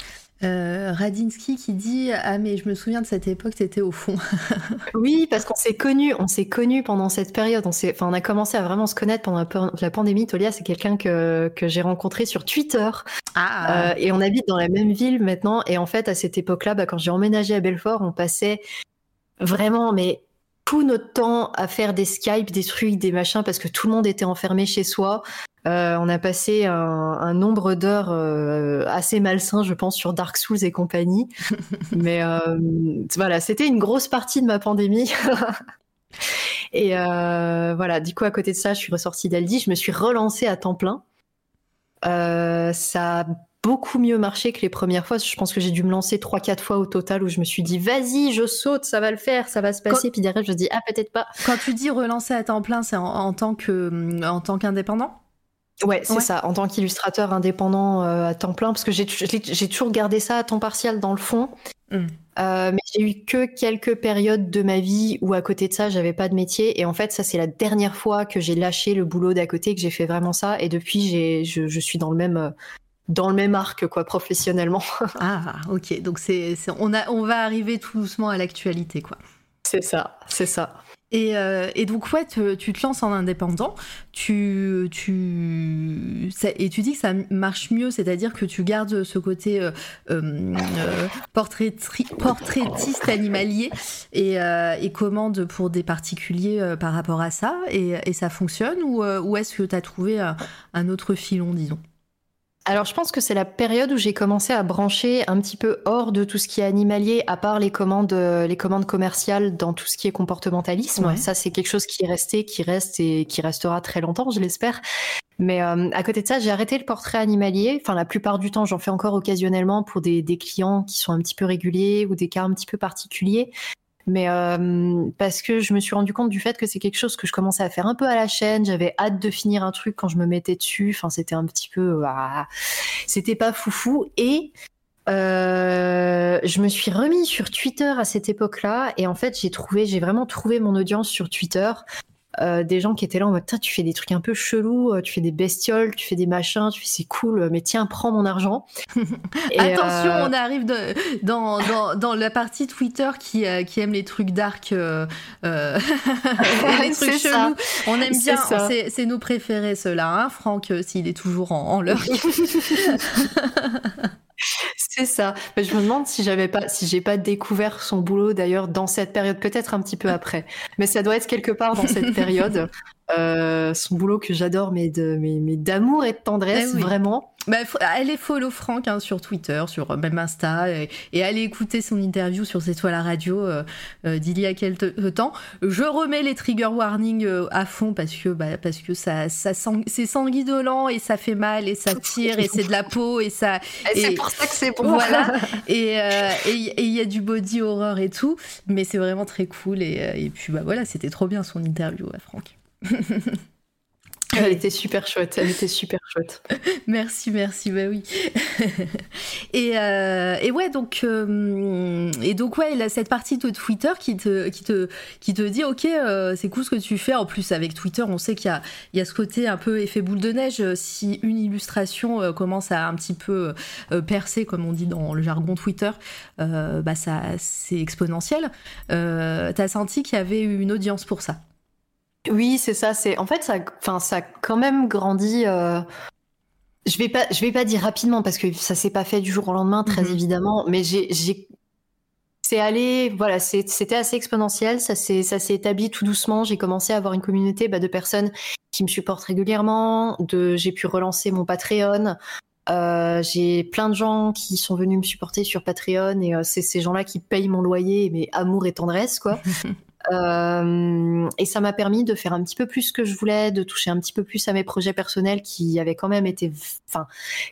Euh, Radinsky qui dit ah mais je me souviens de cette époque c'était au fond [laughs] oui parce qu'on s'est connus on s'est connus pendant cette période on enfin on a commencé à vraiment se connaître pendant la, pandémie Tolia c'est quelqu'un que, que j'ai rencontré sur Twitter ah. Euh, et on habite dans la même ville maintenant et en fait à cette époque là bah, quand j'ai emménagé à Belfort on passait vraiment, mais tout notre temps à faire des Skype, des trucs, des machins, parce que tout le monde était enfermé chez soi. Euh, on a passé un, nombre d'heures euh, assez malsain, je pense, sur Dark Souls et compagnie. [laughs] Mais euh, voilà, c'était une grosse partie de ma pandémie. [laughs] et voilà, du coup, à côté de ça, je suis ressortie d'Aldi, je me suis relancée à temps plein. ça beaucoup mieux marché que les premières fois. Je pense que j'ai dû me lancer trois, quatre fois au total où je me suis dit, vas-y, je saute, ça va le faire, ça va se passer. Puis derrière, je me dis, ah, peut-être pas. Quand tu dis relancer à temps plein, c'est en, en tant qu'indépendant? Ouais, c'est ça, en tant qu'illustrateur indépendant euh, à temps plein, parce que j'ai toujours gardé ça à temps partiel dans le fond. Hmm. Euh, mais j'ai eu que quelques périodes de ma vie où à côté de ça, j'avais pas de métier. Et en fait, ça, c'est la dernière fois que j'ai lâché le boulot d'à côté, que j'ai fait vraiment ça. Et depuis, je, je suis dans le même, euh, dans le même arc, quoi, professionnellement. [laughs] ah, ok. Donc c'est, on, a, on va arriver tout doucement à l'actualité, quoi. C'est ça, c'est ça. Et, euh, et, donc, ouais, tu te lances en indépendant, tu, tu, et tu dis que ça marche mieux, c'est-à-dire que tu gardes ce côté euh, euh, portraitiste animalier et, et commande pour des particuliers par rapport à ça, et, et ça fonctionne, ou, ou est-ce que tu as trouvé un autre filon, disons? Alors je pense que c'est la période où j'ai commencé à brancher un petit peu hors de tout ce qui est animalier, à part les commandes, euh, les commandes commerciales dans tout ce qui est comportementalisme. Ça c'est quelque chose qui est resté, qui reste et qui restera très longtemps, je l'espère. Mais euh, à côté de ça, j'ai arrêté le portrait animalier. Enfin, la plupart du temps, j'en fais encore occasionnellement pour des, des, clients qui sont un petit peu réguliers ou des cas un petit peu particuliers mais euh, parce que je me suis rendu compte du fait que c'est quelque chose que je commençais à faire un peu à la chaîne. J'avais hâte de finir un truc quand je me mettais dessus. Enfin, c'était un petit peu, ah, c'était pas foufou. Et je me suis remis sur Twitter à cette époque-là et en fait j'ai trouvé, j'ai vraiment trouvé mon audience sur Twitter. Euh, des gens qui étaient là en mode tu fais des trucs un peu chelous, euh, tu fais des bestioles, tu fais des machins, tu fais c'est cool, mais tiens, prends mon argent. [laughs] Attention, euh, on arrive dans, dans, la partie Twitter qui, qui aime les trucs dark, [laughs] [laughs] les trucs chelous. On aime bien, c'est nos préférés ceux-là, hein, Franck, s'il est toujours en, en leur. C'est ça. Mais je me demande si j'avais pas, si j'ai pas découvert son boulot d'ailleurs dans cette période, peut-être un petit peu après. Mais ça doit être quelque part dans cette période. Euh, son boulot que j'adore, mais de, mais, mais d'amour et de tendresse, eh vraiment. Bah, allez follow Franck hein, sur Twitter, sur euh, même Insta, et, allez écouter son interview sur C'est toi la radio euh, d'il y a quelques temps. Je remets les trigger warnings à fond parce que bah, parce que ça, ça c'est sanguinolent et ça fait mal et ça tire et c'est de la peau et ça. [laughs] Et, c'est pour ça que c'est bon. Voilà. [laughs] et il y a du body horror et tout, mais c'est vraiment très cool et, et puis bah voilà, c'était trop bien son interview, à Franck. [laughs] [laughs] Elle était super chouette, elle était super chouette. [laughs] merci, merci, bah oui. [laughs] et, euh, et, ouais, donc, euh, et donc ouais, il a cette partie de Twitter qui te, qui te, qui te dit, ok, euh, c'est cool ce que tu fais. En plus, avec Twitter, on sait qu'il y a, y a ce côté un peu effet boule de neige. Si une illustration commence à un petit peu percer, comme on dit dans le jargon Twitter, bah ça, c'est exponentiel. T'as senti qu'il y avait une audience pour ça? Oui, c'est ça. C'est en fait ça. Enfin, ça a quand même grandi. Euh, je vais pas, je vais pas dire rapidement parce que ça s'est pas fait du jour au lendemain, très mhm. évidemment. Mais j'ai, j'ai, c'est allé. Voilà, c'était assez exponentiel. Ça s'est, ça s'est établi tout doucement. J'ai commencé à avoir une communauté bah, de personnes qui me supportent régulièrement. De, j'ai pu relancer mon Patreon. Euh, j'ai plein de gens qui sont venus me supporter sur Patreon et euh, c'est ces gens-là qui payent mon loyer, mais amour et tendresse, quoi. [laughs] Euh, et ça m'a permis de faire un petit peu plus ce que je voulais, de toucher un petit peu plus à mes projets personnels qui avaient quand même été, enfin,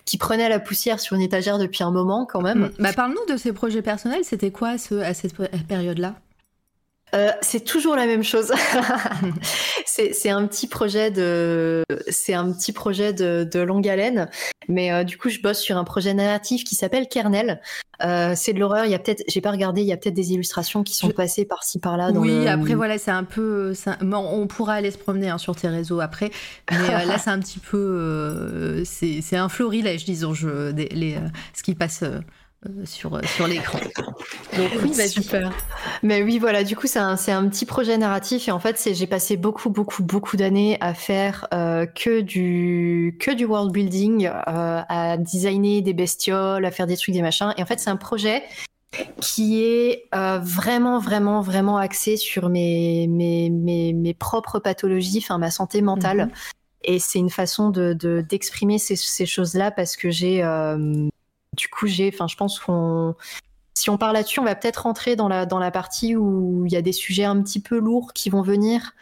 qui prenaient la poussière sur une étagère depuis un moment quand même. Mm. Bah, parle-nous de ces projets personnels. C'était quoi ce, à cette période-là? Euh, c'est toujours la même chose. [laughs] c'est un petit projet de, c'est un petit projet de, de longue haleine. Mais euh, du coup, je bosse sur un projet narratif qui s'appelle Kernel. Euh, c'est de l'horreur. Il y a peut-être, j'ai pas regardé, il y a peut-être des illustrations qui sont passées par-ci par-là. oui, après voilà, c'est un peu, on pourra aller se promener hein, sur tes réseaux après. Mais là, [laughs] c'est un petit peu, c'est un florilège, disons, je, les, ce qui passe euh, sur, euh, sur l'écran. [laughs] Donc oui, bah, super. Mais oui, voilà, du coup, c'est un, un, petit projet narratif et en fait, j'ai passé beaucoup, beaucoup, beaucoup d'années à faire euh, que, du, que du world building, à designer des bestioles, à faire des trucs, des machins. Et en fait, c'est un projet qui est vraiment, vraiment, vraiment axé sur mes, mes, mes, mes propres pathologies, enfin ma santé mentale. Mhm. Et c'est une façon de d'exprimer ces, ces choses-là parce que j'ai du coup, j'ai, enfin, je pense qu'on, si on parle là-dessus, on va peut-être rentrer dans la, dans la partie où il y a des sujets un petit peu lourds qui vont venir.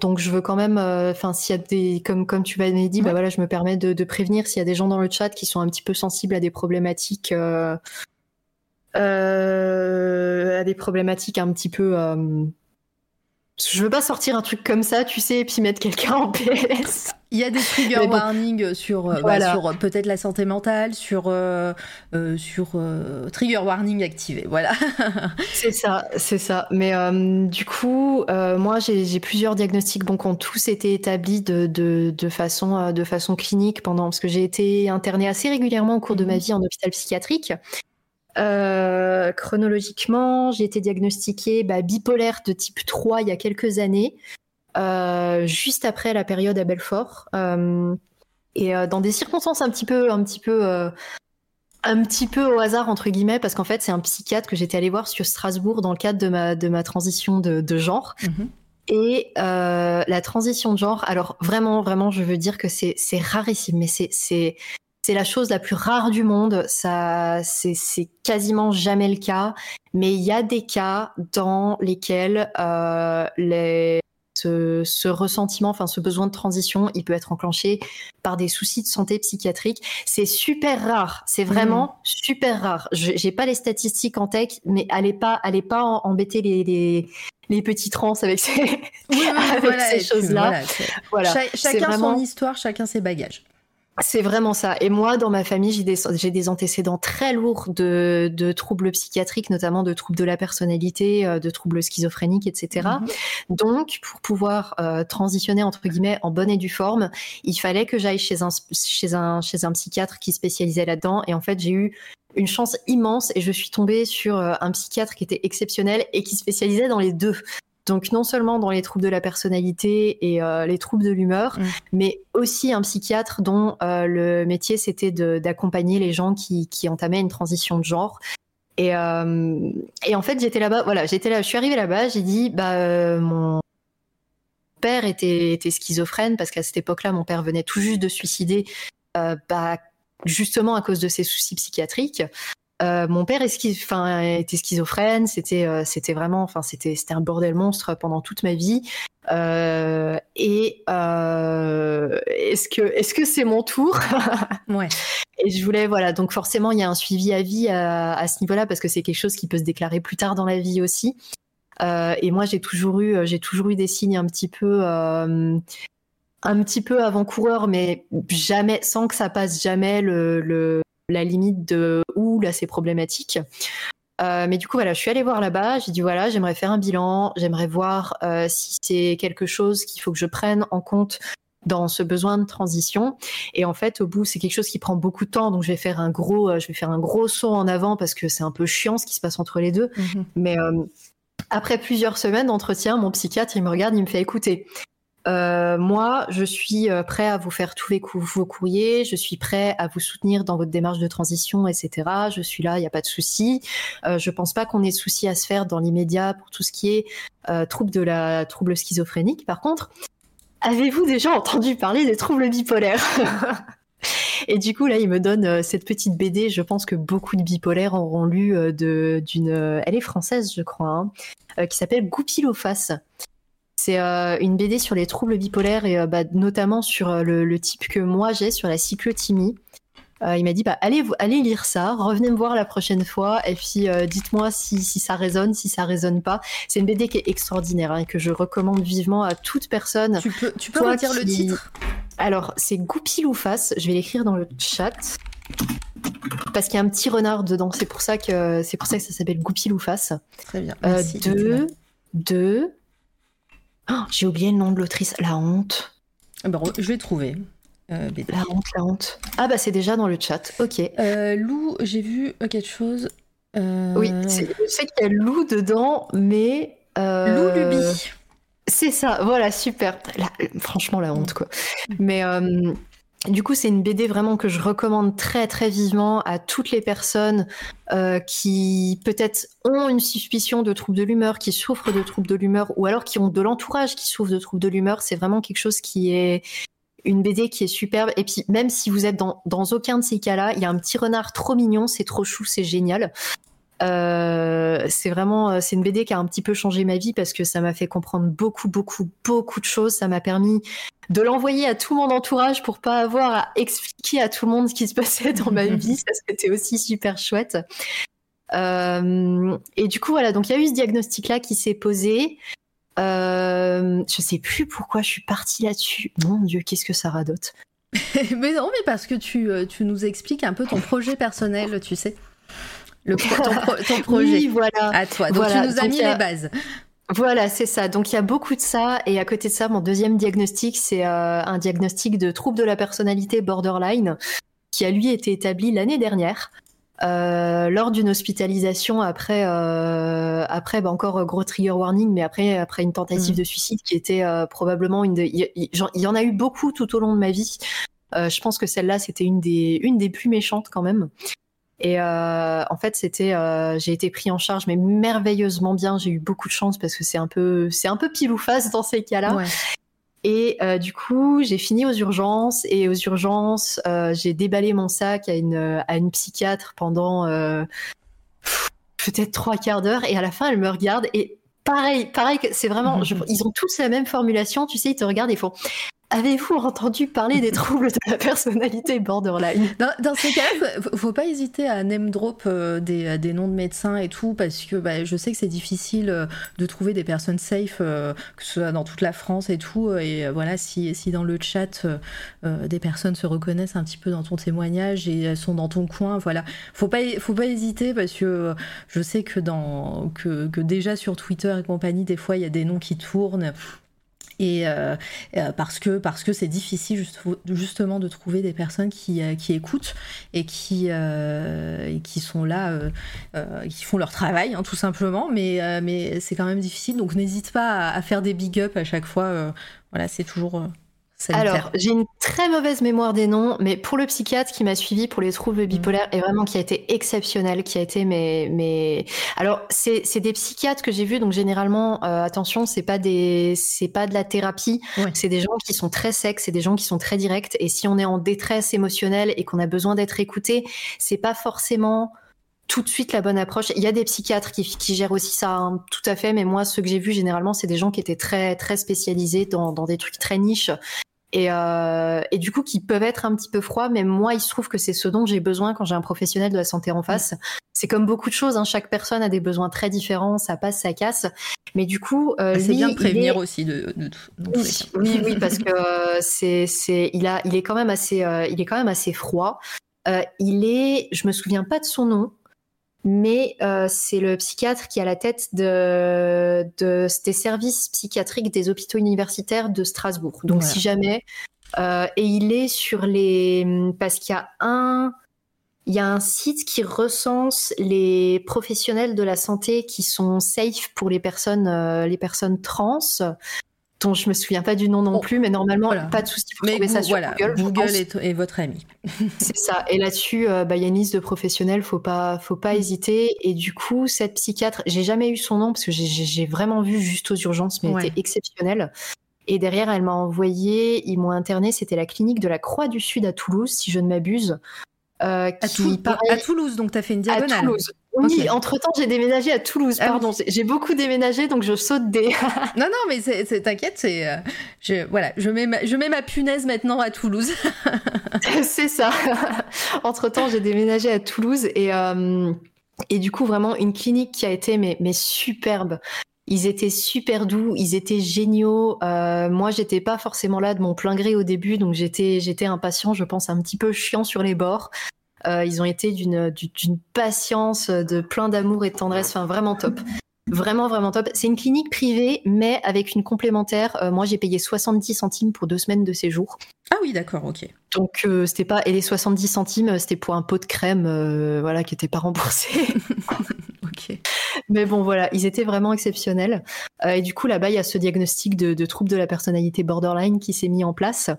Donc, je veux quand même, euh, enfin, s'il y a des, comme, comme tu m'avais dit, bah voilà, je me permets de, prévenir s'il y a des gens dans le chat qui sont un petit peu sensibles à des problématiques, euh, euh, à des problématiques un petit peu, je veux pas sortir un truc comme ça, tu sais, et puis mettre quelqu'un en [laughs] PS. Il y a des trigger warnings sur, euh, bah, sur euh, peut-être la santé mentale, sur, euh, sur trigger warning activé. Voilà. [laughs] c'est ça, c'est ça. Mais du coup, moi, j'ai plusieurs diagnostics bon, qui ont tous été établis de, de, de, façon, de façon clinique pendant, parce que j'ai été internée assez régulièrement au cours de ma mhm. vie en hôpital psychiatrique. Euh, chronologiquement, j'ai été diagnostiquée bah, bipolaire de type 3 il y a quelques années, juste après la période à Belfort, euh, et dans des circonstances un petit peu, un petit peu, un petit peu au hasard entre guillemets, parce qu'en fait c'est un psychiatre que j'étais allée voir sur Strasbourg dans le cadre de ma de ma transition de, de genre. Mhm. Et la transition de genre, alors vraiment, vraiment, je veux dire que c'est rarissime, mais c'est c'est la chose la plus rare du monde. Ça, c'est quasiment jamais le cas. Mais il y a des cas dans lesquels euh, les, ce, ressentiment, enfin ce besoin de transition, il peut être enclenché par des soucis de santé psychiatrique. C'est super rare. C'est vraiment mmh. super rare. J'ai pas les statistiques en tech, mais allez pas, allez pas embêter les, les petits trans avec ces, [laughs] choses-là. Voilà, chacun son histoire, chacun ses bagages. C'est vraiment ça. Et moi, dans ma famille, j'ai des, j'ai des antécédents très lourds de, de, troubles psychiatriques, notamment de troubles de la personnalité, euh, de troubles schizophréniques, etc. Mhm. Donc, pour pouvoir euh, transitionner entre guillemets en bonne et due forme, il fallait que j'aille chez un, chez un, chez un psychiatre qui spécialisait là-dedans. Et en fait, j'ai eu une chance immense et je suis tombée sur euh, un psychiatre qui était exceptionnel et qui spécialisait dans les deux. Donc non seulement dans les troubles de la personnalité et euh, les troubles de l'humeur, mm. mais aussi un psychiatre dont euh, le métier c'était d'accompagner les gens qui, qui entamaient une transition de genre. Et, euh, et en fait j'étais là-bas, voilà, j'étais là, je suis arrivée là-bas, j'ai dit bah mon père était, était schizophrène parce qu'à cette époque-là mon père venait tout juste de suicider, bah justement à cause de ses soucis psychiatriques. Euh, mon père est était schizophrène, c'était euh, c'était vraiment, enfin c'était un bordel monstre pendant toute ma vie. Euh, et est-ce que est-ce que c'est mon tour? [laughs] Ouais. Et je voulais voilà donc forcément il y a un suivi à vie à, ce niveau-là parce que c'est quelque chose qui peut se déclarer plus tard dans la vie aussi. et moi j'ai toujours eu j'ai toujours eu des signes un petit peu un petit peu avant-coureur, mais jamais, sans que ça passe jamais le, la limite de où là c'est problématique. Euh, mais du coup, voilà, je suis allée voir là-bas. J'ai dit voilà, j'aimerais faire un bilan, j'aimerais voir euh, si c'est quelque chose qu'il faut que je prenne en compte dans ce besoin de transition. Et en fait, au bout, c'est quelque chose qui prend beaucoup de temps, donc je vais faire un gros, euh, je vais faire un gros saut en avant parce que c'est un peu chiant ce qui se passe entre les deux. Mhm. Mais après plusieurs semaines d'entretien, mon psychiatre, il me regarde, il me fait écouter. Euh, moi, je suis euh, prêt à vous faire tous vos courriers, je suis prêt à vous soutenir dans votre démarche de transition, etc. Je suis là, il n'y a pas de souci. Euh, je pense pas qu'on ait de souci à se faire dans l'immédiat pour tout ce qui est euh, trouble de la trouble schizophrénique. Par contre, avez-vous déjà entendu parler des troubles bipolaires? [laughs] Et du coup, là, il me donne cette petite BD. Je pense que beaucoup de bipolaires auront lu de, d'une. Elle est française, je crois, hein, qui s'appelle Goupil-aux-Faces. C'est euh, une BD sur les troubles bipolaires et euh, bah, notamment sur euh, le, type que moi j'ai, sur la cyclothymie. il m'a dit bah, allez, allez lire ça, revenez me voir la prochaine fois et puis dites-moi si, ça résonne, si ça résonne pas. C'est une BD qui est extraordinaire hein, et que je recommande vivement à toute personne. Tu peux, tu peux redire le titre? Alors, c'est Goupil ou face. Je vais l'écrire dans le chat parce qu'il y a un petit renard dedans. C'est pour ça que c'est pour ça que ça s'appelle Goupil ou face. Très bien. Merci, deux, deux, Oh, j'ai oublié le nom de l'autrice. La honte. Ah bah, je vais trouver. Euh, la honte, la honte. Ah bah c'est déjà dans le chat. Ok. Euh, Lou, j'ai vu euh, quelque chose. Oui, je sais qu'il y a Lou dedans, mais. Lou Luby. C'est ça, voilà, super. franchement, la honte, quoi. Mais du coup, c'est une BD vraiment que je recommande très très vivement à toutes les personnes euh, qui peut-être ont une suspicion de troubles de l'humeur, qui souffrent de troubles de l'humeur, ou alors qui ont de l'entourage qui souffre de troubles de l'humeur. C'est vraiment quelque chose qui est une BD qui est superbe. Et puis même si vous êtes dans, dans aucun de ces cas-là, il y a un petit renard trop mignon, c'est trop chou, c'est génial. Euh, c'est vraiment, euh, c'est une BD qui a un petit peu changé ma vie parce que ça m'a fait comprendre beaucoup, beaucoup, beaucoup de choses. Ça m'a permis de l'envoyer à tout mon entourage pour pas avoir à expliquer à tout le monde ce qui se passait dans ma [laughs] vie. Ça, c'était aussi super chouette. Euh, et du coup, voilà, donc il y a eu ce diagnostic-là qui s'est posé. Euh, je sais plus pourquoi je suis partie là-dessus. Mon Dieu, qu'est-ce que ça radote. [laughs] mais non, mais parce que tu, tu nous expliques un peu ton projet personnel, tu sais le ton, [laughs] projet voilà. à toi. Donc tu nous as mis les bases. Voilà, c'est ça. Donc il y a beaucoup de ça. Et à côté de ça, mon deuxième diagnostic, c'est euh, un diagnostic de trouble de la personnalité borderline qui a lui été établi l'année dernière. Euh, lors d'une hospitalisation après euh, après bah encore gros trigger warning mais après après une tentative mm. de suicide qui était probablement une il y, en a eu beaucoup tout au long de ma vie je pense que celle-là c'était une des une des plus méchantes quand même et euh, en fait, c'était, euh, j'ai été pris en charge, mais merveilleusement bien. J'ai eu beaucoup de chance parce que c'est un peu, c'est un peu pile ou face dans ces cas-là. Et euh, du coup, j'ai fini aux urgences. Et aux urgences, j'ai déballé mon sac à une, à une psychiatre pendant peut-être trois quarts d'heure. Et à la fin, elle me regarde et pareil, pareil, c'est vraiment, [laughs] ils ont tous la même formulation. Tu sais, ils te regardent et font Avez-vous entendu parler des troubles de la personnalité borderline? Dans, ces cas-là, faut, faut pas hésiter à name drop euh, des, noms de médecins et tout, parce que bah, je sais que c'est difficile euh, de trouver des personnes safe, euh, que ce soit dans toute la France et tout. Et voilà, si, si dans le chat, des personnes se reconnaissent un petit peu dans ton témoignage et elles sont dans ton coin, voilà, faut pas, faut pas hésiter, parce que je sais dans, que déjà sur Twitter et compagnie, des fois, il y a des noms qui tournent et euh, euh, parce que parce que c'est difficile justement de trouver des personnes qui, euh, qui écoutent et qui qui sont là qui font leur travail hein, tout simplement. Mais mais c'est quand même difficile. Donc n'hésite pas à, à, faire des big up à chaque fois. Voilà c'est toujours alors, j'ai une très mauvaise mémoire des noms, mais pour le psychiatre qui m'a suivi pour les troubles bipolaires, et vraiment qui a été exceptionnel, qui a été mes. mes... Alors, c'est des psychiatres que j'ai vus, donc généralement, euh, attention, c'est pas des, c'est pas de la thérapie, c'est des gens qui sont très secs, c'est des gens qui sont très directs, et si on est en détresse émotionnelle et qu'on a besoin d'être écouté, c'est pas forcément tout de suite la bonne approche. Il y a des psychiatres qui, qui gèrent aussi ça, hein, tout à fait, mais moi, ceux que j'ai vus généralement, c'est des gens qui étaient très très spécialisés dans, dans des trucs très niches et, euh, et, du coup qui peuvent être un petit peu froids. Mais moi, il se trouve que c'est ce dont j'ai besoin quand j'ai un professionnel de la santé en face. C'est comme beaucoup de choses, hein, chaque personne a des besoins très différents, ça passe, ça casse. Mais du coup, euh, c'est bien de prévenir aussi de, de, oui, oui, parce que euh, c'est, c'est, il a, il est quand même assez, euh, il est quand même assez froid. Il est, je me souviens pas de son nom mais euh, c'est le psychiatre qui a la tête de, de, des services psychiatriques des hôpitaux universitaires de Strasbourg. Donc si jamais, euh, et il est sur les, parce qu'il y a un, il y a un site qui recense les professionnels de la santé qui sont safe pour les personnes, euh, les personnes trans dont je me souviens pas du nom non plus, mais normalement, pas de souci pour trouver ça sur Google. Google est, votre ami. [laughs] C'est ça. Et là-dessus, euh, bah, il y a une liste de professionnels, faut pas, faut pas mm. hésiter. Et du coup, cette psychiatre, j'ai jamais eu son nom parce que j'ai vraiment vu juste aux urgences, mais elle était exceptionnelle. Et derrière, elle m'a envoyé, ils m'ont interné, c'était la clinique de la Croix du Sud à Toulouse, si je ne m'abuse. Euh, à, Toulouse, donc tu as fait une diagonale. À Toulouse. Oui, entre-temps, j'ai déménagé à Toulouse. Ah pardon, j'ai beaucoup déménagé, donc je saute des. [laughs] non, non, mais t'inquiète, c'est. Euh, je, voilà, je mets, ma, je mets ma punaise maintenant à Toulouse. [laughs] c'est ça. [laughs] entre-temps, j'ai déménagé à Toulouse et, euh, et du coup, vraiment, une clinique qui a été mais, mais superbe. Ils étaient super doux, ils étaient géniaux. Euh, moi, j'étais pas forcément là de mon plein gré au début, donc j'étais j'étais impatient, je pense un petit peu chiant sur les bords. Euh, ils ont été d'une patience, de plein d'amour et de tendresse, enfin vraiment top. Vraiment, vraiment top. C'est une clinique privée, mais avec une complémentaire. Euh, moi, j'ai payé 70 centimes pour deux semaines de séjour. Ah oui, d'accord, ok. Donc, euh, c'était pas. Et les 70 centimes, c'était pour un pot de crème, euh, voilà, qui n'était pas remboursé. [laughs] ok. Mais bon, voilà, ils étaient vraiment exceptionnels. et du coup, là-bas, il y a ce diagnostic de, de trouble de la personnalité borderline qui s'est mis en place.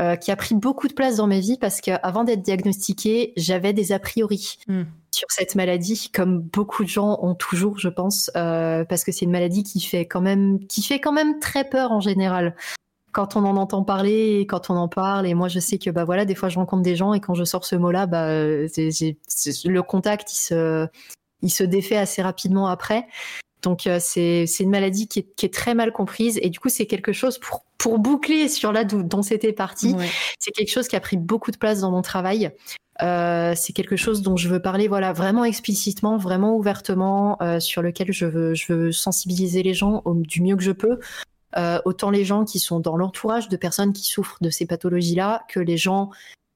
Euh, qui a pris beaucoup de place dans ma vie parce qu'avant d'être diagnostiquée, j'avais des a priori hmm. sur cette maladie, comme beaucoup de gens ont toujours, je pense, euh, parce que c'est une maladie qui fait quand même, qui fait quand même très peur en général. Quand on en entend parler, et quand on en parle, et moi je sais que bah voilà, des fois je rencontre des gens et quand je sors ce mot-là, bah le contact il se, il se défait assez rapidement après. Donc euh, c'est une maladie qui est, très mal comprise et du coup c'est quelque chose pour, pour boucler sur là dont c'était parti. C'est quelque chose qui a pris beaucoup de place dans mon travail. Euh, c'est quelque chose dont je veux parler voilà vraiment explicitement, vraiment ouvertement, euh, sur lequel je veux, je veux sensibiliser les gens du mieux que je peux. autant les gens qui sont dans l'entourage de personnes qui souffrent de ces pathologies-là que les gens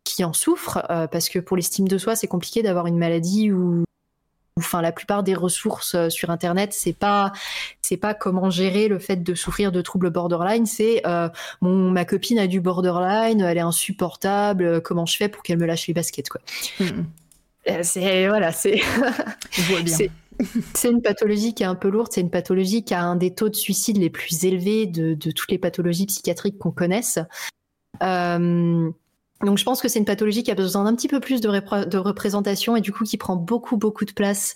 qui en souffrent, parce que pour l'estime de soi, c'est compliqué d'avoir une maladie où enfin la plupart des ressources euh, sur internet c'est pas c'est pas comment gérer le fait de souffrir de troubles borderline c'est euh, mon ma copine a du borderline elle est insupportable euh, comment je fais pour qu'elle me lâche les baskets quoi mm-hmm. c'est voilà [laughs] c'est c'est une pathologie qui est un peu lourde, c'est une pathologie qui a un des taux de suicide les plus élevés de, de toutes les pathologies psychiatriques qu'on connaisse. Euh, donc je pense que c'est une pathologie qui a besoin d'un petit peu plus de, représentation et du coup qui prend beaucoup beaucoup de place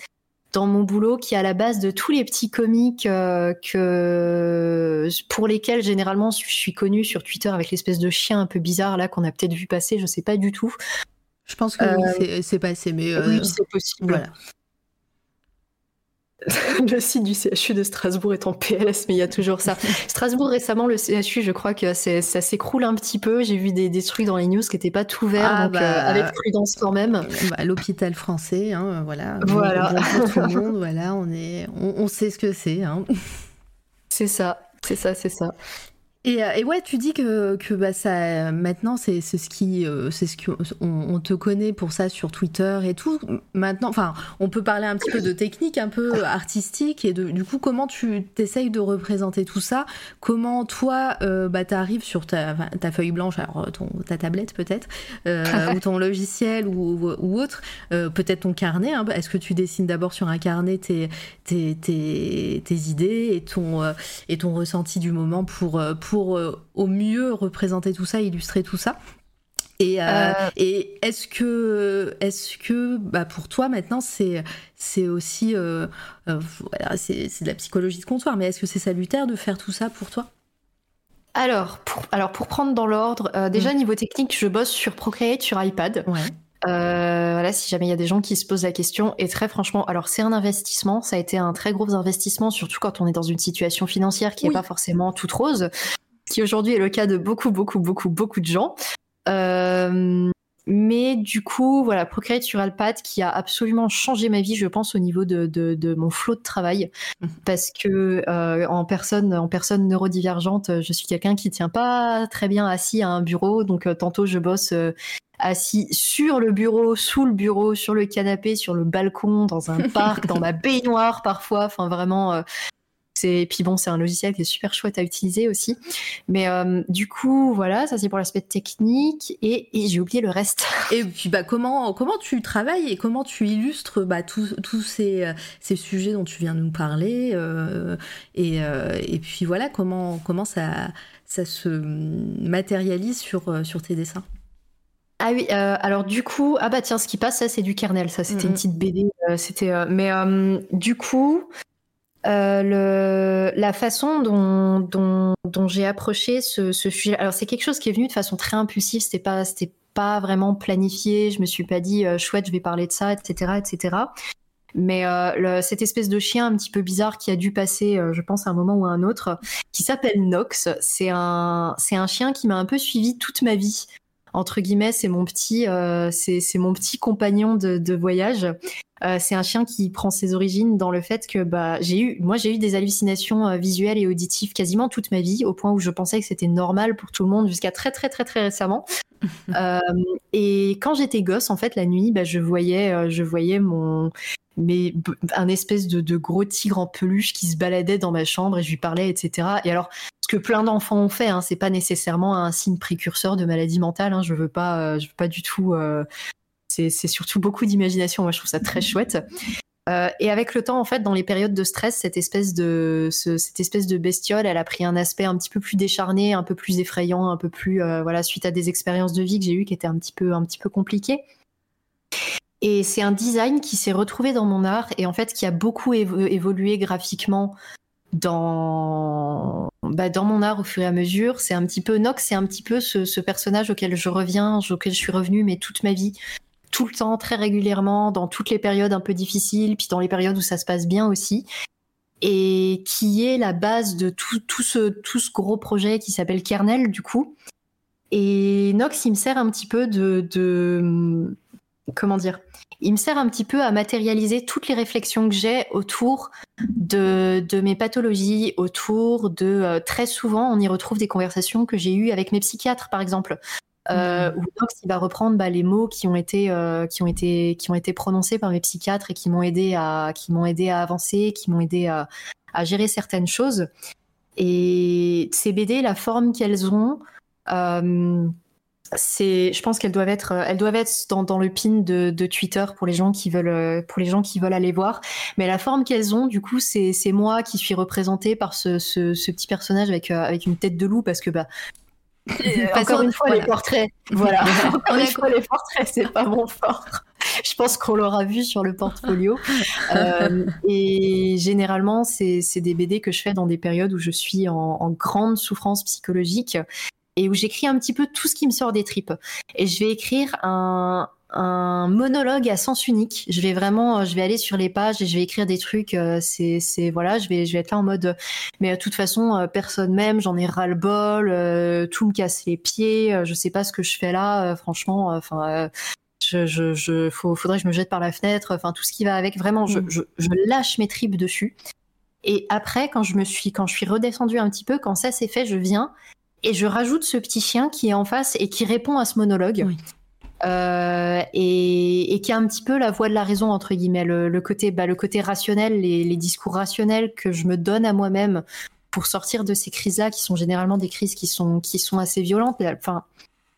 dans mon boulot, qui est à la base de tous les petits comiques euh, que pour lesquels généralement je suis connue sur Twitter avec l'espèce de chien un peu bizarre là qu'on a peut-être vu passer, je sais pas du tout. Je pense que oui, euh, c'est passé, mais oui, euh, c'est possible. [laughs] le site du CHU de Strasbourg est en PLS, mais il y a toujours ça. [laughs] Strasbourg récemment, le CHU, je crois que ça s'écroule un petit peu. J'ai vu des, des, trucs dans les news qui n'étaient pas tout verts, ah donc euh, bah, avec prudence quand même. Bah, L'hôpital français, hein, voilà. Voilà. tout le [laughs] monde, voilà, on est, on, sait ce que c'est. Hein. C'est ça, c'est ça, c'est ça. Et, et, ouais, tu dis que, que bah, ça, maintenant, c'est ce qui, euh, c'est ce qu'on on te connaît pour ça sur Twitter et tout. Maintenant, enfin, on peut parler un petit peu de technique, un peu artistique, et de, du coup, comment tu t'essayes de représenter tout ça? Comment toi, euh, bah, t'arrives sur ta, ta, feuille blanche, alors ton, ta tablette peut-être, euh, ou ton logiciel ou, ou autre, euh, peut-être ton carnet. Hein. Est-ce que tu dessines d'abord sur un carnet tes, tes, tes, tes idées et ton, euh, et ton ressenti du moment pour, pour pour euh, au mieux représenter tout ça, illustrer tout ça. Et, euh, euh. et est-ce que, est-ce que bah pour toi maintenant, c'est, c'est aussi. c'est, de la psychologie de comptoir, mais est-ce que c'est salutaire de faire tout ça pour toi? Alors pour, alors, pour prendre dans l'ordre, déjà mm. niveau technique, je bosse sur Procreate sur iPad. Ouais. Euh, voilà, si jamais il y a des gens qui se posent la question. Et très franchement, alors c'est un investissement, ça a été un très gros investissement, surtout quand on est dans une situation financière qui n'est pas forcément toute rose, ce qui aujourd'hui est le cas de beaucoup, beaucoup, beaucoup, beaucoup de gens. Euh, mais du coup, voilà, Procreate sur iPad qui a absolument changé ma vie, je pense, au niveau de, de, de mon flot de travail. Mmh. Parce que euh, en, personne, en personne neurodivergente, je suis quelqu'un qui tient pas très bien assis à un bureau. Donc, euh, tantôt, je bosse assis sur le bureau, sous le bureau, sur le canapé, sur le balcon, dans un [laughs] parc, dans ma baignoire parfois. Enfin, vraiment. Euh, et puis bon, c'est un logiciel qui est super chouette à utiliser aussi. Mais euh, du coup, voilà, ça c'est pour l'aspect technique. Et, j'ai oublié le reste. [laughs] Et puis bah comment comment tu travailles et comment tu illustres bah, tous ces, euh, ces sujets dont tu viens de nous parler. et, et puis voilà, comment comment ça ça se matérialise sur sur tes dessins? Ah oui, euh, alors du coup, ah bah tiens, ce qui passe, ça c'est du kernel, ça c'était une petite BD, euh, c'était, euh, mais du coup, le, la façon dont, dont, dont j'ai approché ce, ce, sujet, alors c'est quelque chose qui est venu de façon très impulsive, c'était pas, c'était pas vraiment planifié, je me suis pas dit chouette, je vais parler de ça, etc., etc. Mais le, cette espèce de chien un petit peu bizarre qui a dû passer, je pense, à un moment ou à un autre, qui s'appelle Nox, c'est un, c'est un chien qui m'a un peu suivi toute ma vie entre guillemets, c'est mon petit, euh, c'est mon petit compagnon de, de voyage. Euh, c'est un chien qui prend ses origines dans le fait que bah j'ai eu, moi j'ai eu des hallucinations euh, visuelles et auditives quasiment toute ma vie, au point où je pensais que c'était normal pour tout le monde jusqu'à très très très très récemment. [laughs] Et quand j'étais gosse, en fait, la nuit, bah, je voyais, je voyais mon mais un espèce de, de, gros tigre en peluche qui se baladait dans ma chambre et je lui parlais, etc. Et alors, ce que plein d'enfants ont fait, hein, c'est pas nécessairement un signe précurseur de maladie mentale. Hein, je veux pas, euh, je veux pas du tout. Euh, c'est surtout beaucoup d'imagination. Moi, je trouve ça très chouette. Euh, et avec le temps, en fait, dans les périodes de stress, cette espèce de ce, cette espèce de bestiole, elle a pris un aspect un petit peu plus décharné, un peu plus effrayant, un peu plus voilà, suite à des expériences de vie que j'ai eues qui étaient un petit peu un petit peu compliquées. Et c'est un design qui s'est retrouvé dans mon art et en fait qui a beaucoup évolué graphiquement dans bah, dans mon art au fur et à mesure. C'est un petit peu Nox, c'est un petit peu ce, personnage auquel je reviens, auquel je suis revenue, mais toute ma vie, tout le temps, très régulièrement, dans toutes les périodes un peu difficiles, puis dans les périodes où ça se passe bien aussi. Et qui est la base de tout, tout, ce, tout ce gros projet qui s'appelle Kernel, du coup. Et Nox, il me sert un petit peu de, de comment dire il me sert un petit peu à matérialiser toutes les réflexions que j'ai autour de, de, mes pathologies, autour de euh, très souvent on y retrouve des conversations que j'ai eues avec mes psychiatres par exemple. Euh, mmh. Où il va reprendre bah, les mots qui ont été euh, qui ont été qui ont été prononcés par mes psychiatres et qui m'ont aidé à qui m'ont aidé à avancer, qui m'ont aidé à, à, gérer certaines choses. Et ces BD, la forme qu'elles ont, euh, c'est, je pense qu'elles doivent être, elles doivent être dans, dans le pin de, de, Twitter pour les gens qui veulent, pour les gens qui veulent aller voir. Mais la forme qu'elles ont, du coup, c'est, c'est moi qui suis représentée par ce, ce, ce petit personnage avec, euh, avec une tête de loup parce que bah. [laughs] encore une fois, les portraits. Voilà. [laughs] encore une fois, les portraits, c'est pas mon fort. Je pense qu'on l'aura vu sur le portfolio. euh, et généralement, c'est des BD que je fais dans des périodes où je suis en, en grande souffrance psychologique et où j'écris un petit peu tout ce qui me sort des tripes. Et je vais écrire un, un monologue à sens unique. Je vais vraiment, je vais aller sur les pages et je vais écrire des trucs. c'est, c'est voilà, je vais, je vais être là en mode. Mais de toute façon, personne même. J'en ai ras le bol. tout me casse les pieds. je sais pas ce que je fais là. franchement, enfin. je, je, je faudrait que je me jette par la fenêtre, enfin tout ce qui va avec. Vraiment, je, mm. je, je lâche mes tripes dessus. Et après, quand je me suis, quand je suis redescendue un petit peu, quand ça s'est fait, je viens et je rajoute ce petit chien qui est en face et qui répond à ce monologue. Euh, et, qui a un petit peu la voix de la raison entre guillemets, le, côté, bah, le côté rationnel, les, discours rationnels que je me donne à moi-même pour sortir de ces crises-là, qui sont généralement des crises qui sont qui sont assez violentes. Enfin,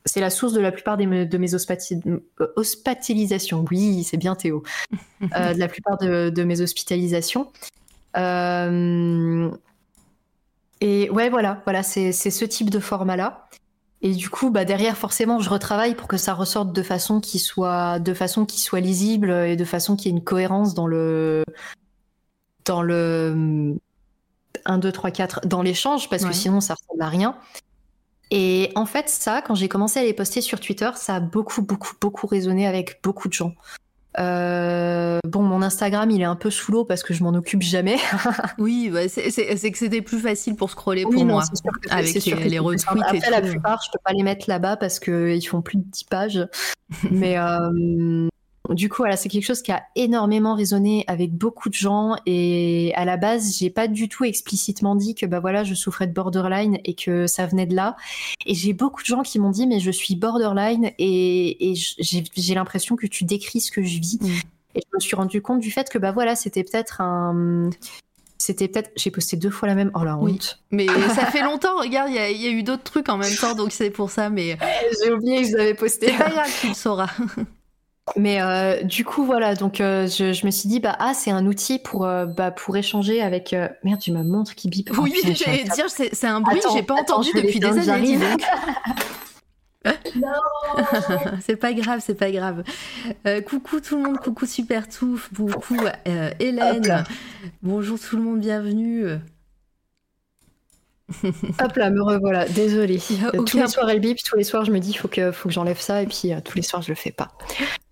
c'est la source de la plupart des, de mes hospitalisations. Oui, c'est bien Théo. [laughs] euh, de la plupart de, de mes hospitalisations. Euh, et ouais, voilà, voilà, c'est ce type de format-là. Et du coup, bah derrière, forcément, je retravaille pour que ça ressorte de façon qui soit, de façon qui soit lisible et de façon qui ait une cohérence dans le, dans le 1, 2, 3, 4, dans l'échange, parce que sinon, ça ressemble à rien. Et en fait, ça, quand j'ai commencé à les poster sur Twitter, ça a beaucoup, beaucoup, beaucoup résonné avec beaucoup de gens. Euh, bon, mon Instagram, il est un peu sous l'eau parce que je m'en occupe jamais. [laughs] oui, bah, c'est que c'était plus facile pour scroller pour moi. avec les, les retweets Après, la plupart, je peux pas les mettre là-bas parce qu'ils font plus de 10 pages. Mais euh, du coup, voilà, c'est quelque chose qui a énormément résonné avec beaucoup de gens et à la base, j'ai pas du tout explicitement dit que bah voilà, je souffrais de borderline et que ça venait de là. Et j'ai beaucoup de gens qui m'ont dit mais je suis borderline et, j'ai l'impression que tu décris ce que je vis. Mm. Et je me suis rendu compte du fait que bah voilà, c'était peut-être un c'était peut-être j'ai posté deux fois la même oh la honte mais [laughs] ça fait longtemps regarde il y, a eu d'autres trucs en même temps donc c'est pour ça mais [laughs] j'ai oublié que je l'avais posté c'est pas grave tu le sauras [laughs] mais euh, du coup, voilà, donc euh, je, me suis dit, bah, ah, c'est un outil pour, euh, bah, pour échanger avec. Merde, j'ai ma montre qui bip. Oui, [laughs] j'allais dire, c'est un bruit que j'ai pas entendu depuis des années. [laughs] non [laughs] C'est pas grave, c'est pas grave. coucou tout le monde, coucou Super Touffe, coucou Hélène. Bonjour tout le monde, bienvenue. [laughs] Hop là, me revoilà, désolée. [laughs] Tous les soirs elle bip, tous les soirs je me dis il faut que, faut que j'enlève ça et puis euh, tous les soirs je le fais pas.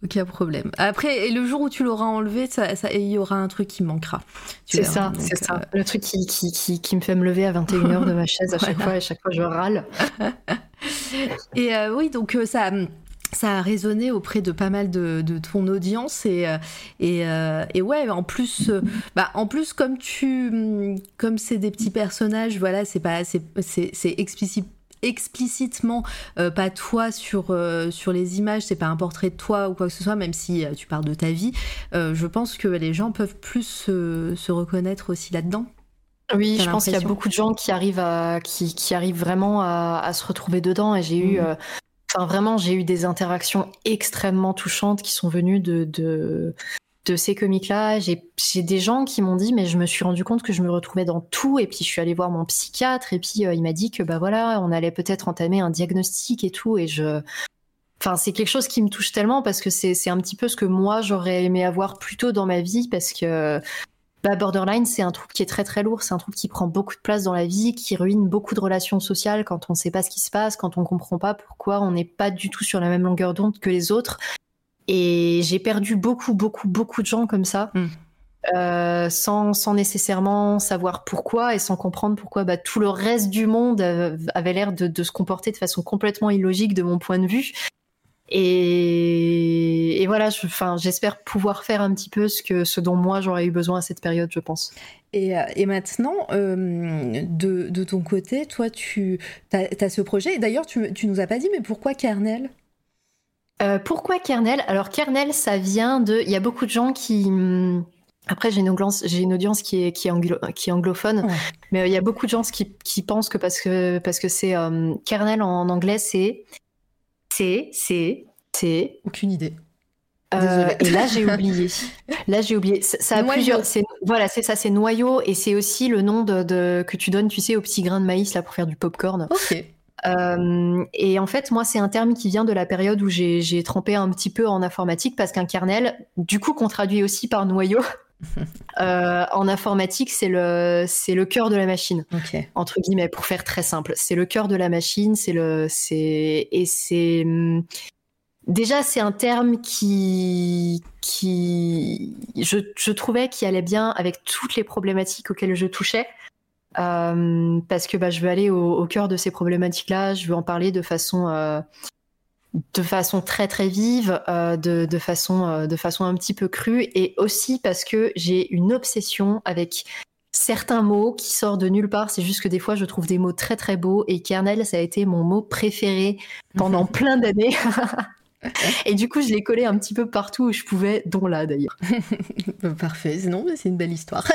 Aucun problème. Après, et le jour où tu l'auras enlevé, ça, ça, il y aura un truc qui manquera. C'est ça, c'est ça. Euh, le truc qui, qui, qui, qui, me fait me lever à 21h de ma chaise à chaque [laughs] fois et à chaque fois je râle. et euh, oui, donc ça ça a résonné auprès de pas mal de, ton audience et euh, euh, et, ouais en plus euh, bah en plus comme tu comme c'est des petits personnages voilà c'est pas c'est explicite explicitement pas toi sur sur les images c'est pas un portrait de toi ou quoi que ce soit même si tu parles de ta vie je pense que les gens peuvent plus se, reconnaître aussi là-dedans oui, je pense qu'il y a beaucoup de gens qui arrivent à qui, qui arrivent vraiment à, se retrouver dedans et j'ai eu mmh. Enfin, vraiment, j'ai eu des interactions extrêmement touchantes qui sont venues de, de, de ces comiques-là. J'ai des gens qui m'ont dit, mais je me suis rendu compte que je me retrouvais dans tout. Et puis, je suis allée voir mon psychiatre. Et puis, euh, il m'a dit que, bah voilà, on allait peut-être entamer un diagnostic et tout. Et je. Enfin, c'est quelque chose qui me touche tellement parce que c'est un petit peu ce que moi, j'aurais aimé avoir plus tôt dans ma vie parce que bah, borderline, c'est un trouble qui est très très lourd, c'est un trouble qui prend beaucoup de place dans la vie, qui ruine beaucoup de relations sociales quand on ne sait pas ce qui se passe, quand on comprend pas pourquoi on n'est pas du tout sur la même longueur d'onde que les autres. Et j'ai perdu beaucoup, beaucoup, beaucoup de gens comme ça. Hmm. Euh, sans, sans, nécessairement savoir pourquoi et sans comprendre pourquoi bah, tout le reste du monde avait l'air de, de, se comporter de façon complètement illogique de mon point de vue. Et, voilà, j'espère pouvoir faire un petit peu ce, que, ce dont moi j'aurais eu besoin à cette période, je pense. Et, euh, maintenant, euh, de, ton côté, toi, tu as, ce projet. D'ailleurs, tu, tu nous as pas dit, mais pourquoi Kernel? Euh, Pourquoi Kernel? Alors, Kernel, ça vient de. Il y a beaucoup de gens qui. Hmm, après, j'ai une, audience, une audience qui est, qui est, qui est anglophone, mais il y a beaucoup de gens qui, qui pensent que parce que parce que c'est kernel en anglais, c'est c'est, c'est, c'est. Aucune idée. Euh, et là, j'ai [laughs] oublié. Là, j'ai oublié. Ça, a plusieurs. Voilà, c'est ça, c'est noyau, et c'est aussi le nom de, que tu donnes, tu sais, aux petits grains de maïs là pour faire du popcorn. Ok. Euh, et en fait, moi, c'est un terme qui vient de la période où j'ai trempé un petit peu en informatique parce qu'un kernel, du coup, qu'on traduit aussi par noyau, Euh, en informatique, c'est le c'est le cœur de la machine. Entre guillemets, pour faire très simple, c'est le cœur de la machine. C'est le c'est et c'est déjà, c'est un terme qui, qui je, je trouvais qui allait bien avec toutes les problématiques auxquelles je touchais. Euh, parce que bah, je veux aller au, au cœur de ces problématiques-là, je veux en parler de façon, euh, de façon très très vive, euh, de, de, façon, euh, de façon un petit peu crue, et aussi parce que j'ai une obsession avec certains mots qui sortent de nulle part. C'est juste que des fois, je trouve des mots très très beaux, et kernel, ça a été mon mot préféré pendant [laughs] plein d'années. [laughs] Et du coup, je l'ai collé un petit peu partout où je pouvais, dont là d'ailleurs. [laughs] Parfait, non, c'est une belle histoire.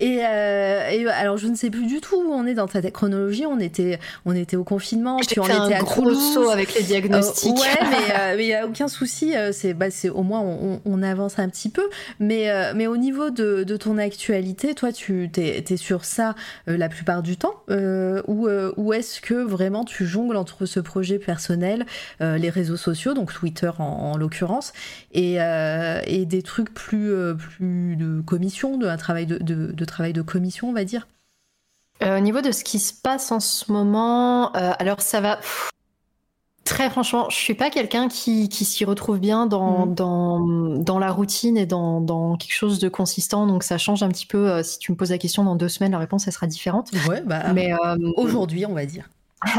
Et, euh, et, alors, je ne sais plus du tout où on est dans ta chronologie. On était, on était au confinement, puis on était un à gros saut avec les diagnostics. Euh, ouais, mais il euh, [laughs] n'y a aucun souci. Euh, c'est, bah, c'est au moins on, on, avance un petit peu. Mais, euh, mais au niveau de, de, ton actualité, toi, tu t'es, es sur ça la plupart du temps, ou, ou est-ce que vraiment tu jongles entre ce projet personnel, les réseaux sociaux, donc Twitter en, en l'occurrence, et, et des trucs plus, plus de commission, de un travail de, de, de travail de commission, on va dire euh, Au niveau de ce qui se passe en ce moment, euh, alors ça va. Très franchement, je suis pas quelqu'un qui, qui s'y retrouve bien dans, mmh. dans, dans, la routine et dans, dans, quelque chose de consistant, donc ça change un petit peu. Euh, si tu me poses la question dans deux semaines, la réponse elle sera différente. Ouais, bah, mais aujourd'hui, on va dire. [laughs]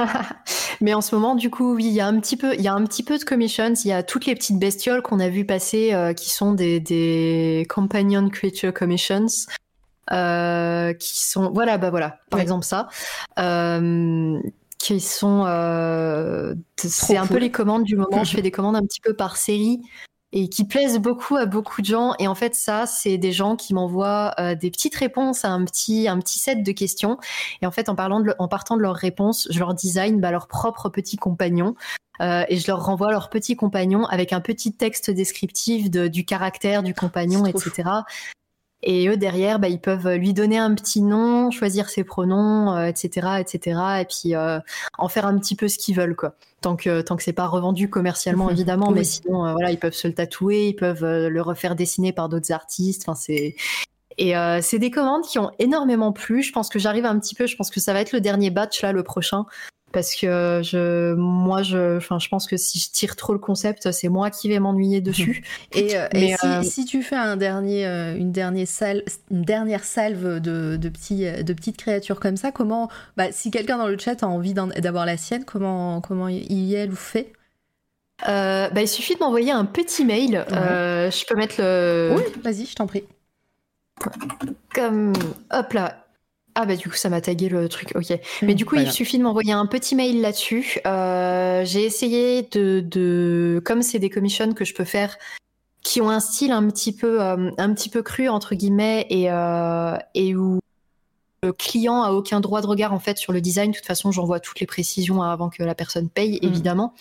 Mais en ce moment, du coup, oui, il y a un petit peu, il y a un petit peu de commissions. Il y a toutes les petites bestioles qu'on a vu passer, euh, qui sont des, des companion creature commissions. Euh, qui sont voilà bah voilà par oui. exemple ça. Euh, qui sont euh, c'est un peu les commandes du moment. [laughs] Je fais des commandes un petit peu par série et qui plaisent beaucoup à beaucoup de gens. Et en fait ça c'est des gens qui m'envoient des petites réponses à un petit un petit set de questions. Et en fait en parlant de, en partant de leurs réponses je leur design bah, leur propre petit compagnon euh, et je leur renvoie leur petit compagnon avec un petit texte descriptif de, du caractère du compagnon etc. Et eux derrière, bah, ils peuvent lui donner un petit nom, choisir ses pronoms, euh, etc., etc. Et puis euh, en faire un petit peu ce qu'ils veulent, quoi. Tant que tant que c'est pas revendu commercialement, [laughs] évidemment. oui. Mais sinon, euh, voilà, ils peuvent se le tatouer, ils peuvent euh, le refaire dessiner par d'autres artistes. Enfin, c'est et euh, c'est des commandes qui ont énormément plu. Je pense que j'arrive un petit peu. Je pense que ça va être le dernier batch là, le prochain parce que je, moi, je, pense que si je tire trop le concept, c'est moi qui vais m'ennuyer [laughs] dessus. et, euh, et si, euh... si, tu fais un dernier, euh, une, dernière salve, une dernière salve de, de, petits, de petites créatures comme ça, comment, bah, si quelqu'un dans le chat a envie d'avoir la sienne, comment, comment il elle ou fait? Euh, bah, il suffit de m'envoyer un petit mail. Ouais. Euh, je peux mettre le. Oui, vas-y, je t'en prie. Comme. Hop là. Ah bah du coup ça m'a tagué le truc, ok. Mmh, Mais du coup il suffit de m'envoyer un petit mail là-dessus. Euh, j'ai essayé de, de... comme c'est des commissions que je peux faire qui ont un style un petit peu, euh, un petit peu cru entre guillemets et, euh, et où le client a aucun droit de regard en fait sur le design. De toute façon j'envoie toutes les précisions avant que la personne paye mmh. évidemment.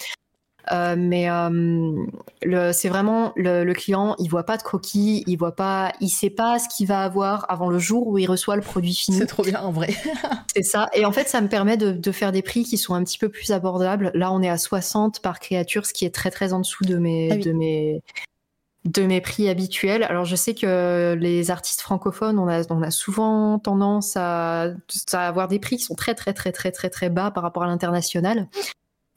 Euh, mais euh, c'est vraiment le, le, client, il voit pas de croquis, il voit pas, il sait pas ce qu'il va avoir avant le jour où il reçoit le produit fini. C'est trop bien en vrai. [laughs] c'est ça. Et en fait, ça me permet de, de, faire des prix qui sont un petit peu plus abordables. Là, on est à 60 par créature, ce qui est très très en dessous de mes, ah oui. de mes, de mes prix habituels. Alors je sais que les artistes francophones, on a, on a souvent tendance à, à avoir des prix qui sont très très très très très très bas par rapport à l'international.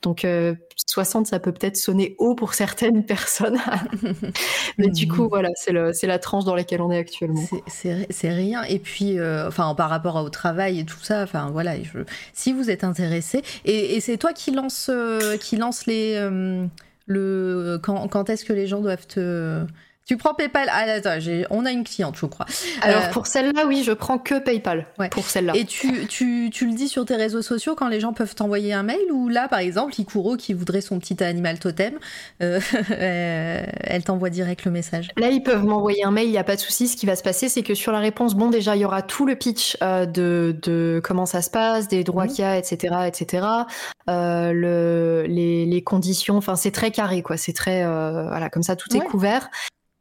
Donc euh, 60, ça peut peut-être sonner haut pour certaines [laughs] personnes. [laughs] Mais du coup, voilà, c'est la tranche dans laquelle on est actuellement. C'est rien. Et puis, euh, enfin, par rapport au travail et tout ça, enfin, voilà, je, si vous êtes intéressé, et, et c'est toi qui lance, euh, qui lance les. Euh, le, quand, quand est-ce que les gens doivent te tu prends PayPal Ah, attends, on a une cliente, je crois. Alors, euh... pour celle-là, oui, je prends que PayPal. Ouais. Pour celle-là. Et tu, tu, tu, le dis sur tes réseaux sociaux quand les gens peuvent t'envoyer un mail ou là, par exemple, Ikuro qui voudrait son petit animal totem, euh, [laughs] elle t'envoie direct le message. Là, ils peuvent m'envoyer un mail, il n'y a pas de souci. Ce qui va se passer, c'est que sur la réponse, bon, déjà, il y aura tout le pitch euh, de, de comment ça se passe, des droits mmh. qu'il y a, etc., etc. Euh, le, les, les conditions, enfin, c'est très carré, quoi. C'est très, euh, voilà, comme ça, tout ouais. est couvert.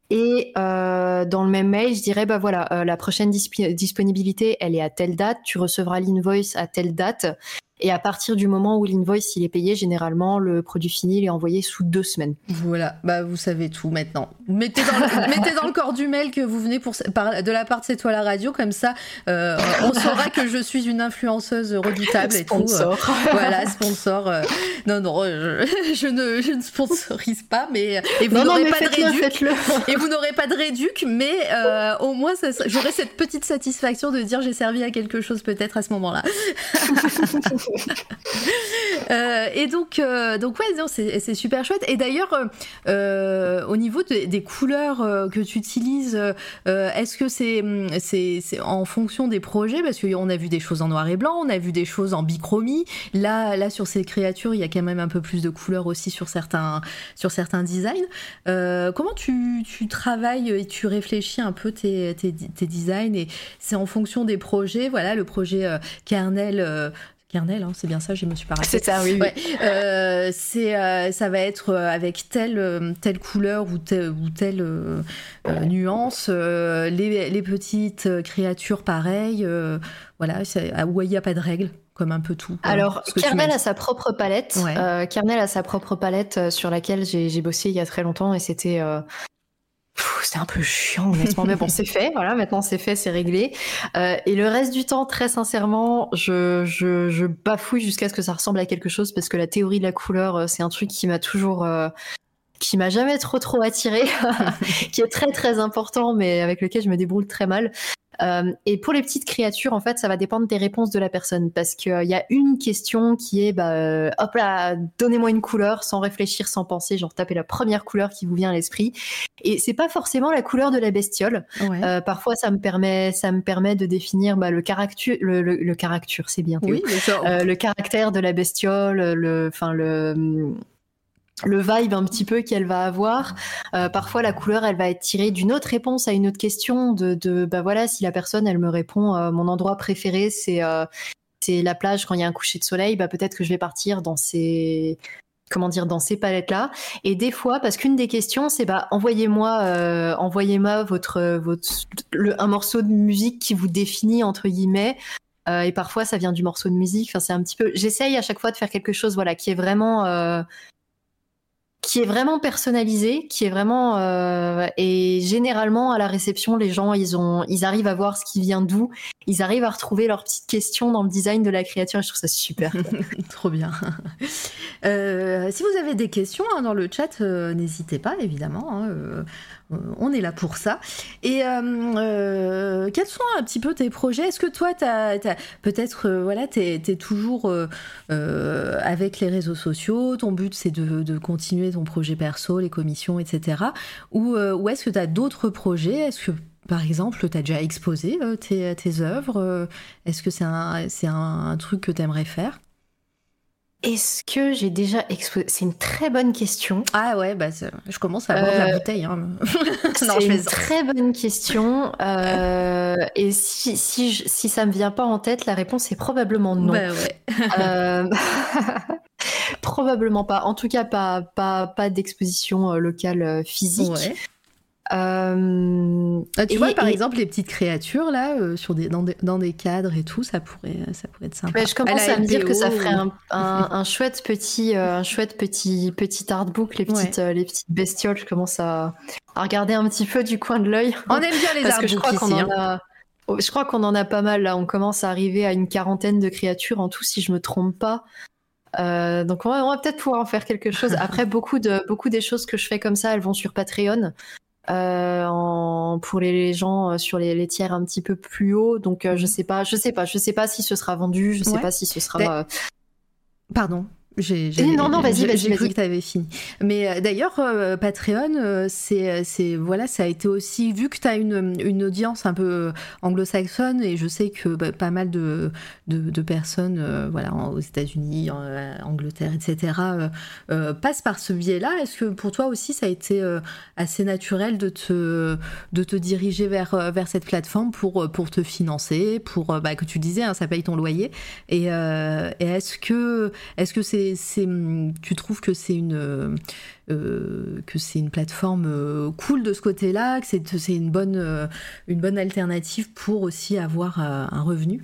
Et euh, dans le même mail, je dirais bah voilà, euh, la prochaine disp disponibilité, elle est à telle date. Tu recevras l'invoice à telle date. Et à partir du moment où l'invoice il est payé, généralement le produit fini il est envoyé sous deux semaines. Voilà, bah vous savez tout maintenant. Mettez dans le, [laughs] mettez dans le corps du mail que vous venez pour, de la part de C'est toi la radio, comme ça euh, on saura que je suis une influenceuse redoutable et tout. [laughs] voilà, sponsor. Euh. non, non, je, ne, je ne sponsorise pas, mais et vous n'aurez pas, de réduc. Et vous n'aurez pas de réduc, mais euh, au moins j'aurai cette petite satisfaction de dire j'ai servi à quelque chose peut-être à ce moment-là. [laughs] [laughs] Euh, et donc, euh, donc ouais, c'est super chouette. Et d'ailleurs, euh, au niveau des couleurs que tu utilises, est-ce que c'est c'est en fonction des projets? Parce qu'on a vu des choses en noir et blanc, on a vu des choses en bichromie. Là, là sur ces créatures, il y a quand même un peu plus de couleurs aussi sur certains, sur certains designs. comment tu, tu, travailles et tu réfléchis un peu tes, tes, tes designs? Et c'est en fonction des projets. Voilà, le projet Kernel Kernel, hein, c'est bien ça, je me suis pas C'est ça, oui. Euh, c'est, euh, ça va être euh, avec telle, telle couleur ou, telle, ou telle nuance. Les, les, petites créatures, pareilles. voilà, où il n'y a pas de règles comme un peu tout. Alors, Kernel a sa propre palette. Kernel a sa propre palette sur laquelle j'ai bossé il y a très longtemps et c'était c'était un peu chiant honnêtement. [laughs] Mais bon c'est fait. Voilà maintenant c'est fait c'est réglé. Euh, et le reste du temps très sincèrement je, je, je bafouille jusqu'à ce que ça ressemble à quelque chose parce que la théorie de la couleur euh, c'est un truc qui m'a toujours euh, qui m'a jamais trop trop attiré [laughs] qui est très très important mais avec lequel je me débrouille très mal euh, et pour les petites créatures, en fait, ça va dépendre des réponses de la personne parce qu'il euh, y a une question qui est, bah, euh, hop là, donnez-moi une couleur sans réfléchir, sans penser, genre tapez la première couleur qui vous vient à l'esprit. Et c'est pas forcément la couleur de la bestiole. parfois, ça me permet, ça me permet de définir bah, le caractère, le, le, caractère, c'est bien. Oui, le caractère de la bestiole, le, enfin le le vibe un petit peu qu'elle va avoir. Euh, parfois, la couleur, elle va être tirée d'une autre réponse à une autre question. De, de bah voilà, si la personne, elle me répond, euh, mon endroit préféré, c'est euh, c'est la plage quand il y a un coucher de soleil. Bah peut-être que je vais partir dans ces comment dire dans ces palettes là. Et des fois, parce qu'une des questions, c'est bah envoyez-moi envoyez-moi votre votre le, un morceau de musique qui vous définit entre guillemets. et parfois, ça vient du morceau de musique. Enfin, c'est un petit peu. J'essaye à chaque fois de faire quelque chose, voilà, qui est vraiment qui est vraiment personnalisé, qui est vraiment euh, et généralement à la réception, les gens ils ont ils arrivent à voir ce qui vient d'où, ils arrivent à retrouver leurs petites questions dans le design de la créature. Et je trouve ça super. [laughs] Trop bien. Euh, si vous avez des questions hein, dans le chat, euh, n'hésitez pas évidemment. Hein, on est là pour ça. Et euh, euh, quels sont un petit peu tes projets? Est-ce que toi, peut-être, voilà, tu es, toujours avec les réseaux sociaux, ton but c'est de, continuer ton projet perso, les commissions, etc. Ou, est-ce que tu as d'autres projets? Est-ce que par exemple, tu as déjà exposé tes, tes, œuvres? Est-ce que c'est un, un, truc que tu aimerais faire? Est-ce que j'ai déjà exposé C'est une très bonne question. Ah ouais, bah je commence à avoir la euh, bouteille. Hein. [laughs] c'est une très bonne question. Euh, et si, si, si ça me vient pas en tête, la réponse est probablement non. Bah ouais. Euh, [laughs] probablement pas. En tout cas, pas, pas, pas d'exposition locale physique. Ouais. Euh, ah, tu vois, par exemple, les petites créatures là, euh, sur des, dans, des, dans, des, cadres et tout, ça pourrait, ça pourrait être sympa. je commence à, me dire que ça ferait un, [laughs] un, chouette petit, euh, un chouette petit, petit artbook, les petites, les petites bestioles. Je commence à, à, regarder un petit peu du coin de l'œil. On aime bien les Parce que je crois qu'on en a. Oh, je crois qu'on en a pas mal là. On commence à arriver à une quarantaine de créatures en tout, si je me trompe pas. donc on va, va peut-être pouvoir en faire quelque chose. [laughs] Après, beaucoup de beaucoup des choses que je fais comme ça, elles vont sur Patreon. Euh, en, pour les gens euh, sur les, les, tiers un petit peu plus haut. Donc euh, je mhm. sais pas, je sais pas, je sais pas si ce sera vendu, je sais pas si ce sera. Pardon. J'ai, non, non, vas-y, vas-y. J'ai cru que tu avais fini. Mais euh, d'ailleurs, euh, Patreon, euh, c'est, c'est, voilà, ça a été aussi, vu que tu as une, une audience un peu anglo-saxonne, et je sais que bah, pas mal de, de, de personnes, voilà, aux États-Unis, en Angleterre, etc., passent par ce biais-là. Est-ce que pour toi aussi, ça a été assez naturel de te, de te diriger vers, vers cette plateforme pour, pour te financer, pour, bah, que tu disais, hein, ça paye ton loyer. Et, et est-ce que, est-ce que c'est tu trouves que c'est une, euh, que c'est une plateforme euh, cool de ce côté-là, que c'est, une, bonne, euh, une bonne alternative pour aussi avoir un revenu?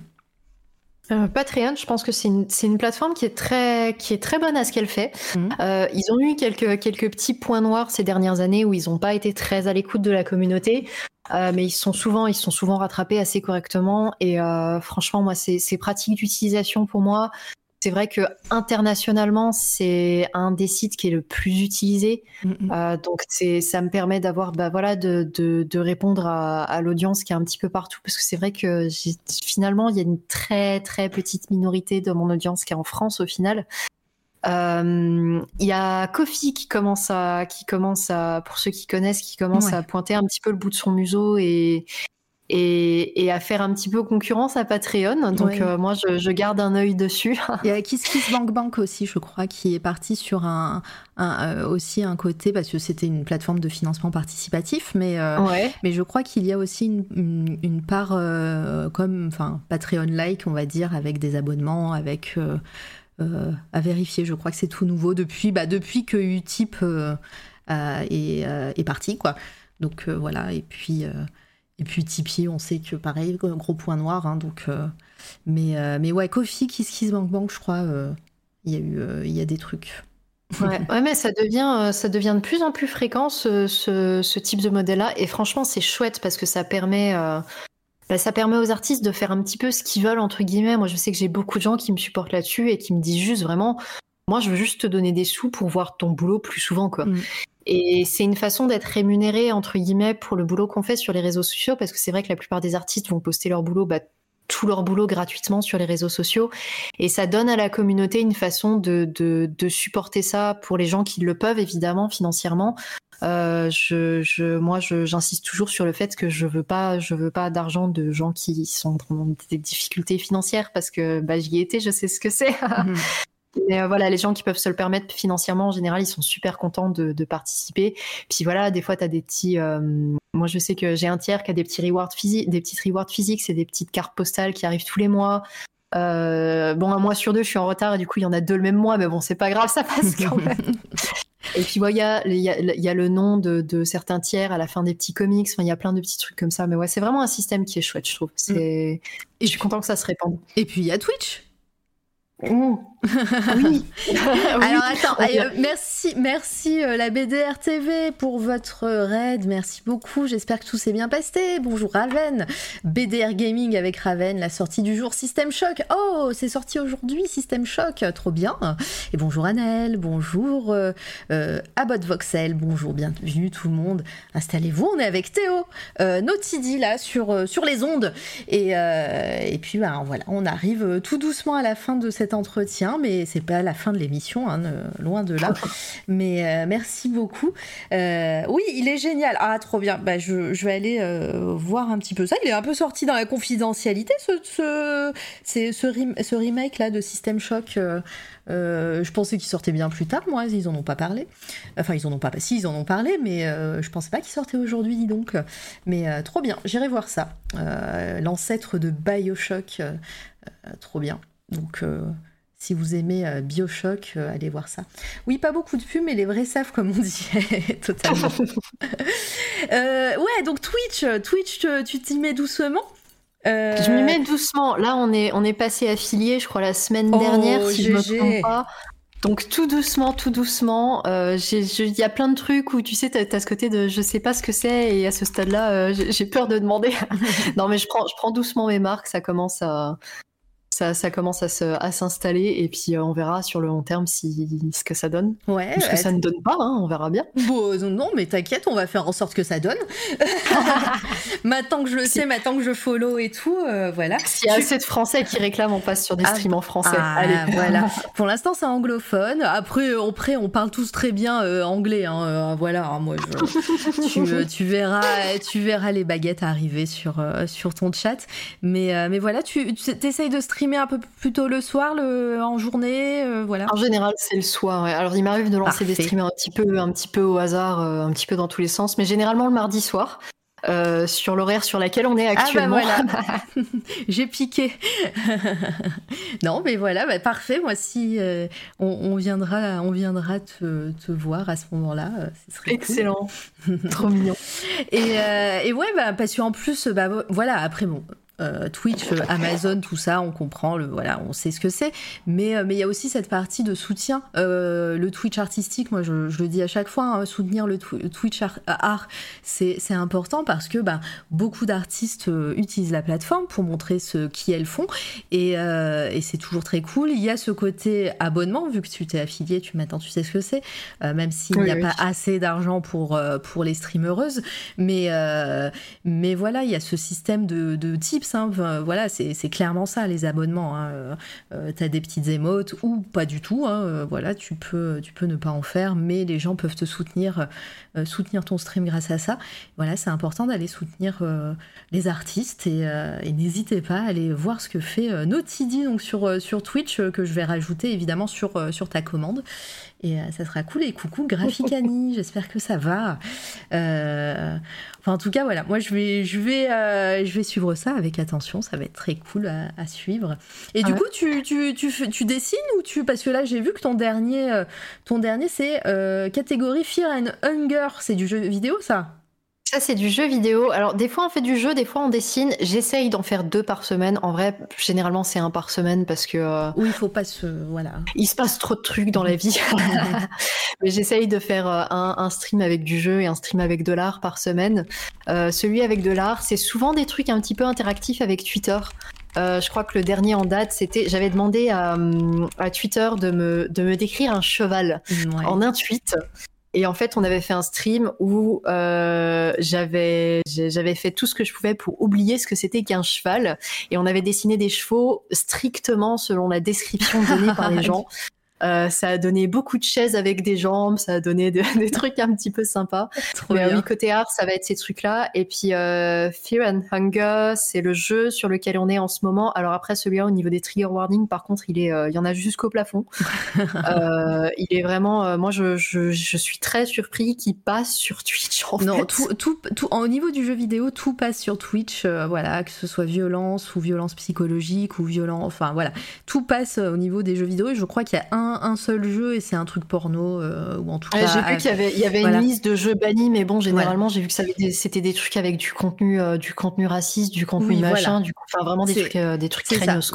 Euh, Patreon, je pense que c'est une, une, plateforme qui est très, qui est très bonne à ce qu'elle fait. Mmh. Euh, ils ont eu quelques, quelques petits points noirs ces dernières années où ils n'ont pas été très à l'écoute de la communauté, euh, mais ils sont souvent, ils sont souvent rattrapés assez correctement. Et franchement, moi, c'est pratique d'utilisation pour moi. C'est vrai que internationalement, c'est un des sites qui est le plus utilisé. Mm-hmm. Euh, donc ça me permet d'avoir, bah voilà, de, de, de répondre à, à l'audience qui est un petit peu partout, parce que c'est vrai que finalement, il y a une très très petite minorité de mon audience qui est en France au final. Euh, il y a Kofi qui commence à, qui commence à, pour ceux qui connaissent, qui commence à pointer un petit peu le bout de son museau et, et, à faire un petit peu concurrence à Patreon. Donc euh, moi, je, garde un œil dessus. [laughs] Il y a KissKissBankBank aussi, je crois, qui est parti sur un, euh, aussi un côté parce que c'était une plateforme de financement participatif, mais euh, mais je crois qu'il y a aussi une, une, part comme enfin Patreon-like, on va dire, avec des abonnements, avec à vérifier. Je crois que c'est tout nouveau depuis bah, depuis que Utip est, est parti, quoi. Donc voilà, et puis et puis Tipeee, on sait que pareil, gros point noir. Hein, donc, euh, mais, euh, mais ouais, Kofi, KissKissBankBank, je crois, euh, il y, a eu, il y a des trucs. Ouais, [laughs] ouais, mais ça devient, ça devient de plus en plus fréquent ce, ce, type de modèle-là. Et franchement, c'est chouette parce que ça permet, bah, ça permet aux artistes de faire un petit peu ce qu'ils veulent, entre guillemets. Moi, je sais que j'ai beaucoup de gens qui me supportent là-dessus et qui me disent juste vraiment, moi, je veux juste te donner des sous pour voir ton boulot plus souvent, quoi. Mm. Et c'est une façon d'être rémunéré, entre guillemets, pour le boulot qu'on fait sur les réseaux sociaux, parce que c'est vrai que la plupart des artistes vont poster leur boulot, bah, tout leur boulot gratuitement sur les réseaux sociaux. Et ça donne à la communauté une façon de, de, de supporter ça pour les gens qui le peuvent, évidemment, financièrement. Euh, je, je, moi, j'insiste toujours sur le fait que je veux pas, je veux pas d'argent de gens qui sont dans des difficultés financières parce que bah, j'y étais, je sais ce que c'est. Mhm. Mais euh, voilà, les gens qui peuvent se le permettre financièrement, en général, ils sont super contents de, de participer. Puis voilà, des fois, tu as des petits. Euh, moi, je sais que j'ai un tiers qui a des petits rewards physiques, des petites rewards physiques, c'est des petites cartes postales qui arrivent tous les mois. Euh, bon, un mois sur deux, je suis en retard et du coup, il y en a deux le même mois, mais bon, c'est pas grave, ça passe quand même. [laughs] et puis, il y, a, y, a, y, a, le nom de, de, certains tiers à la fin des petits comics. Enfin, il y a plein de petits trucs comme ça. Mais ouais, c'est vraiment un système qui est chouette, je trouve. C'est... Et je suis content que ça se répande. Et puis, il y a Twitch. Mmh. [laughs] oui. Alors attends, euh, merci, merci euh, la BDR TV pour votre raid, merci beaucoup. J'espère que tout s'est bien passé. Bonjour Raven, BDR Gaming avec Raven, la sortie du jour System Shock. Oh, c'est sorti aujourd'hui System Shock, trop bien. Et bonjour Annelle, bonjour euh, euh Voxel, bonjour, bienvenue tout le monde. Installez-vous, on est avec Théo, Notidi là sur sur les ondes. Et et puis ben voilà, on arrive tout doucement à la fin de cet entretien mais c'est pas la fin de l'émission, hein, loin de là. mais euh, merci beaucoup. Euh, oui, il est génial. Ah, trop bien. Bah, je, vais aller euh, voir un petit peu ça. Il est un peu sorti dans la confidentialité, ce, ce, ce, remake là de System Shock. je pensais qu'il sortait bien plus tard, moi, ils en ont pas parlé. Enfin, ils en ont pas, si, ils en ont parlé, mais je pensais pas qu'il sortait aujourd'hui, dis donc. Mais trop bien, j'irai voir ça. L'ancêtre de Bioshock, trop bien. Donc, si vous aimez euh, Bioshock, euh, allez voir ça. Oui, pas beaucoup de pubs, mais les vrais savent, comme on dit. [laughs] Totalement. [laughs] Euh, ouais, donc Twitch, Twitch, tu t'y mets doucement Je m'y mets doucement. Là, on est, on est passé affilié, je crois, la semaine oh, dernière, si je me trompe pas. Donc tout doucement, tout doucement. Il y a plein de trucs où tu sais, tu as, ce côté de je sais pas ce que c'est et à ce stade-là, j'ai peur de demander. [laughs] non mais je prends, je prends doucement mes marques, ça commence à, ça, commence à, s'installer et puis euh, on verra sur le long terme si, ce que ça donne. Ouais. ce que ça ne donne pas, hein, on verra bien. Bon, non, mais t'inquiète, on va faire en sorte que ça donne. [laughs] maintenant que je le sais, maintenant que je follow et tout, euh, voilà. S'il y a assez de Français qui réclament, on passe sur des ah, streams en français. Ah, Allez, voilà. [laughs] Pour l'instant, c'est anglophone. Après, après, on parle tous très bien euh, anglais. Hein, voilà, hein, moi, [laughs] tu, verras, tu verras les baguettes arriver sur, sur ton chat. Mais, mais voilà, tu essayes de streamer un peu plus tôt le soir, le, en journée, euh, voilà. En général, c'est le soir. Alors, il m'arrive de lancer des streams un petit peu, un petit peu au hasard, euh, un petit peu dans tous les sens, mais généralement le mardi soir. Euh, sur l'horaire sur laquelle on est ah, bah, actuellement. voilà. [laughs] [laughs] J'ai piqué. [laughs] non, mais voilà, bah, parfait. Moi, si on, viendra, on viendra te, te voir à ce moment-là, ce serait excellent. Trop mignon. Et, et ouais, bah, parce qu'en plus, bah, voilà, après bon, euh, Twitch, euh, Amazon, tout ça, on comprend, le, voilà, on sait ce que c'est. Mais euh, mais il y a aussi cette partie de soutien. le Twitch artistique, moi je, le dis à chaque fois, hein, soutenir le Twitch art, c'est important parce que bah, beaucoup d'artistes utilisent la plateforme pour montrer ce qu'elles font et, et c'est toujours très cool. Il y a ce côté abonnement, vu que tu t'es affilié, tu maintenant tu sais ce que c'est, même s'il n'y a pas assez d'argent pour, pour les streameuses. Mais, mais voilà, il y a ce système de, de type voilà, c'est clairement ça, les abonnements. Hein. Euh, euh, tu as des petites émotes ou pas du tout. Hein. Euh, voilà, tu peux, tu peux ne pas en faire, mais les gens peuvent te soutenir, soutenir ton stream grâce à ça. Voilà, c'est important d'aller soutenir les artistes et, n'hésitez pas à aller voir ce que fait Notidi donc sur, Twitch, que je vais rajouter évidemment sur ta commande. Et ça sera cool. Et coucou Graphicani, [laughs] j'espère que ça va. Enfin, en tout cas, voilà, moi je vais, je vais, je vais suivre ça avec attention, ça va être très cool à, suivre. Et du coup, tu, tu, tu, tu, dessines ou tu... Parce que là, j'ai vu que ton dernier, euh, ton dernier c'est euh, catégorie Fear and Hunger, c'est du jeu vidéo ça? Ça, c'est du jeu vidéo. Alors, des fois, on fait du jeu, des fois, on dessine. J'essaye d'en faire deux par semaine. En vrai, généralement, c'est un par semaine parce que. Euh, oui, il faut pas se. Voilà. Il se passe trop de trucs dans la vie. [laughs] Mais j'essaye de faire euh, un, stream avec du jeu et un stream avec de l'art par semaine. Euh, celui avec de l'art, c'est souvent des trucs un petit peu interactifs avec Twitter. je crois que le dernier en date, c'était, j'avais demandé à, Twitter de me, de me décrire un cheval en un tweet. Et en fait, on avait fait un stream où euh, j'avais j'avais fait tout ce que je pouvais pour oublier ce que c'était qu'un cheval. Et on avait dessiné des chevaux strictement selon la description donnée par les [laughs] gens. Euh, ça a donné beaucoup de chaises avec des jambes, ça a donné [laughs] des trucs un petit peu sympas. Mais oui, côté art, ça va être ces trucs-là. Et puis euh, Fear and Hunger, c'est le jeu sur lequel on est en ce moment. Alors après, celui-là, au niveau des trigger warnings, par contre, il est, euh, il y en a jusqu'au plafond. [laughs] il est vraiment, moi, je, je, je, suis très surpris qu'il passe sur Twitch. En non, Tout, tout, tout, au niveau du jeu vidéo, tout passe sur Twitch. voilà, que ce soit violence ou violence psychologique ou violence, enfin voilà, tout passe au niveau des jeux vidéo. Et je crois qu'il y a un un, seul jeu et c'est un truc porno euh, ou en tout cas. J'ai vu qu'il y avait, il y avait une liste de jeux bannis, mais bon, généralement, j'ai vu que c'était des trucs avec du contenu, euh, du contenu raciste, du contenu machin, du enfin vraiment des trucs, euh, des trucs craignos.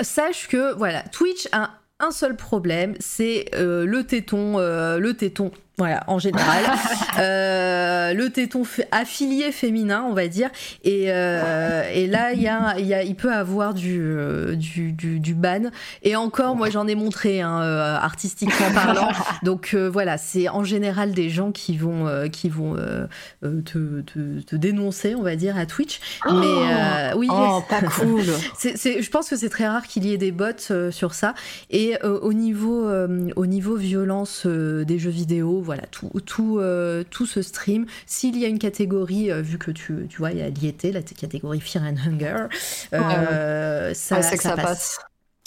sache que voilà, Twitch a un seul problème, c'est le téton, le téton voilà, en général. [laughs] euh, le téton affilié féminin, on va dire. Et, euh, et là, il y a, y a, il peut avoir du, euh, du, du, du, ban. Et encore, moi, j'en ai montré, hein, euh, artistiquement parlant. [laughs] Donc euh, voilà, c'est en général des gens qui vont, qui vont te, te, te, dénoncer, on va dire, à Twitch. Mais oh, oui, oh, pas [laughs] cool. c'est, je pense que c'est très rare qu'il y ait des bots sur ça. Et au niveau, au niveau violence des jeux vidéo voilà, tout, tout, euh, tout ce stream. S'il y a une catégorie, euh, vu que tu, tu vois, il y a l'IET, la catégorie Fear and Hunger, euh, ça, ça, passe.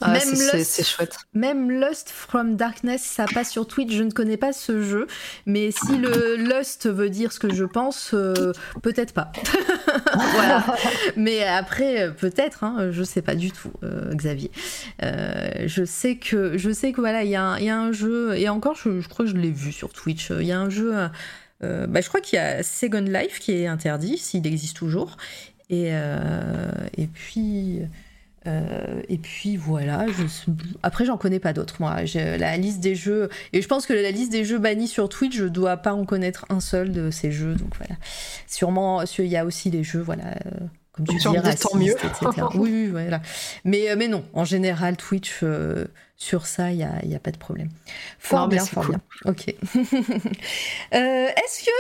Ah, même, Lust, chouette. même Lust from Darkness, ça passe sur Twitch. Je ne connais pas ce jeu, mais si le Lust veut dire ce que je pense, euh, peut-être pas. [laughs] voilà. Mais après, euh, peut-être. Hein, je sais pas du tout, euh, Xavier. je sais que, je sais que voilà, il y, a un jeu et encore, je, crois que je l'ai vu sur Twitch. Il y a un jeu. Bah, je crois qu'il y a Second Life qui est interdit, s'il existe toujours. Et, et puis. Euh, et puis voilà, je... après j'en connais pas d'autres moi. La liste des jeux, et je pense que la liste des jeux bannis sur Twitch, je dois pas en connaître un seul de ces jeux, donc voilà. Sûrement, il y a aussi des jeux, voilà, euh, comme tu dis, racistes, mieux. etc. oui, oui, voilà. Mais, euh, mais non, en général, Twitch, sur ça, il n'y a, y a, pas de problème. Fort bien, fort bien. Ok. [laughs] Euh, est-ce que,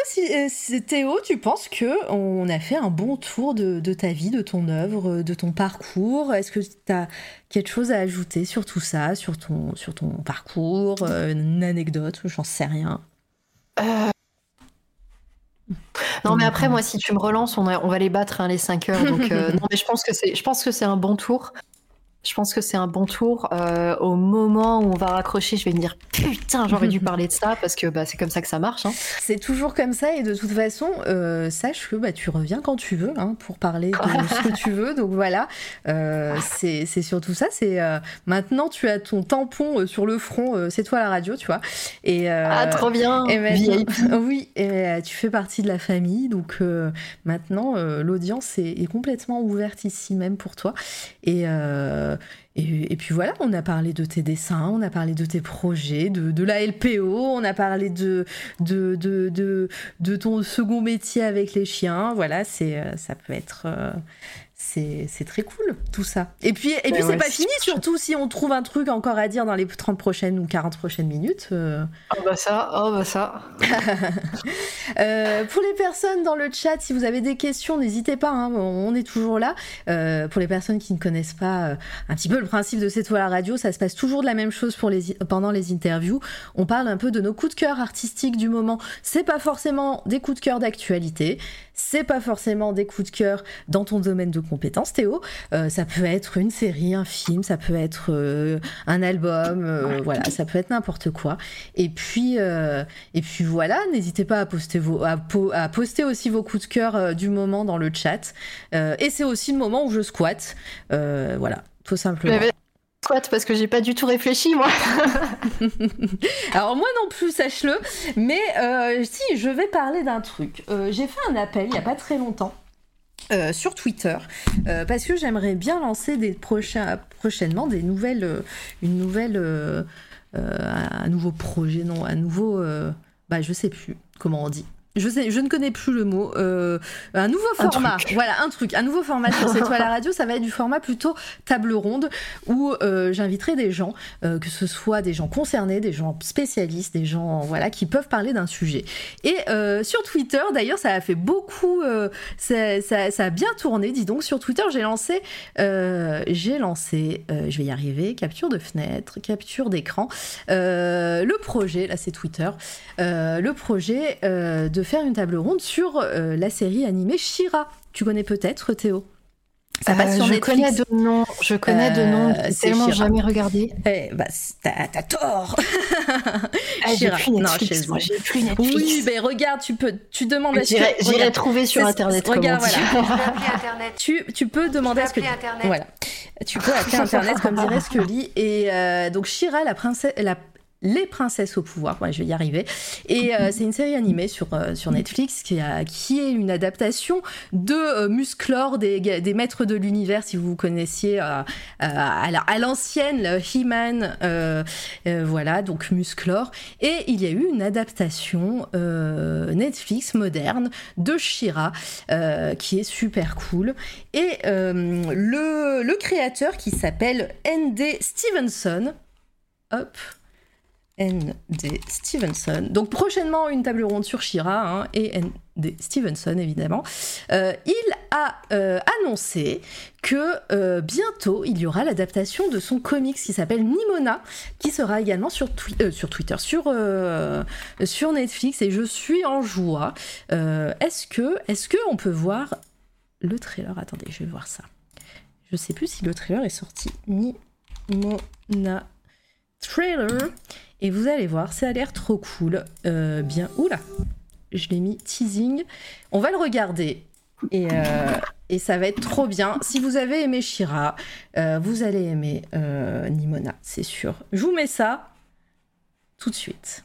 si, euh, Théo, tu penses que on a fait un bon tour de, ta vie, de ton œuvre, de ton parcours? Est-ce que tu as quelque chose à ajouter sur tout ça, sur ton, sur ton parcours, euh, une anecdote, j'en sais rien? Non, mais après, moi, si tu me relances, on, on va les battre hein, les 5 heures. Donc, [laughs] non, mais je pense que c'est, je pense que c'est un bon tour. Je pense que c'est un bon tour. Euh, au moment où on va raccrocher, je vais me dire putain, j'aurais dû [laughs] parler de ça parce que bah, c'est comme ça que ça marche. Hein. C'est toujours comme ça et de toute façon, euh, sache que bah, tu reviens quand tu veux hein, pour parler de [laughs] ce que tu veux. Donc voilà, euh, c'est surtout ça. C'est maintenant tu as ton tampon sur le front. c'est toi la radio, tu vois. Et ah trop bien. Et [laughs] oui, et tu fais partie de la famille. Donc maintenant, l'audience est, est, complètement ouverte ici même pour toi. Et euh, et, puis voilà, on a parlé de tes dessins, on a parlé de tes projets, de, la LPO, on a parlé de, de, de, de, ton second métier avec les chiens. Voilà, c'est, euh, ça peut être, euh, c'est très cool tout ça. Et puis, et puis c'est pas fini, surtout si on trouve un truc encore à dire dans les 30 prochaines ou 40 prochaines minutes. Euh. Oh bah ça, oh bah ça. [laughs] Euh, pour les personnes dans le chat, si vous avez des questions, n'hésitez pas, hein, on est toujours là. Euh, pour les personnes qui ne connaissent pas un petit peu le principe de cette toile à radio, ça se passe toujours de la même chose pour les, pendant les interviews. On parle un peu de nos coups de cœur artistiques du moment. C'est pas forcément des coups de cœur d'actualité, c'est pas forcément des coups de cœur dans ton domaine de compétences, Théo. Euh, ça peut être une série, un film, ça peut être euh, un album, euh, voilà, ça peut être n'importe quoi. Et puis, et puis voilà, n'hésitez pas à poster, vos, à, poster aussi vos coups de cœur du moment dans le chat. et c'est aussi le moment où je squatte. voilà, tout simplement. Parce que j'ai pas du tout réfléchi moi. [laughs] Alors moi non plus, sache-le. Mais si, je vais parler d'un truc. j'ai fait un appel il y a pas très longtemps euh, sur Twitter euh, parce que j'aimerais bien lancer des prochains, prochainement des nouvelles, euh, une nouvelle, un nouveau projet, non, un nouveau, bah je sais plus comment on dit, je, sais, je ne connais plus le mot. Euh, un nouveau format. voilà, un truc. Un nouveau format sur cette [laughs] toile à radio. Ça va être du format plutôt table ronde où euh, j'inviterai des gens, euh, que ce soit des gens concernés, des gens spécialistes, des gens voilà qui peuvent parler d'un sujet. Et sur Twitter, d'ailleurs, ça a fait beaucoup. Ça, ça, ça, a bien tourné. Dis donc, sur Twitter, j'ai lancé. j'ai lancé. je vais y arriver. Capture de fenêtre, capture d'écran. le projet, là, c'est Twitter. le projet de faire une table ronde sur euh, la série animée Shira. Tu connais peut-être, Théo? Ça passe euh, sur je Connais de nom, je connais de nom, euh, tellement jamais regardé. Eh, bah, t'as tort. [laughs] ah, j'ai plus Netflix, moi, j'ai plus Netflix. Oui, mais regarde, tu peux, tu demandes à J'irai trouver sur Internet. Regarde, voilà. tu, tu peux demander à ce que. Voilà. Tu peux appeler Internet, comme dirait Scully. Et donc, Shira, la princesse, la les princesses au pouvoir, je vais y arriver. Et euh, c'est une série animée sur, euh, sur Netflix qui, a, qui est une adaptation de euh, Musclor, des, des maîtres de l'univers, si vous connaissiez à, à l'ancienne, He-Man, voilà, donc Musclor. Et il y a eu une adaptation Netflix moderne de Shira, qui est super cool. Et le, le créateur qui s'appelle N.D. Stevenson, hop, N.D. Stevenson. Donc prochainement une table ronde sur Shira hein, et N.D. Stevenson évidemment. Euh, il a euh, annoncé que euh, bientôt il y aura l'adaptation de son comics qui s'appelle Nimona, qui sera également sur, Twitter, sur, Netflix et je suis en joie. est-ce que est-ce peut voir le trailer? Attendez, je vais voir ça. Je sais plus si le trailer est sorti. Nimona trailer. Et vous allez voir, ça a l'air trop cool. Euh, bien, oula, je l'ai mis teasing. On va le regarder. Et, euh, et, ça va être trop bien. Si vous avez aimé Shira, euh, vous allez aimer Nimona, c'est sûr. Je vous mets ça tout de suite.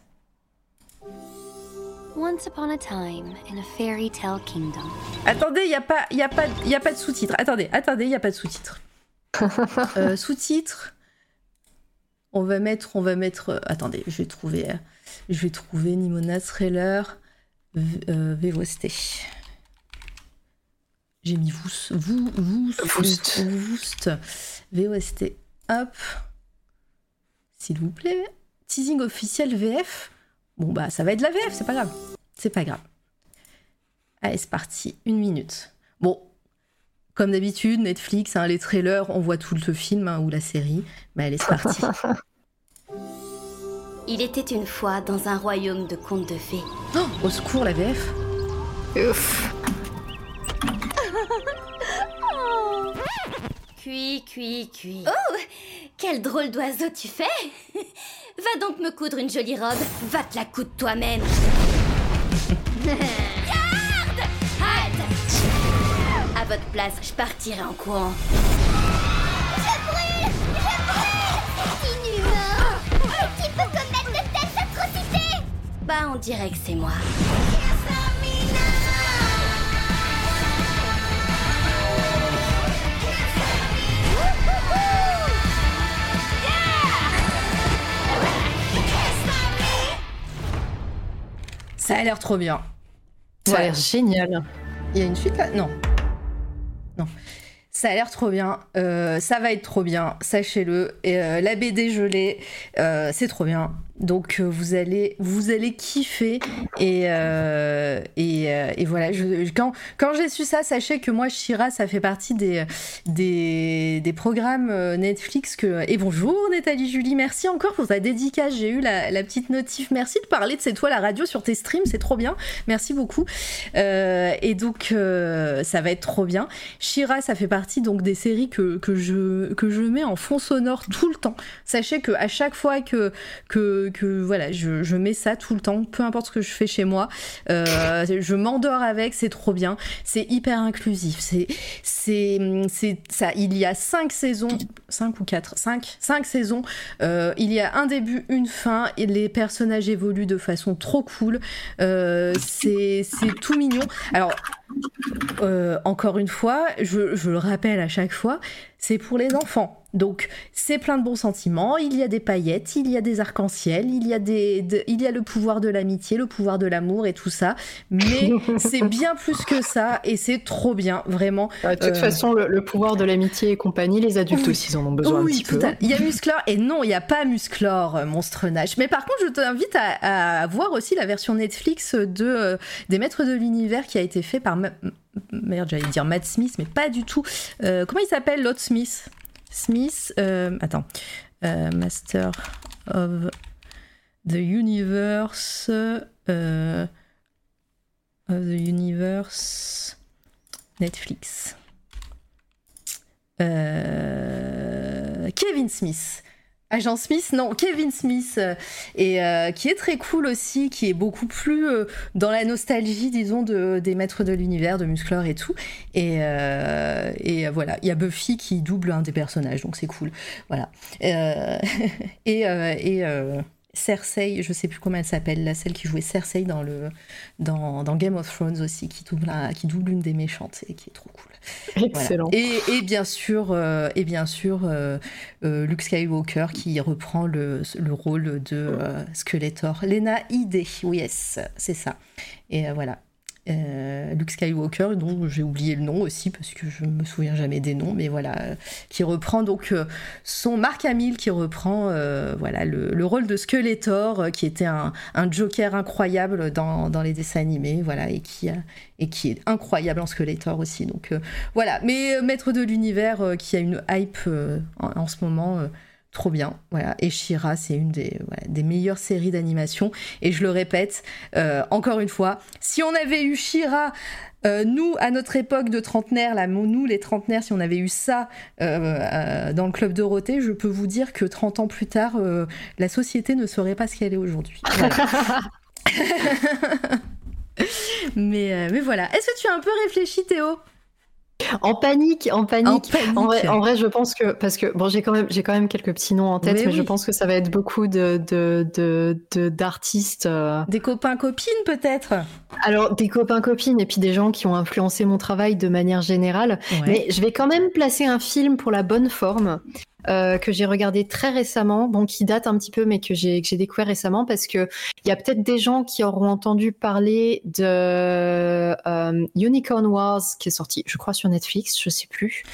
Once upon a time in a fairy tale kingdom. Attendez, il n'y a, pas, y a, pas, y a pas de sous-titres. Attendez, attendez, il n'y a pas de sous-titres. [laughs] sous-titres on va mettre, on va mettre. Euh, attendez, je vais trouver, euh, je vais trouver Nimona Trailer euh, VOST. J'ai mis vous, vous, vous, VOST. VOST. Hop. S'il vous plaît. Teasing officiel VF. Bon bah ça va être la VF, c'est pas grave. C'est pas grave. Allez, c'est parti. Une minute. Bon, comme d'habitude, Netflix, hein, les trailers, on voit tout le film hein, ou la série. Mais allez, c'est parti. [laughs] Il était une fois dans un royaume de contes de fées. Oh, au secours, la VF cuit, cuit, cuit. Oh, quel drôle d'oiseau tu fais Va donc me coudre une jolie robe. Va te la coudre toi-même. Garde Halte À votre place, je partirai en courant. Bah, on dirait que c'est moi. Ça a l'air trop bien. Ça a l'air génial. Il y a une suite là? Non. Non. Ça a l'air trop bien. Euh, ça va être trop bien. Sachez-le. Et, euh, la BD gelée, euh, c'est trop bien. Donc euh, vous allez vous allez kiffer et euh, et, euh, et, voilà. Quand quand j'ai su ça, sachez que moi Shira, ça fait partie des des, des programmes Netflix que. Et bonjour Nathalie Julie, merci encore pour ta dédicace. J'ai eu la, petite notif. Merci de parler de C'est toi la radio sur tes streams, c'est trop bien. Merci beaucoup. et donc ça va être trop bien. Shira, ça fait partie donc des séries que que je que je mets en fond sonore tout le temps. Sachez que à chaque fois que que que, voilà, je, mets ça tout le temps, peu importe ce que je fais chez moi. Euh, je m'endors avec, c'est trop bien. C'est hyper inclusif. C'est, ça. Il y a cinq saisons, cinq ou quatre, cinq, cinq saisons. Euh, il y a un début, une fin, les personnages évoluent de façon trop cool. Euh, c'est tout mignon. Alors, euh, encore une fois, je, je le rappelle à chaque fois, c'est pour les enfants. Donc c'est plein de bons sentiments, il y a des paillettes, il y a des arcs-en-ciel, il y a des de, il y a le pouvoir de l'amitié, le pouvoir de l'amour et tout ça, mais [laughs] c'est bien plus que ça et c'est trop bien vraiment. de toute euh... façon le, le, pouvoir de l'amitié et compagnie, les adultes oui. aussi en ont besoin oui, un petit peu. À... Il y a Musclor et non, il n'y a pas Musclor euh, monstre nage. Mais par contre, je t'invite à, à, voir aussi la version Netflix de euh, des Maîtres de l'univers qui a été fait par merde, j'allais dire Matt Smith, mais pas du tout. Euh, comment il s'appelle l'autre Smith? Smith, euh, attends, euh, Master of the Universe, of the Universe, Netflix. Kevin Smith. Agent Smith, non, Kevin Smith, euh, et euh, qui est très cool aussi, qui est beaucoup plus euh, dans la nostalgie, disons, de, des maîtres de l'univers, de Musclor et tout. Et, voilà, il y a Buffy qui double un des personnages, donc c'est cool. Voilà. [laughs] et Cersei, je sais plus comment elle s'appelle, celle qui jouait Cersei dans, le, dans, Game of Thrones aussi, qui double une des méchantes et qui est trop cool. [laughs] Excellent. Voilà. Et, et, bien sûr, euh, et bien sûr euh, euh, Luke Skywalker qui reprend le, le rôle de Skeletor. Lena Headey, yes, c'est ça. Et voilà. Euh, Luke Skywalker, dont j'ai oublié le nom aussi parce que je me souviens jamais des noms, mais voilà, euh, qui reprend donc euh, son Mark Hamill qui reprend voilà le, le, rôle de Skeletor, qui était un, un Joker incroyable dans, dans, les dessins animés, voilà, et qui et qui est incroyable en Skeletor aussi. Donc voilà, mais Maître de l'univers qui a une hype en, ce moment trop bien. Voilà. Et Shira, c'est une des, voilà, des meilleures séries d'animation. Et je le répète, euh, encore une fois, si on avait eu Shira, euh, nous, à notre époque de trentenaire, là, nous, les trentenaires, si on avait eu ça euh, dans le club Dorothée, je peux vous dire que 30 ans plus tard, la société ne serait pas ce qu'elle est aujourd'hui. [laughs] Voilà. [laughs] mais, mais voilà. Est-ce que tu as un peu réfléchi, Théo? En panique, en panique. En, panique. en, vrai, en vrai, je pense que parce que bon, j'ai quand même j'ai quand même quelques petits noms en tête, mais, mais oui. je pense que ça va être beaucoup de de de d'artistes. De, euh... Des copains copines peut-être? Alors des copains copines et puis des gens qui ont influencé mon travail de manière générale. Ouais. Mais je vais quand même placer un film pour la bonne forme. Euh, que j'ai regardé très récemment, bon qui date un petit peu, mais que j'ai que j'ai découvert récemment parce que il y a peut-être des gens qui auront entendu parler de euh, Unicorn Wars qui est sorti, je crois sur Netflix, je sais plus.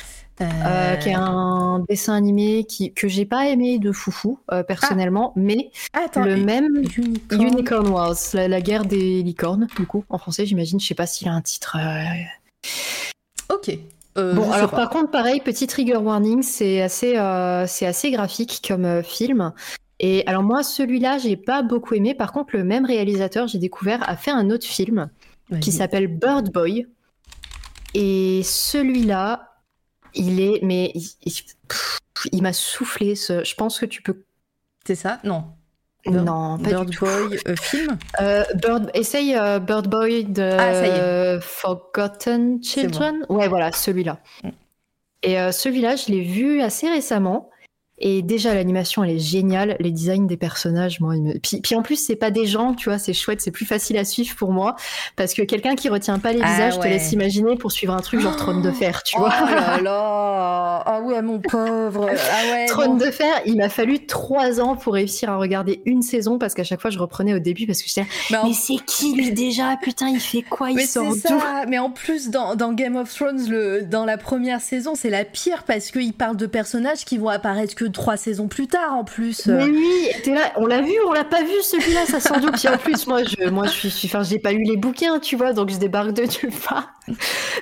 Euh... Qui est un dessin animé qui, que j'ai pas aimé de foufou euh, personnellement, ah. mais Attends, le même Unicorn, Unicorn Wars, la, la, guerre des licornes, du coup, en français, j'imagine. Je sais pas s'il a un titre. Ok. Euh, bon, alors par contre, pareil, petit trigger warning, c'est assez, euh, c'est assez graphique comme euh, film. Et alors moi, celui-là, j'ai pas beaucoup aimé. Par contre, le même réalisateur, j'ai découvert, a fait un autre film qui s'appelle Bird Boy. Et celui-là, il est, mais il, il- pff, il m'a soufflé. Ce, je pense que tu peux. C'est ça? Non. Non, pas Bird du tout. Boy euh, film Euh, Bird, essaye euh, Bird Boy de Ah, euh, Forgotten Children? Ouais, voilà, celui-là. Mm. Et euh, celui-là, je l'ai vu assez récemment. Et déjà, l'animation, elle est géniale. Les designs des personnages, moi, ils me... puis, puis en plus, c'est pas des gens, tu vois, c'est chouette, c'est plus facile à suivre pour moi. Parce que quelqu'un qui retient pas les Ah, visages ouais. te laisse imaginer pour suivre un truc genre Trône de [gasps] Fer, tu Oh vois. là [laughs] là Ah ouais, mon pauvre Ah ouais Trône de Fer, il m'a fallu trois ans pour réussir à regarder une saison parce qu'à chaque fois, je reprenais au début parce que j'étais Mais en- mais c'est qui lui déjà? Putain, il fait quoi? Il Mais sort ça, mais en plus dans, dans Game of Thrones, le, dans la première saison, c'est la pire parce qu'il parle de personnages qui vont apparaître que trois saisons plus tard en plus. Mais oui, là, on l'a vu, on l'a pas vu celui-là, ça sans doute. Puis en plus, moi, je, moi, je suis, enfin, j'ai pas lu les bouquins, tu vois, donc je débarque de nulle part.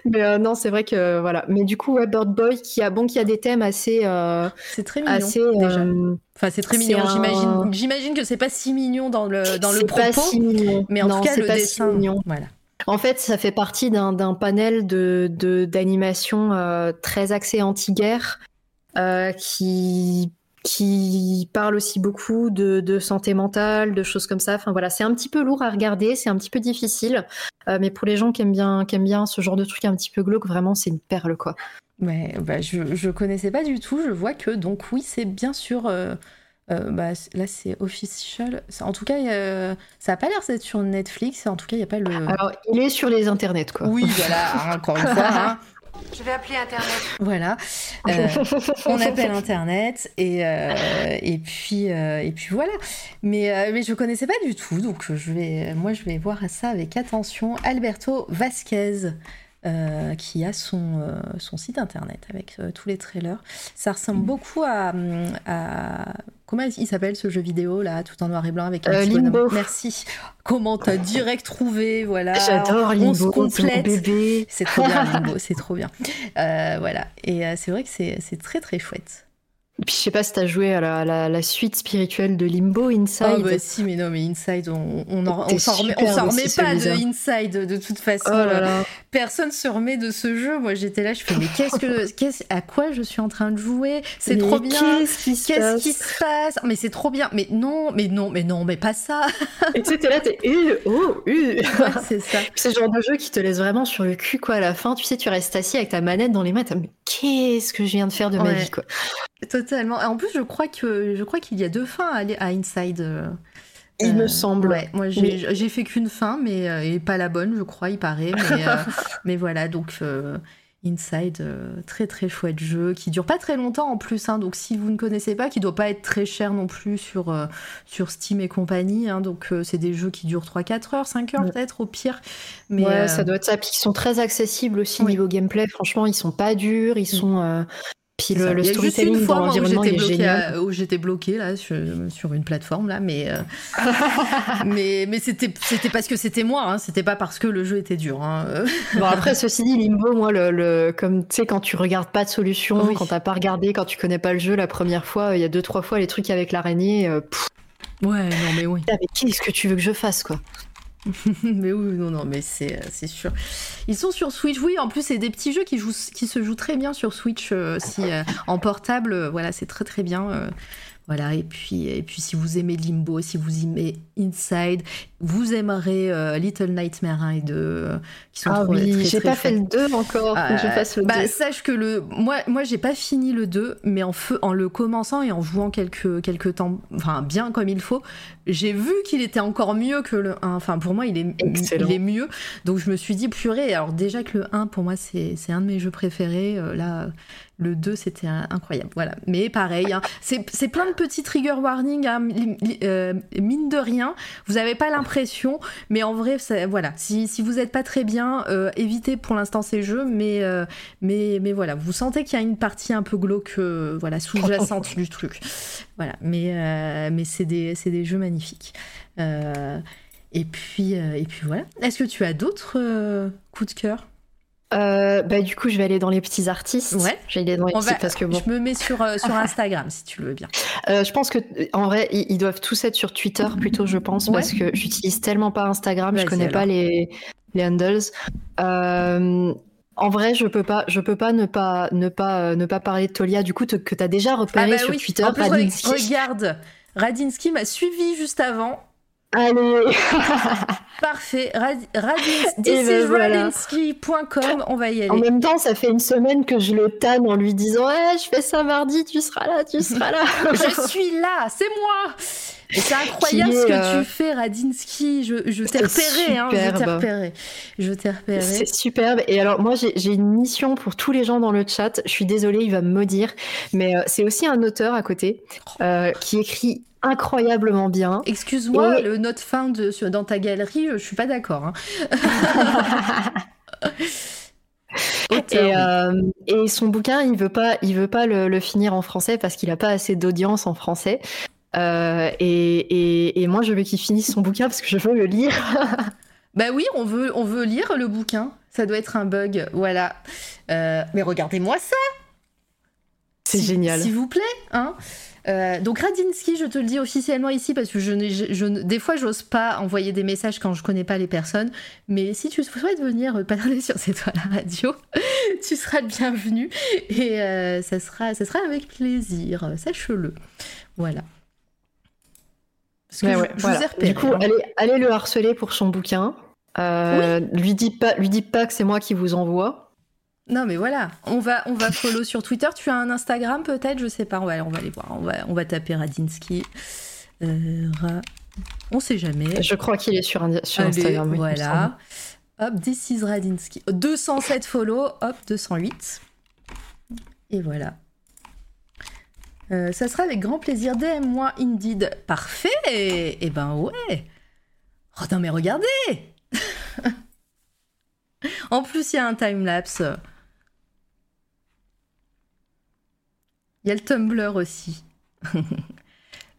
Mais euh, non, c'est vrai que voilà. Mais du coup, ouais, Bird Boy, qui a bon, qui a des thèmes assez, euh, C'est très mignon assez. déjà. euh, Enfin, c'est très mignon. un- J'imagine, j'imagine que c'est pas si mignon dans le dans le c'est pas propos, si mignon. mais en Non, tout cas c'est le pas si dessin. mignon. Voilà. En fait, ça fait partie d'un d'un panel de de- d'animation euh, très axé anti-guerre euh, qui qui parle aussi beaucoup de, de santé mentale, de choses comme ça. Enfin voilà, c'est un petit peu lourd à regarder, c'est un petit peu difficile, euh, mais pour les gens qui aiment bien qui aiment bien ce genre de truc un petit peu glauque, vraiment c'est une perle quoi. Mais bah, je je connaissais pas du tout. Je vois que donc oui, c'est bien sûr. euh, euh, bah, là, c'est official. En tout cas, ça a pas l'air d'être sur Netflix. En tout cas, il y a pas le. Alors il est sur les internets quoi. Oui, voilà. Encore une [laughs] fois. Je vais appeler Internet. Voilà. Euh, [laughs] on appelle Internet et, euh, et, puis, euh, et puis voilà. Mais, euh, mais je connaissais pas du tout, donc je vais, moi je vais voir ça avec attention. Alberto Vasquez. euh, qui a son, euh, son site internet avec euh, tous les trailers. Ça ressemble beaucoup à, hum, à- Comment il s'appelle ce jeu vidéo là, tout en noir et blanc avec un Euh, petit bonhomme Limbo. Merci. Comment t'as direct trouvé Voilà. J'adore On se Limbo, c'est complète. trop bien, [laughs] Limbo, c'est trop bien. Euh, voilà. Et euh, c'est vrai que c'est très très chouette. Et puis je sais pas si t'as joué à la, la- la suite spirituelle de Limbo Inside. Oh bah si, mais non, mais Inside, on, on, on s'en remet, on superbe s'en remet aussi, pas de. Inside de toute façon. Oh là là. Personne se remet de ce jeu. Moi j'étais là, je fais mais [laughs] qu'est-ce que, qu'est-ce, à quoi je suis en train de jouer? C'est trop bien. Qu'est-ce qui se passe qui se passe? Mais c'est trop bien. Mais non, mais non, mais non, mais pas ça. [laughs] Et tu là, t'es euh, oh, euh. Ouais, c'est ça. C'est le genre de jeu qui te laisse vraiment sur le cul, quoi, à la fin. Tu sais, tu restes assis avec ta manette dans les mains, mais qu'est-ce que je viens de faire de ma vie, quoi. Totalement. En plus, je crois que je crois qu'il y a deux fins à, à Inside. euh, Il euh, me semble. Ouais, moi j'ai fait qu'une fin, mais euh, et pas la bonne, je crois, il paraît. Mais, euh, [laughs] mais voilà, donc euh, Inside, euh, très très chouette jeu, qui dure pas très longtemps en plus. hein, donc si vous ne connaissez pas, qui doit pas être très cher non plus sur, euh, sur Steam et compagnie. hein, donc euh, c'est des jeux qui durent 3-4 heures, 5 heures Ouais. peut-être au pire. Mais ouais, euh, ça doit être ça. Puis ils sont très accessibles aussi Oui. niveau gameplay. Franchement, ils sont pas durs. Ils sont. euh, Puis le, le storytelling fois dans l'environnement, est génial. à- où j'étais bloquée là sur, sur une plateforme là, mais euh, [laughs] mais mais c'était c'était parce que c'était moi, hein, c'était pas parce que le jeu était dur. hein. [laughs] Bon, après, ceci dit, Limbo, moi, le, le- comme tu sais, quand tu regardes pas de solution, Oui. quand t'as pas regardé, quand tu connais pas le jeu la première fois, il y a deux, trois fois les trucs avec l'araignée. euh, Ouais, non mais oui. mais qu'est-ce que tu veux que je fasse, quoi? [laughs] mais oui, non, non, mais c'est, euh, c'est sûr. Ils sont sur Switch, oui, en plus, c'est des petits jeux qui, jouent, qui se jouent très bien sur Switch, euh, si, euh, en portable, euh, voilà, c'est très très bien. Voilà, et puis, et puis si vous aimez Limbo, si vous aimez Inside, vous aimerez euh, Little Nightmare 1 et 2, euh, qui sont Ah trop, oui, très, j'ai très pas fait le 2 encore, faut que je Euh, fasse le bah, 2. sache que le moi moi j'ai pas fini le 2 mais en feu en le commençant et en jouant quelques quelques temps enfin bien comme il faut j'ai vu qu'il était encore mieux que le 1 enfin pour moi il est Excellent. il est mieux donc je me suis dit purée alors déjà que le 1 pour moi c'est c'est un de mes jeux préférés euh, là le 2 c'était incroyable. Voilà. Mais pareil hein, c'est plein de petits trigger warnings hein, euh, mine de rien vous avez pas l'impression mais en vrai ça- voilà. Si, si vous êtes pas très bien euh, évitez pour l'instant ces jeux mais euh, mais, mais voilà, vous sentez qu'il y a une partie un peu glauque, voilà, sous-jacente [laughs] du truc. Voilà, mais, mais c'est des, jeux magnifiques. Et, puis, et puis voilà. Est-ce que tu as d'autres coups de cœur? Euh, bah, du coup, je vais aller dans les petits artistes. Ouais. Je vais aller dans les petits va- parce que bon. Je me mets sur, euh, sur [laughs] Instagram si tu le veux bien. Euh, je pense que en vrai, ils, ils doivent tous être sur Twitter plutôt, je pense, Ouais. parce que j'utilise tellement pas Instagram, je connais pas les, les handles. En vrai, je peux pas, je peux pas ne pas, ne pas, ne pas parler de Tolia. Du coup, te- que t'as déjà repéré Ah bah sur oui. Twitter. En plus, re- Radinsky. regarde, Radinsky m'a suivi juste avant. Allez. [laughs] Parfait. Rad Radins- Et ben voilà. on va y En aller. même temps, ça fait une semaine que je le tanne en lui disant Eh, je fais ça mardi, tu seras là, tu seras là. [laughs] Je suis là, c'est moi. C'est incroyable ce que euh, tu fais, Radinsky. Je, je t'ai repéré, hein, je t'ai repéré. Je t'ai repéré. C'est superbe. Et alors, moi, j'ai j'ai une mission pour tous les gens dans le chat. Je suis désolée, il va me maudire. Mais euh, c'est aussi un auteur à côté euh, qui écrit incroyablement bien. Excuse-moi, Et- le note fin de, sur, dans ta galerie, je suis pas d'accord. hein. [laughs] Et, euh, et son bouquin, il veut pas, il veut pas le, le finir en français parce qu'il a pas assez d'audience en français. Euh, et, moi, je veux qu'il finisse son bouquin parce que je veux le lire. [laughs] Bah oui, on veut, on veut lire le bouquin. Ça doit être un bug, voilà. Euh, mais regardez-moi ça C'est génial. S'il vous plaît, hein Euh, donc Radinsky, je te le dis officiellement ici parce que je, je, je des fois j'ose pas envoyer des messages quand je connais pas les personnes. Mais si tu souhaites venir parler sur cette toile à radio, [laughs] tu seras le bienvenu et euh, ça sera, ça sera avec plaisir. Sache-le. Voilà. Parce que Ouais, je, ouais, voilà. vous ai repéré, Du coup, hein. allez, allez le harceler pour son bouquin. Euh, Lui dis pas, lui dis pas que c'est moi qui vous envoie. Non mais voilà, on va on va follow sur Twitter. Tu as un Instagram peut-être, je sais pas. On va on va aller voir. On va on va taper Radinsky. Euh, Ra- On sait jamais. Je crois qu'il est sur, sur Allez, Instagram. oui, voilà. Hop, this is Radinsky. 207 follow, hop, 208. Et voilà. Euh, ça sera avec grand plaisir. DM-moi Indeed. Parfait Eh ben ouais Oh non mais regardez [laughs] En plus, il y a un timelapse. Il y a le Tumblr aussi. [laughs]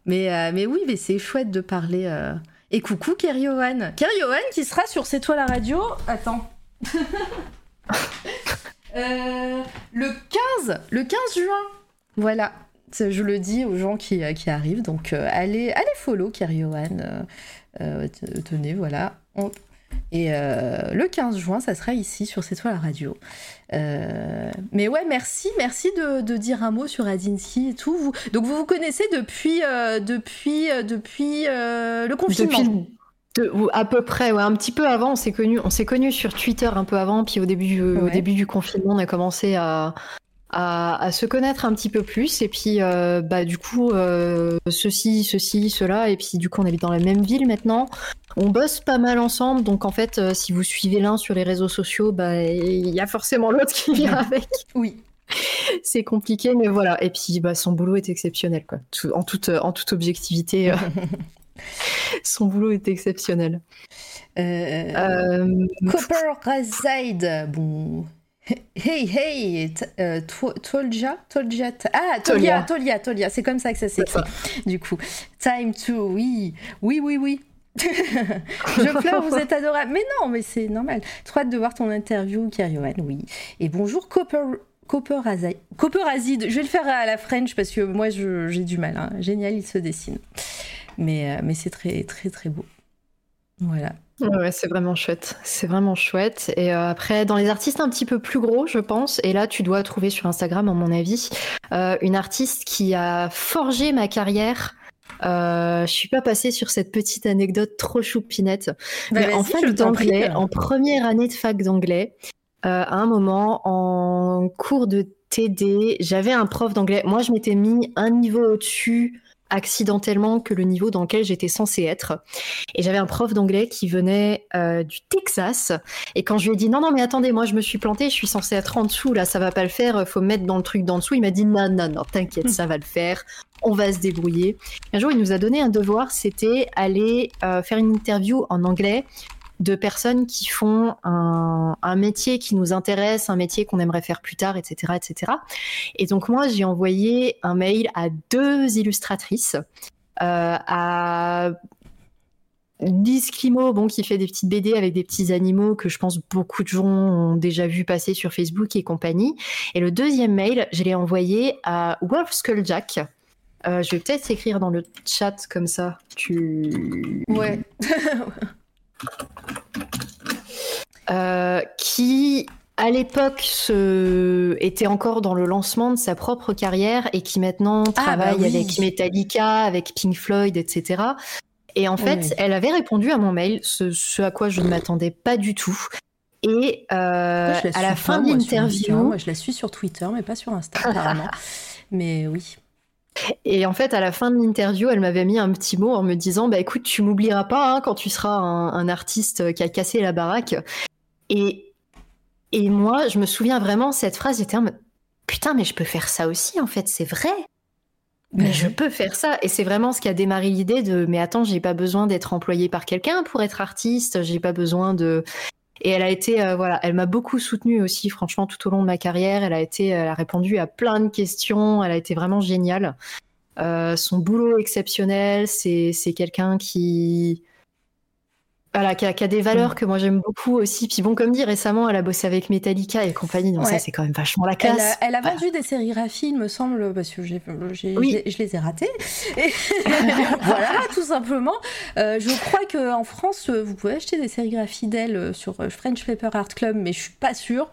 mais, euh, mais oui, mais c'est chouette de parler. euh, et coucou Keriohan. Keriohan qui sera sur C'est toi la radio. Attends. [laughs] Euh, le 15, le 15 juin. Voilà. Je le dis aux gens qui, qui arrivent. Donc allez, allez follow Keriohan. Tenez, voilà. On- Et le 15 juin, ça sera ici sur C'est toi la radio. Euh, mais ouais, merci, merci de, de dire un mot sur Radinsky et tout. Vous, donc vous vous connaissez depuis, euh, depuis, euh, depuis euh, le confinement. Depuis de- à peu près, ouais, un petit peu avant, on s'est connus, on s'est connus sur Twitter un peu avant, puis au début, au début du confinement, on a commencé à, à, à se connaître un petit peu plus, et puis euh, bah du coup, euh, ceci, ceci, cela, et puis du coup, on habite dans la même ville maintenant. On bosse pas mal ensemble, donc en fait, euh, si vous suivez l'un sur les réseaux sociaux, bah il y a forcément l'autre qui vient [laughs] avec. Oui. C'est compliqué, mais voilà. Et puis, bah, son boulot est exceptionnel, quoi. Tout- en, toute, en toute objectivité, [laughs] son boulot est exceptionnel. Copper Razide, bon. Hey, hey, euh, To- Tolja, Tolja, ah, Tolia, Tolia. Tolia, c'est comme ça que ça s'écrit, du coup. Time to, oui, oui, oui, oui. [laughs] Je pleure, vous êtes adorable. Mais non, mais c'est normal. Trop hâte de voir ton interview, Keriohan, oui. Et bonjour, Copper, Copper je vais le faire à la French parce que moi, j'ai du mal. hein. Génial, il se dessine. Mais, euh, mais c'est très, très, très beau. Voilà. Ouais, c'est vraiment chouette. C'est vraiment chouette. Et euh, après, dans les artistes un petit peu plus gros, je pense, et là, tu dois trouver sur Instagram, à mon avis, euh, une artiste qui a forgé ma carrière. Euh, je suis pas passée sur cette petite anecdote trop choupinette. Bah, Mais en fac d'anglais, en première année de fac d'anglais, euh, à un moment, en cours de TD, j'avais un prof d'anglais. Moi, je m'étais mis un niveau au-dessus accidentellement que le niveau dans lequel j'étais censée être. Et j'avais un prof d'anglais qui venait euh, du Texas. Et quand je lui ai dit non, non, mais attendez, moi je me suis plantée, je suis censée être en dessous, là ça va pas le faire, faut me mettre dans le truc d'en dessous. Il m'a dit non, non, non, t'inquiète, ça va le faire, on va se débrouiller. Un jour, il nous a donné un devoir, c'était aller euh, faire une interview en anglais de personnes qui font un, un métier qui nous intéresse, un métier qu'on aimerait faire plus tard, etc., etc. Et donc moi, j'ai envoyé un mail à deux illustratrices, euh, à Lise Climo, bon, qui fait des petites BD avec des petits animaux que je pense beaucoup de gens ont déjà vu passer sur Facebook et compagnie. Et le deuxième mail, je l'ai envoyé à Wolf Skulljack. Euh, je vais peut-être écrire dans le chat comme ça. Tu Ouais. [laughs] euh, qui à l'époque était encore dans le lancement de sa propre carrière et qui maintenant Ah, travaille bah oui. avec Metallica, avec Pink Floyd, etc. Et en fait, Oui. elle avait répondu à mon mail, ce, ce à quoi je ne m'attendais pas du tout. Et euh, la à la fin pas, de l'interview, Moi, je la suis sur Twitter, mais pas sur Insta, apparemment. [laughs] mais oui. Et en fait, à la fin de l'interview, elle m'avait mis un petit mot en me disant Bah écoute, tu m'oublieras pas hein, quand tu seras un, un artiste qui a cassé la baraque. Et, et moi, je me souviens vraiment, cette phrase, j'étais en mode Putain, mais je peux faire ça aussi, en fait, c'est vrai. Mais Ben je peux faire ça. Et c'est vraiment ce qui a démarré l'idée de Mais attends, j'ai pas besoin d'être employé par quelqu'un pour être artiste, j'ai pas besoin de. Et elle a été, euh, elle m'a beaucoup soutenue aussi, franchement, tout au long de ma carrière. Elle a été, elle a répondu à plein de questions. Elle a été vraiment géniale. Euh, son boulot exceptionnel, c'est c'est quelqu'un qui voilà, qui a, qui a des valeurs que moi j'aime beaucoup aussi. Puis bon, comme dit récemment, elle a bossé avec Metallica et compagnie, donc Ouais. ça c'est quand même vachement la Elle classe. a, elle a Voilà. vendu des sérigraphies, il me semble, parce que je, les, je les ai ratées. Et [laughs] voilà, tout simplement. Euh, je crois qu'en France, euh, vous pouvez acheter des sérigraphies d'elle euh, sur French Paper Art Club, mais je suis pas sûre.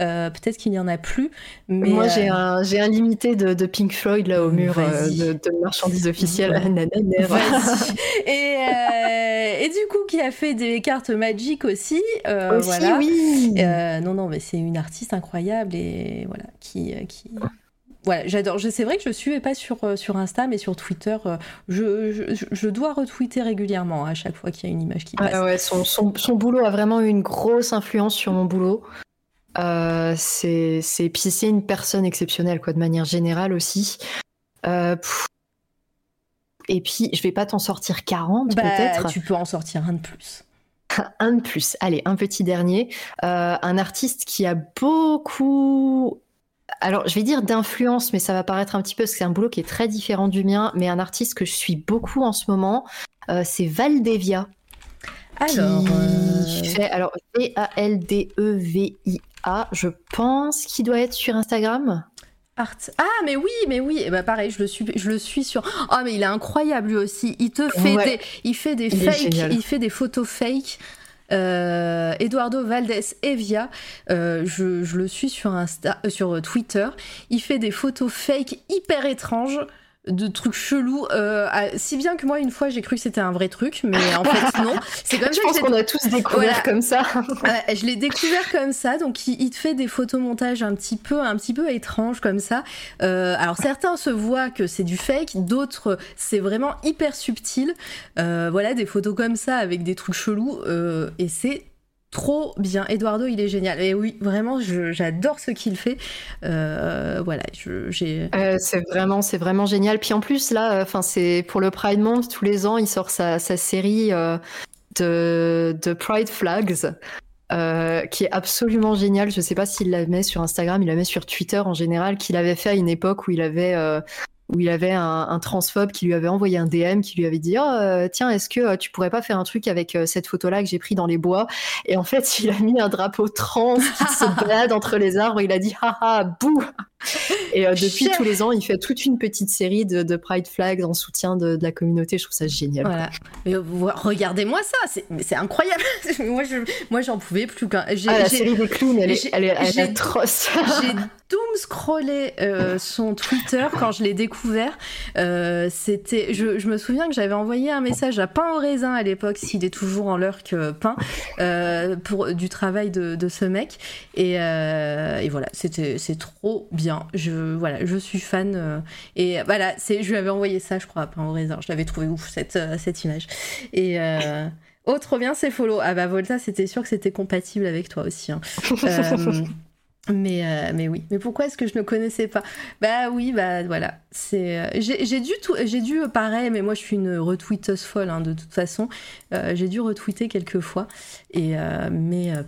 Euh, peut-être qu'il n'y en a plus. Mais Moi, euh, j'ai un, limité de, de Pink Floyd là au mur de, de marchandises officielles. Ouais. [laughs] Et du coup, qui a fait des cartes Magic aussi. euh, Aussi, voilà. oui. Euh, non, non, mais c'est une artiste incroyable et voilà, qui. euh, qui... Voilà, j'adore. C'est vrai que je ne suivais pas sur, euh, sur Insta, mais sur Twitter, je, je, je dois retweeter régulièrement à chaque fois qu'il y a une image qui passe. Ah ouais, son, son, son boulot a vraiment eu une grosse influence sur mon boulot. Euh, c'est, c'est, puis c'est une personne exceptionnelle, quoi, de manière générale aussi. Euh, pff. Et puis, je vais pas t'en sortir 40 Bah, peut-être. tu peux en sortir un de plus. Un de plus. Allez, un petit dernier. Euh, un artiste qui a beaucoup. Alors, je vais dire d'influence, mais ça va paraître un petit peu parce que c'est un boulot qui est très différent du mien. Mais un artiste que je suis beaucoup en ce moment, euh, c'est Valdevia. Alors, qui euh, fait alors V-A-L-D-E-V-I-A. Je pense qu'il doit être sur Instagram. Art. Ah, mais oui, mais oui. Et bah pareil, je le suis, je le suis sur. Oh, mais il est incroyable lui aussi. Il te fait Ouais. des, il fait des Il fakes, fait des photos fake. Euh, Eduardo Valdés Evia, euh, je, je le suis sur Insta, euh, sur Twitter. Il fait des photos fake hyper étranges de trucs chelous, euh, à- si bien que moi une fois j'ai cru que c'était un vrai truc, mais en fait [laughs] non. C'est comme Je ça pense qu'on a tous découvert Voilà. comme ça. [laughs] Je l'ai découvert comme ça, donc il, il te fait des photomontages un petit peu, un petit peu étranges comme ça. Euh, alors certains se voient que c'est du fake, d'autres c'est vraiment hyper subtil. Euh, voilà, des photos comme ça avec des trucs chelous, euh, et c'est trop bien. Eduardo, il est génial. Et oui, vraiment, j'adore ce qu'il fait. Euh, voilà, j'ai. Euh, c'est vraiment, c'est vraiment génial. Puis en plus là, enfin c'est pour le Pride Month tous les ans, il sort sa, série euh, de, de Pride Flags. qui est absolument génial. Je sais pas s'il la met sur Instagram, il la met sur Twitter en général, qu'il avait fait à une époque où il avait où il avait un, un transphobe qui lui avait envoyé un DM qui lui avait dit oh, euh, tiens est-ce que euh, tu pourrais pas faire un truc avec euh, cette photo là que j'ai pris dans les bois? Et en fait il a mis un drapeau trans qui [laughs] se balade entre les arbres il a dit haha bouh et euh, depuis tous les ans il fait toute une petite série de, de pride flags en soutien de, de la communauté je trouve ça génial Voilà. Mais vous- regardez-moi ça, c'est incroyable. [laughs] moi, je, moi, j'en pouvais plus. Quand ah, la série des clowns elle est, elle est, elle est j'ai- atroce doom scrollé euh, son Twitter quand je l'ai découvert. Euh, c'était, je, je me souviens que j'avais envoyé un message à Pain au raisin à l'époque, s'il est toujours en l'heure que Pain, euh, pour du travail de, de ce mec. Et, et voilà, c'était, c'est trop bien. Je, voilà, je suis fan. et voilà, c'est, je lui avais envoyé ça, je crois, à Pain au raisin. Je l'avais trouvé ouf cette, cette image. Et Oh, trop bien, c'est follow. Ah bah Volta, c'était sûr que c'était compatible avec toi aussi. hein. [laughs] Euh, mais, euh, mais oui. Mais pourquoi est-ce que je ne connaissais pas? Bah oui, bah voilà. C'est, euh, j'ai, dû, tout, j'ai dû, pareil, mais moi je suis une retweeteuse folle hein, de toute façon. Euh, j'ai dû retweeter quelques fois. Et, euh, mais euh,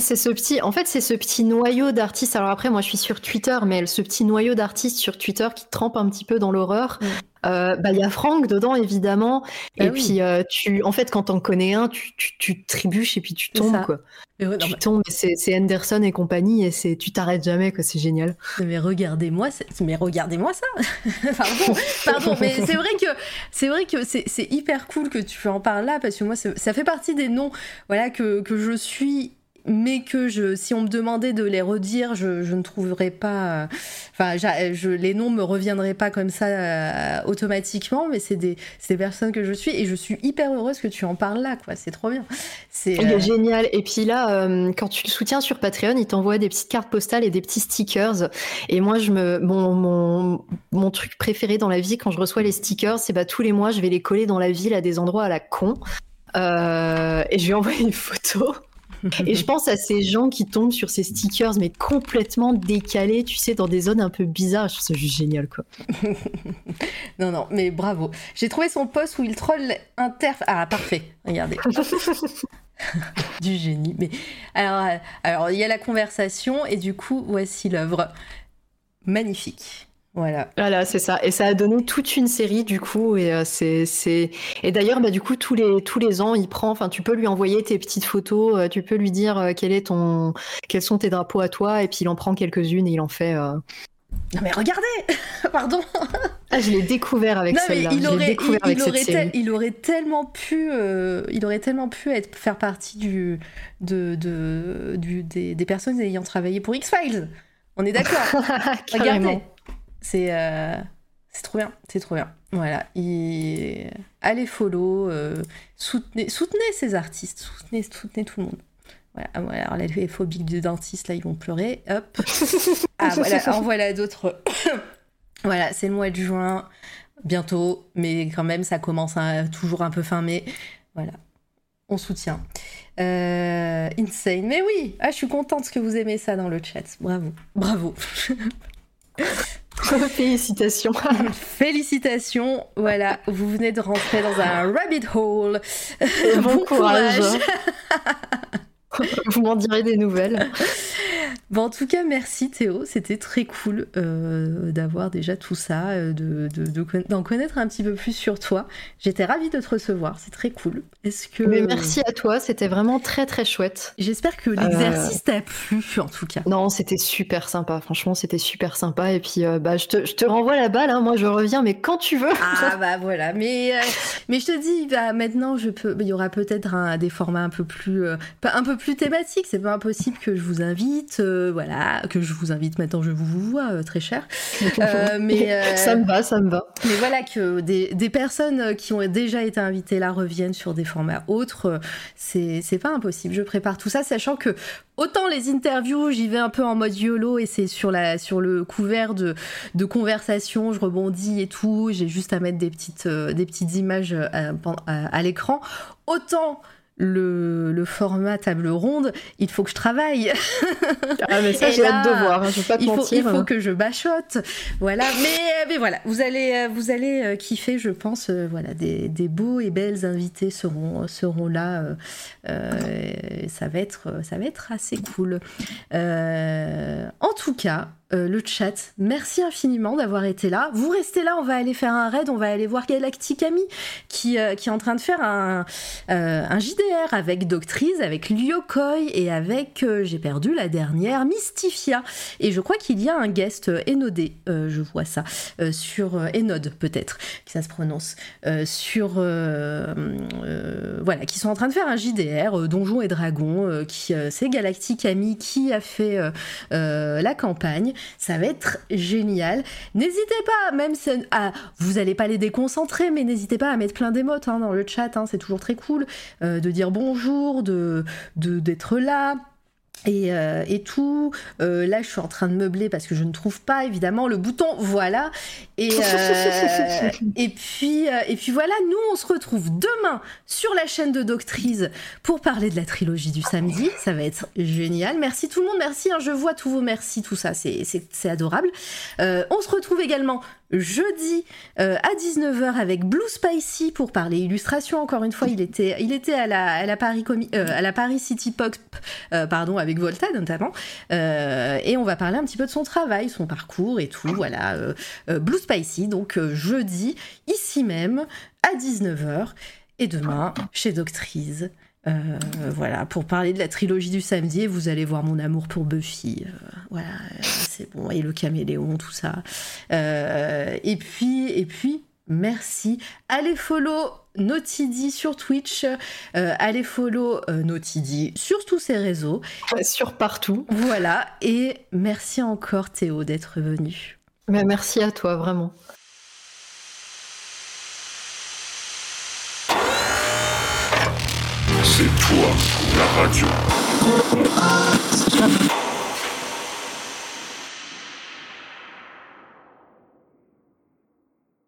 c'est ce petit, en fait, c'est ce petit noyau d'artistes. Alors après, moi, je suis sur Twitter, mais ce petit noyau d'artistes sur Twitter qui trempe un petit peu dans l'horreur. Mm. Euh, bah, il y a Franck dedans, évidemment. Ah et oui. puis, euh, tu, en fait, quand t'en connais un, tu, tu, tu trébuches et puis tu tombes, ça. quoi. mais, ouais, non, tu tombes. C'est, Anderson et compagnie, et c'est, tu t'arrêtes jamais, quoi. C'est génial. mais regardez-moi, mais regardez-moi ça. [laughs] pardon, [laughs] pardon, mais c'est vrai que c'est vrai que c'est, hyper cool que tu en parles là parce que moi ça fait partie des noms, voilà que, que je suis mais que je, si on me demandait de les redire, je, je ne trouverais pas. Enfin, je, les noms me reviendraient pas comme ça euh, automatiquement, mais c'est des, des, personnes que je suis et je suis hyper heureuse que tu en parles là, quoi. C'est trop bien. C'est euh, génial. Et puis là, euh, quand tu le soutiens sur Patreon, il t'envoie des petites cartes postales et des petits stickers. Et moi, je me, mon, mon, mon truc préféré dans la vie quand je reçois les stickers, c'est bah tous les mois, je vais les coller dans la ville à des endroits à la con. et je lui envoie une photo. [laughs] Et je pense à ces gens qui tombent sur ces stickers, mais complètement décalés, tu sais, dans des zones un peu bizarres. Je trouve ça juste génial, quoi. [laughs] non, non, mais bravo. J'ai trouvé son post où il troll inter... Ah, parfait. Regardez. [laughs] du génie. Mais alors, euh, alors, il y a la conversation et du coup, voici l'œuvre. Magnifique. Voilà. Voilà, c'est ça. Et ça a donné toute une série du coup. Et euh, c'est, c'est. Et d'ailleurs, bah du coup, tous les tous les ans, il prend. Enfin, tu peux lui envoyer tes petites photos. Euh, tu peux lui dire euh, quel est ton, quels sont tes drapeaux à toi. Et puis il en prend quelques-unes et il en fait. Non mais regardez, [laughs] pardon. Ah, je l'ai découvert avec celle-là. Il aurait, il, aurait il aurait tellement pu, il aurait tellement pu être faire partie du, de, de du, des, des personnes ayant travaillé pour X Files. On est d'accord. [laughs] regardez. Euh, c'est trop bien, c'est trop bien. Voilà, allez follow, euh, soutenez, soutenez ces artistes, soutenez, soutenez tout le monde. Voilà, ah, voilà alors les phobiques du dentiste, là, ils vont pleurer. Hop. [laughs] Ah, voilà, en voilà d'autres. [coughs] voilà, c'est le mois de juin, bientôt, mais quand même, ça commence toujours un peu fin mai. Voilà, on soutient. Euh, insane, mais oui, ah, je suis contente que vous aimez ça dans le chat. Bravo, bravo. [laughs] [laughs] Félicitations. Félicitations. Voilà, vous venez de rentrer dans un rabbit hole. bon, courage. [laughs] [laughs] vous m'en direz des nouvelles. [laughs] Bon, en tout cas, merci Théo. C'était très cool euh, d'avoir déjà tout ça, euh, de, d'en connaître un petit peu plus sur toi. J'étais ravie de te recevoir. C'est très cool. Est-ce que Mais merci à toi. C'était vraiment très très chouette. J'espère que l'exercice euh, t'a plu, en tout cas. Non, c'était super sympa. Franchement, c'était super sympa. Et puis, bah, je te, je te renvoie la balle. Hein. Moi, je reviens, mais quand tu veux. Ah [laughs] bah voilà. Mais mais je te dis, bah, maintenant, je peux. Il y aura peut-être des formats un peu plus un peu plus thématiques. C'est pas impossible que je vous invite. Euh, voilà, que je vous invite maintenant, je vous, vous vois, euh, très cher. Euh, mais [laughs] ça me va, ça me va. Mais voilà que des, des, personnes qui ont déjà été invitées là reviennent sur des formats autres, c'est pas impossible. Je prépare tout ça, sachant que autant les interviews, j'y vais un peu en mode YOLO et c'est sur, la, sur le couvert de, de conversation, je rebondis et tout, j'ai juste à mettre des petites, des petites images à, à l'écran. Autant le, le, format table ronde, il faut que je travaille. Ah mais ça [laughs] j'ai hâte de voir, hein, je vais pas te il mentir. Faut, il faut que je bachote, voilà. Mais, mais voilà, vous allez, vous allez euh, kiffer, je pense. Euh, voilà, des, des, beaux et belles invités seront, seront là. Euh, ça va être, ça va être assez cool. en tout cas, euh, le chat. Merci infiniment d'avoir été là. Vous restez là, on va aller faire un raid, on va aller voir Galactic Ami qui, euh, est en train de faire un, euh, JDR avec Doctrice, avec Lyokoi et avec, j'ai perdu la dernière, Mystifia. Et je crois qu'il y a un guest Enodé, je vois ça, sur Enode peut-être, que ça se prononce, sur... voilà, qui sont en train de faire un JDR, Donjons et Dragons, c'est Galactic Ami qui a fait la campagne. Ça va être génial. N'hésitez pas, même si ah, vous n'allez pas les déconcentrer, mais n'hésitez pas à mettre plein d'émotes hein, dans le chat. Hein, c'est toujours très cool euh, de dire bonjour, de d'être là. Euh, et, tout. Euh, là, je suis en train de meubler parce que je ne trouve pas évidemment le bouton. Voilà. Et, [laughs] euh, et, puis, et puis voilà, nous, on se retrouve demain sur la chaîne de Doctrice pour parler de la trilogie du samedi. Ça va être génial. Merci tout le monde. Merci. Hein, je vois tous vos merci, tout ça. C'est adorable. on se retrouve également jeudi euh, à 19h avec Blue Spicy pour parler illustration. Encore une fois, il était, il était à, la, à, la Paris euh, à la Paris City Pop, euh, pardon, avec Volta notamment. et on va parler un petit peu de son travail, son parcours et tout. Voilà, Blue Spicy, donc jeudi, ici même, à 19h. Et demain, chez Doctrice. Euh, voilà, pour parler de la trilogie du samedi, vous allez voir mon amour pour Buffy. Euh, voilà, c'est bon, et le caméléon, tout ça. Euh, et puis, et puis, Merci. Allez follow Notidi sur Twitch. Euh, allez follow euh, Notidi sur tous ses réseaux. Sur partout. Voilà. Et merci encore Théo d'être venu. Mais merci à toi, vraiment. C'est toi, la radio.